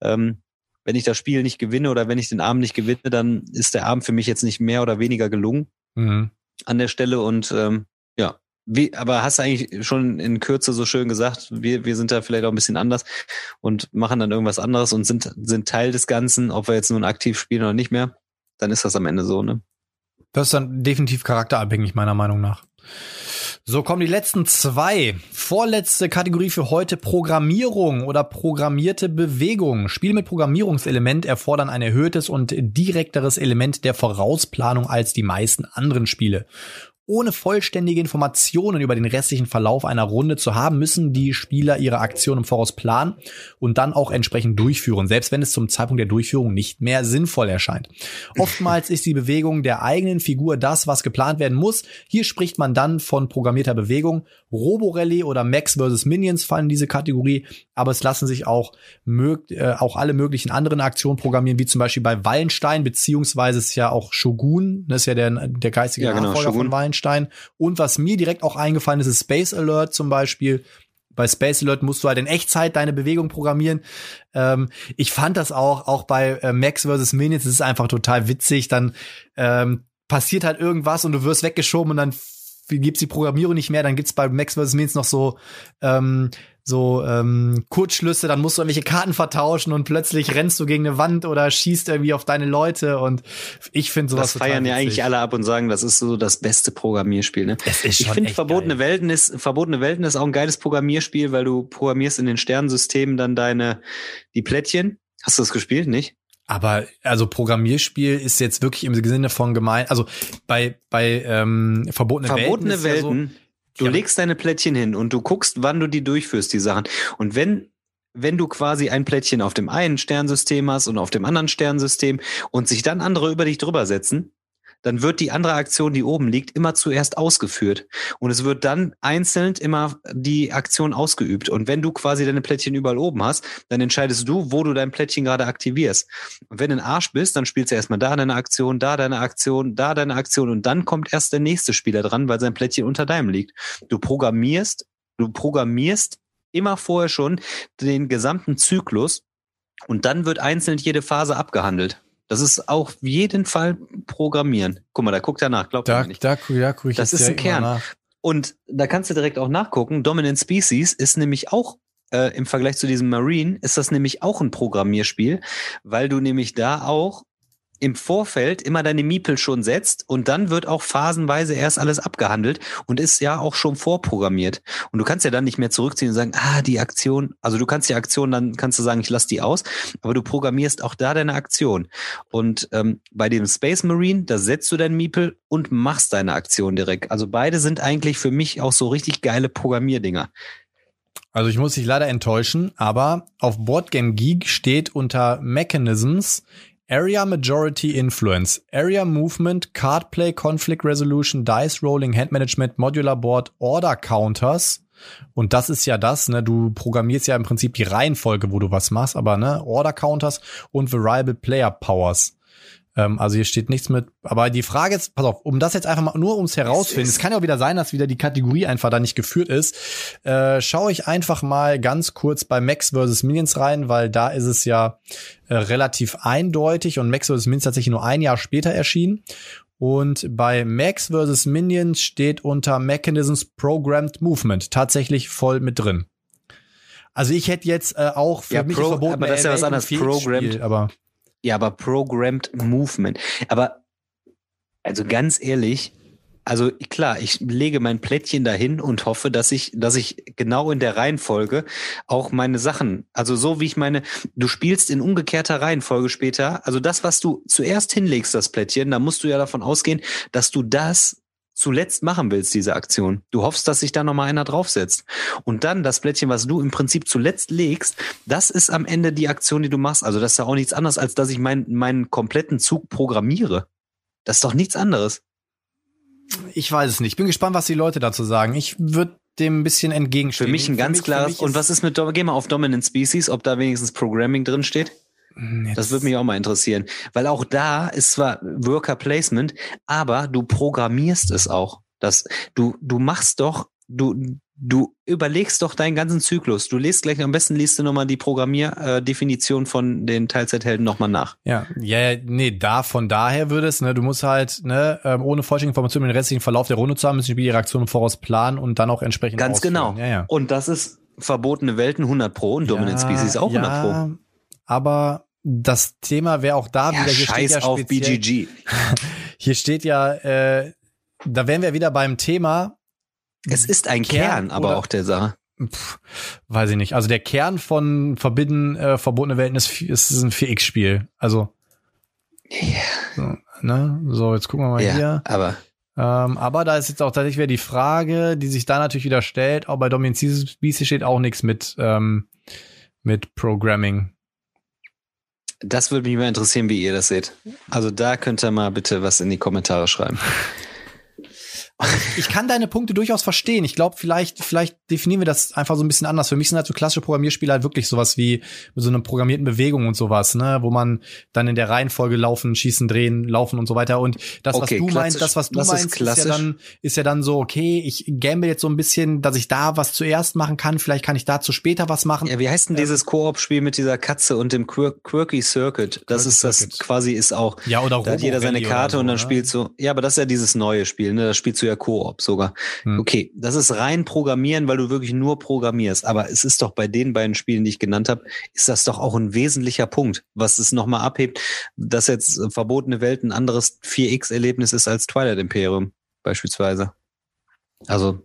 Ähm, wenn ich das Spiel nicht gewinne oder wenn ich den Abend nicht gewinne, dann ist der Abend für mich jetzt nicht mehr oder weniger gelungen mhm. an der Stelle. Und ähm, ja, wie, aber hast du eigentlich schon in Kürze so schön gesagt, wir, wir sind da vielleicht auch ein bisschen anders und machen dann irgendwas anderes und sind, sind Teil des Ganzen, ob wir jetzt nun aktiv spielen oder nicht mehr, dann ist das am Ende so, ne? Das ist dann definitiv charakterabhängig, meiner Meinung nach. So kommen die letzten zwei. Vorletzte Kategorie für heute Programmierung oder programmierte Bewegung. Spiele mit Programmierungselement erfordern ein erhöhtes und direkteres Element der Vorausplanung als die meisten anderen Spiele. Ohne vollständige Informationen über den restlichen Verlauf einer Runde zu haben, müssen die Spieler ihre Aktion im Voraus planen und dann auch entsprechend durchführen, selbst wenn es zum Zeitpunkt der Durchführung nicht mehr sinnvoll erscheint. Oftmals ist die Bewegung der eigenen Figur das, was geplant werden muss. Hier spricht man dann von programmierter Bewegung. Roborally oder Max vs. Minions fallen in diese Kategorie, aber es lassen sich auch, mög äh, auch alle möglichen anderen Aktionen programmieren, wie zum Beispiel bei Wallenstein, beziehungsweise ist ja auch Shogun, das ist ja der, der geistige ja, genau, Nachfolger Shogun. von Wallenstein. Frankenstein. Und was mir direkt auch eingefallen ist, ist Space Alert zum Beispiel. Bei Space Alert musst du halt in Echtzeit deine Bewegung programmieren. Ähm, ich fand das auch, auch bei äh, Max vs. Minutes, es ist einfach total witzig. Dann ähm, passiert halt irgendwas und du wirst weggeschoben und dann gibt's die Programmierung nicht mehr. Dann gibt's bei Max vs. Minutes noch so ähm, so ähm, Kurzschlüsse, dann musst du irgendwelche Karten vertauschen und plötzlich rennst du gegen eine Wand oder schießt irgendwie auf deine Leute und ich finde sowas Das feiern ja eigentlich alle ab und sagen, das ist so das beste Programmierspiel. Ne? Es ist ich finde verbotene geil. Welten ist verbotene Welten ist auch ein geiles Programmierspiel, weil du programmierst in den Sternensystemen dann deine die Plättchen. Hast du das gespielt, nicht? Aber also Programmierspiel ist jetzt wirklich im Sinne von gemein. Also bei bei ähm, verbotene, verbotene Welten. Welten ja so, Du ja. legst deine Plättchen hin und du guckst, wann du die durchführst, die Sachen. Und wenn, wenn du quasi ein Plättchen auf dem einen Sternsystem hast und auf dem anderen Sternsystem und sich dann andere über dich drüber setzen, dann wird die andere Aktion, die oben liegt, immer zuerst ausgeführt. Und es wird dann einzeln immer die Aktion ausgeübt. Und wenn du quasi deine Plättchen überall oben hast, dann entscheidest du, wo du dein Plättchen gerade aktivierst. Und wenn du ein Arsch bist, dann spielst du erstmal da deine Aktion, da deine Aktion, da deine Aktion und dann kommt erst der nächste Spieler dran, weil sein Plättchen unter deinem liegt. Du programmierst, du programmierst immer vorher schon den gesamten Zyklus und dann wird einzeln jede Phase abgehandelt. Das ist auf jeden Fall Programmieren. Guck mal, da guckt er nach, glaubt da, er nicht. Da, ja, guck ich das ist ein Kern. Und da kannst du direkt auch nachgucken. Dominant Species ist nämlich auch äh, im Vergleich zu diesem Marine ist das nämlich auch ein Programmierspiel, weil du nämlich da auch im Vorfeld immer deine Miepel schon setzt und dann wird auch phasenweise erst alles abgehandelt und ist ja auch schon vorprogrammiert. Und du kannst ja dann nicht mehr zurückziehen und sagen, ah, die Aktion, also du kannst die Aktion, dann kannst du sagen, ich lasse die aus, aber du programmierst auch da deine Aktion. Und ähm, bei dem Space Marine, da setzt du deinen Miepel und machst deine Aktion direkt. Also beide sind eigentlich für mich auch so richtig geile Programmierdinger. Also ich muss dich leider enttäuschen, aber auf Boardgame Geek steht unter Mechanisms Area Majority Influence, Area Movement, Card Play, Conflict Resolution, Dice Rolling, Hand Management, Modular Board, Order Counters. Und das ist ja das, ne, du programmierst ja im Prinzip die Reihenfolge, wo du was machst, aber ne, Order Counters und Variable Player Powers. Ähm, also hier steht nichts mit. Aber die Frage ist, pass auf, um das jetzt einfach mal nur ums herausfinden, es, es kann ja auch wieder sein, dass wieder die Kategorie einfach da nicht geführt ist. Äh, schaue ich einfach mal ganz kurz bei Max vs. Minions rein, weil da ist es ja äh, relativ eindeutig und Max vs. Minions tatsächlich nur ein Jahr später erschienen. Und bei Max vs. Minions steht unter Mechanisms Programmed Movement tatsächlich voll mit drin. Also ich hätte jetzt äh, auch für ja, mich Pro, verboten, aber das ist ja was anderes. Programmed, aber ja, aber Programmed Movement. Aber, also ganz ehrlich, also klar, ich lege mein Plättchen dahin und hoffe, dass ich, dass ich genau in der Reihenfolge auch meine Sachen, also so wie ich meine, du spielst in umgekehrter Reihenfolge später, also das, was du zuerst hinlegst, das Plättchen, da musst du ja davon ausgehen, dass du das zuletzt machen willst, diese Aktion. Du hoffst, dass sich da nochmal einer draufsetzt. Und dann das Blättchen, was du im Prinzip zuletzt legst, das ist am Ende die Aktion, die du machst. Also das ist ja auch nichts anderes, als dass ich mein, meinen kompletten Zug programmiere. Das ist doch nichts anderes. Ich weiß es nicht. Ich bin gespannt, was die Leute dazu sagen. Ich würde dem ein bisschen entgegenstehen. Für mich ein ganz mich, klares. Und was ist mit, geh mal auf Dominant Species, ob da wenigstens Programming drin steht? Jetzt. Das würde mich auch mal interessieren, weil auch da ist zwar Worker Placement, aber du programmierst es auch. Das, du, du machst doch, du, du überlegst doch deinen ganzen Zyklus. Du liest gleich, am besten liest du nochmal die Programmierdefinition von den Teilzeithelden nochmal nach. Ja, ja, nee, da, von daher würde es, ne, du musst halt, ne, ähm, ohne vollständige Informationen den restlichen Verlauf der Runde zu haben, müssen die Reaktionen voraus planen und dann auch entsprechend Ganz ausführen. genau. Ja, ja. Und das ist verbotene Welten 100 Pro und Dominant ja, Species auch 100 ja, Pro aber das Thema wäre auch da ja, wieder. Hier scheiß steht ja auf BGG. Hier steht ja, äh, da wären wir wieder beim Thema. Es ist ein Kern, Kern aber auch der Sache. Pff, weiß ich nicht. Also der Kern von Verbidden, äh, verbotene Welten ist, ist ein 4X-Spiel. Also. Yeah. So, ne? so, jetzt gucken wir mal ja, hier. Aber. Ähm, aber da ist jetzt auch tatsächlich wieder die Frage, die sich da natürlich wieder stellt. Auch bei Dominion Species steht auch nichts mit, ähm, mit Programming. Das würde mich mal interessieren, wie ihr das seht. Also da könnt ihr mal bitte was in die Kommentare schreiben. Ich kann deine Punkte durchaus verstehen. Ich glaube, vielleicht, vielleicht definieren wir das einfach so ein bisschen anders. Für mich sind halt so klassische Programmierspiele halt wirklich sowas wie so eine programmierten Bewegung und sowas, ne, wo man dann in der Reihenfolge laufen, schießen, drehen, laufen und so weiter. Und das, okay, was du meinst, das, was du meinst, ist, ist, ja dann, ist ja dann so, okay, ich gamble jetzt so ein bisschen, dass ich da was zuerst machen kann. Vielleicht kann ich dazu später was machen. Ja, wie heißt denn dieses Koop-Spiel mit dieser Katze und dem Quir Quirky Circuit? Das Quirky ist das Circuit. quasi ist auch. Ja, oder Da hat jeder seine Karte so, und dann ne? spielt so. Ja, aber das ist ja dieses neue Spiel, ne? Das spielst du ja Koop sogar. Hm. Okay, das ist rein Programmieren, weil du wirklich nur programmierst. Aber es ist doch bei den beiden Spielen, die ich genannt habe, ist das doch auch ein wesentlicher Punkt, was es nochmal abhebt, dass jetzt äh, Verbotene Welt ein anderes 4X-Erlebnis ist als Twilight Imperium beispielsweise. Also,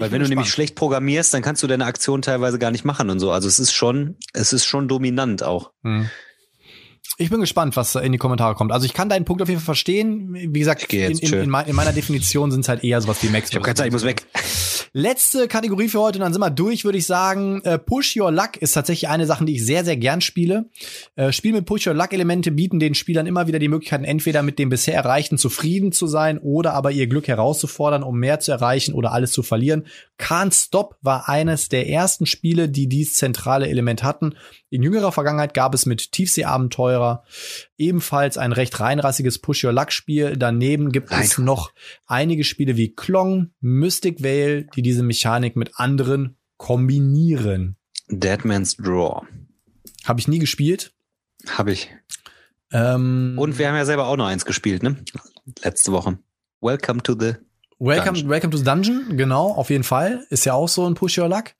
weil wenn du nämlich schlecht programmierst, dann kannst du deine Aktion teilweise gar nicht machen und so. Also es ist schon, es ist schon dominant auch. Hm. Ich bin gespannt, was in die Kommentare kommt. Also ich kann deinen Punkt auf jeden Fall verstehen. Wie gesagt, in, in, in, in, meiner Definition sind es halt eher sowas wie Max. Ich habe keine Zeit, ich muss weg. Letzte Kategorie für heute und dann sind wir durch, würde ich sagen. Äh, Push Your Luck ist tatsächlich eine Sache, die ich sehr, sehr gern spiele. Äh, Spiel mit Push Your Luck Elemente bieten den Spielern immer wieder die Möglichkeiten, entweder mit dem bisher Erreichten zufrieden zu sein oder aber ihr Glück herauszufordern, um mehr zu erreichen oder alles zu verlieren. Can't Stop war eines der ersten Spiele, die dies zentrale Element hatten. In jüngerer Vergangenheit gab es mit Tiefseeabenteurer ebenfalls ein recht reinrassiges Push Your Luck Spiel. Daneben gibt Nein. es noch einige Spiele wie Klong, Mystic Vale, die diese Mechanik mit anderen kombinieren. Deadman's Draw. Habe ich nie gespielt. Habe ich. Ähm, Und wir haben ja selber auch noch eins gespielt, ne? Letzte Woche. Welcome to the Welcome, Dungeon. Welcome to the Dungeon, genau, auf jeden Fall. Ist ja auch so ein Push Your Luck.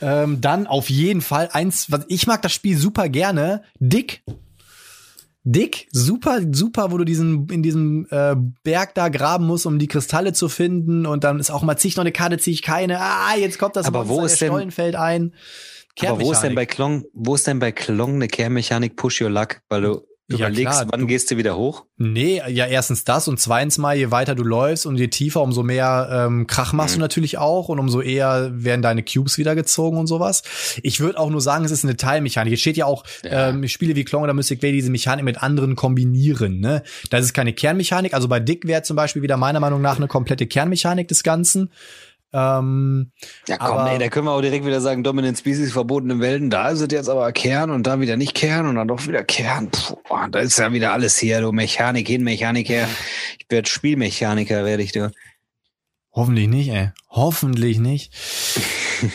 Ähm, dann auf jeden Fall eins, was ich mag das Spiel super gerne. Dick. Dick, super, super, wo du diesen in diesem äh, Berg da graben musst, um die Kristalle zu finden. Und dann ist auch mal zieh ich noch eine Karte, zieh ich keine. Ah, jetzt kommt das Aber wo Monster, ist der denn- Stollen fällt ein. Aber wo ist denn bei Klong, wo ist denn bei Klong eine Kehrmechanik Push Your Luck? Weil du Ja, überlegst, klar, wann du- gehst du wieder hoch? Nee, ja, erstens das und zweitens mal, je weiter du läufst und je tiefer, umso mehr ähm, Krach machst Mhm. du natürlich auch und umso eher werden deine Cubes wieder gezogen und sowas. Ich würde auch nur sagen, es ist eine Teilmechanik. Es steht ja auch, Ja. ähm, Spiele wie Klong oder Mystic Valley diese Mechanik mit anderen kombinieren. Ne? Das ist keine Kernmechanik. Also bei Dick wäre zum Beispiel wieder meiner Meinung nach eine komplette Kernmechanik des Ganzen. Ähm, Ja, komm, Aber- ey, da können wir auch direkt wieder sagen, Dominant Species, verbotene Welten, da ist es jetzt aber Kern und da wieder nicht Kern und dann doch wieder Kern. Puh, da ist ja wieder alles hier, du Mechanik hin, Mechanik her. Ich werde Spielmechaniker, werde ich du. Hoffentlich nicht, ey. Hoffentlich nicht.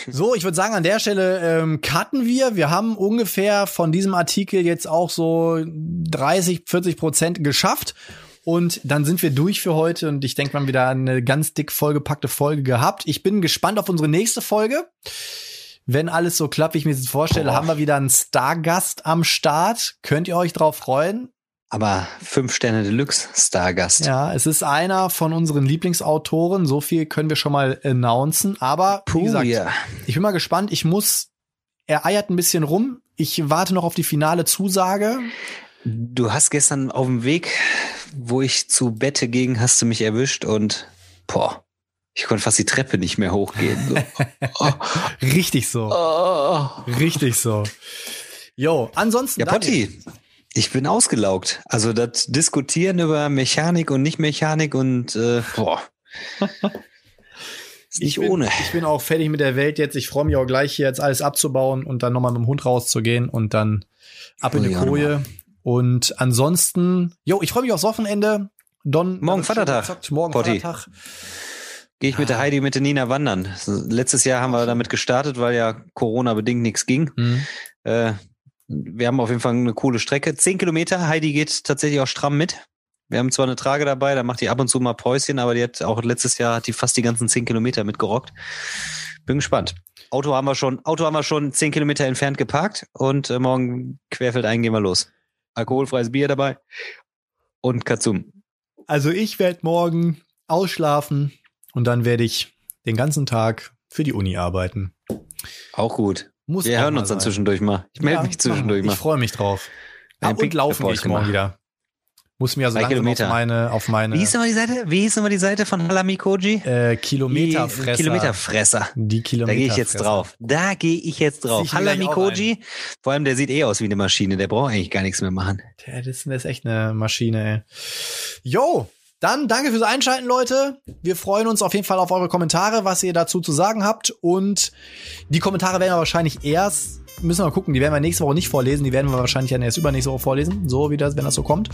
So, ich würde sagen, an der Stelle ähm, cutten wir. Wir haben ungefähr von diesem Artikel jetzt auch so 30, 40 Prozent geschafft. Und dann sind wir durch für heute und ich denke, wir haben wieder eine ganz dick vollgepackte Folge gehabt. Ich bin gespannt auf unsere nächste Folge. Wenn alles so klappt, wie ich mir das vorstelle, Boah. haben wir wieder einen Stargast am Start. Könnt ihr euch drauf freuen? Aber fünf Sterne Deluxe Stargast. Ja, es ist einer von unseren Lieblingsautoren. So viel können wir schon mal announcen. Aber wie Puh, gesagt, ja. ich bin mal gespannt. Ich muss, er eiert ein bisschen rum. Ich warte noch auf die finale Zusage. Du hast gestern auf dem Weg, wo ich zu Bette ging, hast du mich erwischt und boah, ich konnte fast die Treppe nicht mehr hochgehen. So. oh, Richtig so. oh. Richtig so. Jo, ansonsten. Ja, Potti, ich bin ausgelaugt. Also das Diskutieren über Mechanik und Nicht-Mechanik und äh, boah. Ist nicht ich bin, ohne. Ich bin auch fertig mit der Welt jetzt. Ich freue mich auch gleich hier jetzt alles abzubauen und dann nochmal mit dem Hund rauszugehen und dann ab in die Koje. Und ansonsten, jo, ich freue mich aufs Wochenende. Don, Morgen schon Vatertag. Morgen Potti. Vatertag. Gehe ich mit der Heidi, mit der Nina wandern. Letztes Jahr haben wir damit gestartet, weil ja Corona-bedingt nichts ging. Mhm. Äh, wir haben auf jeden Fall eine coole Strecke. Zehn Kilometer. Heidi geht tatsächlich auch stramm mit. Wir haben zwar eine Trage dabei, da macht die ab und zu mal Päuschen, aber die hat auch letztes Jahr hat die fast die ganzen zehn Kilometer mitgerockt. Bin gespannt. Auto haben wir schon, Auto haben wir schon zehn Kilometer entfernt geparkt und äh, morgen querfeldein gehen wir los. Alkoholfreies Bier dabei und Katsum. Also ich werde morgen ausschlafen und dann werde ich den ganzen Tag für die Uni arbeiten. Auch gut. Muss Wir hören uns dann sein. zwischendurch mal. Ich melde Ja, mich zwischendurch Ich mal. freue mich drauf. Ein Ah, und laufen gehe ich mal wieder. Muss mir also langsam auf Kilometer. meine, auf meine Wie hieß nochmal die Seite? Wie hieß nochmal die Seite von Halami Koji? äh, Kilometerfresser. Die Kilometerfresser. Die Da Kilometer. gehe ich jetzt drauf. Da gehe ich jetzt drauf. Ich Halami Koji. Vor allem, der sieht eh aus wie eine Maschine. Der braucht eigentlich gar nichts mehr machen. Der, das, ist echt eine Maschine, ey. Jo, dann danke fürs Einschalten, Leute. Wir freuen uns auf jeden Fall auf eure Kommentare, was ihr dazu zu sagen habt. Und die Kommentare werden wahrscheinlich erst, müssen wir mal gucken, die werden wir nächste Woche nicht vorlesen. Die werden wir wahrscheinlich dann erst übernächste Woche vorlesen. So wie das, wenn das so kommt.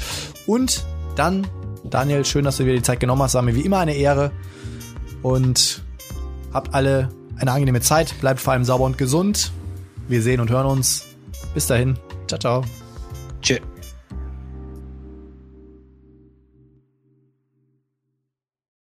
Und dann, Daniel, schön, dass du dir die Zeit genommen hast. War mir wie immer eine Ehre. Und habt alle eine angenehme Zeit. Bleibt vor allem sauber und gesund. Wir sehen und hören uns. Bis dahin. Ciao, ciao.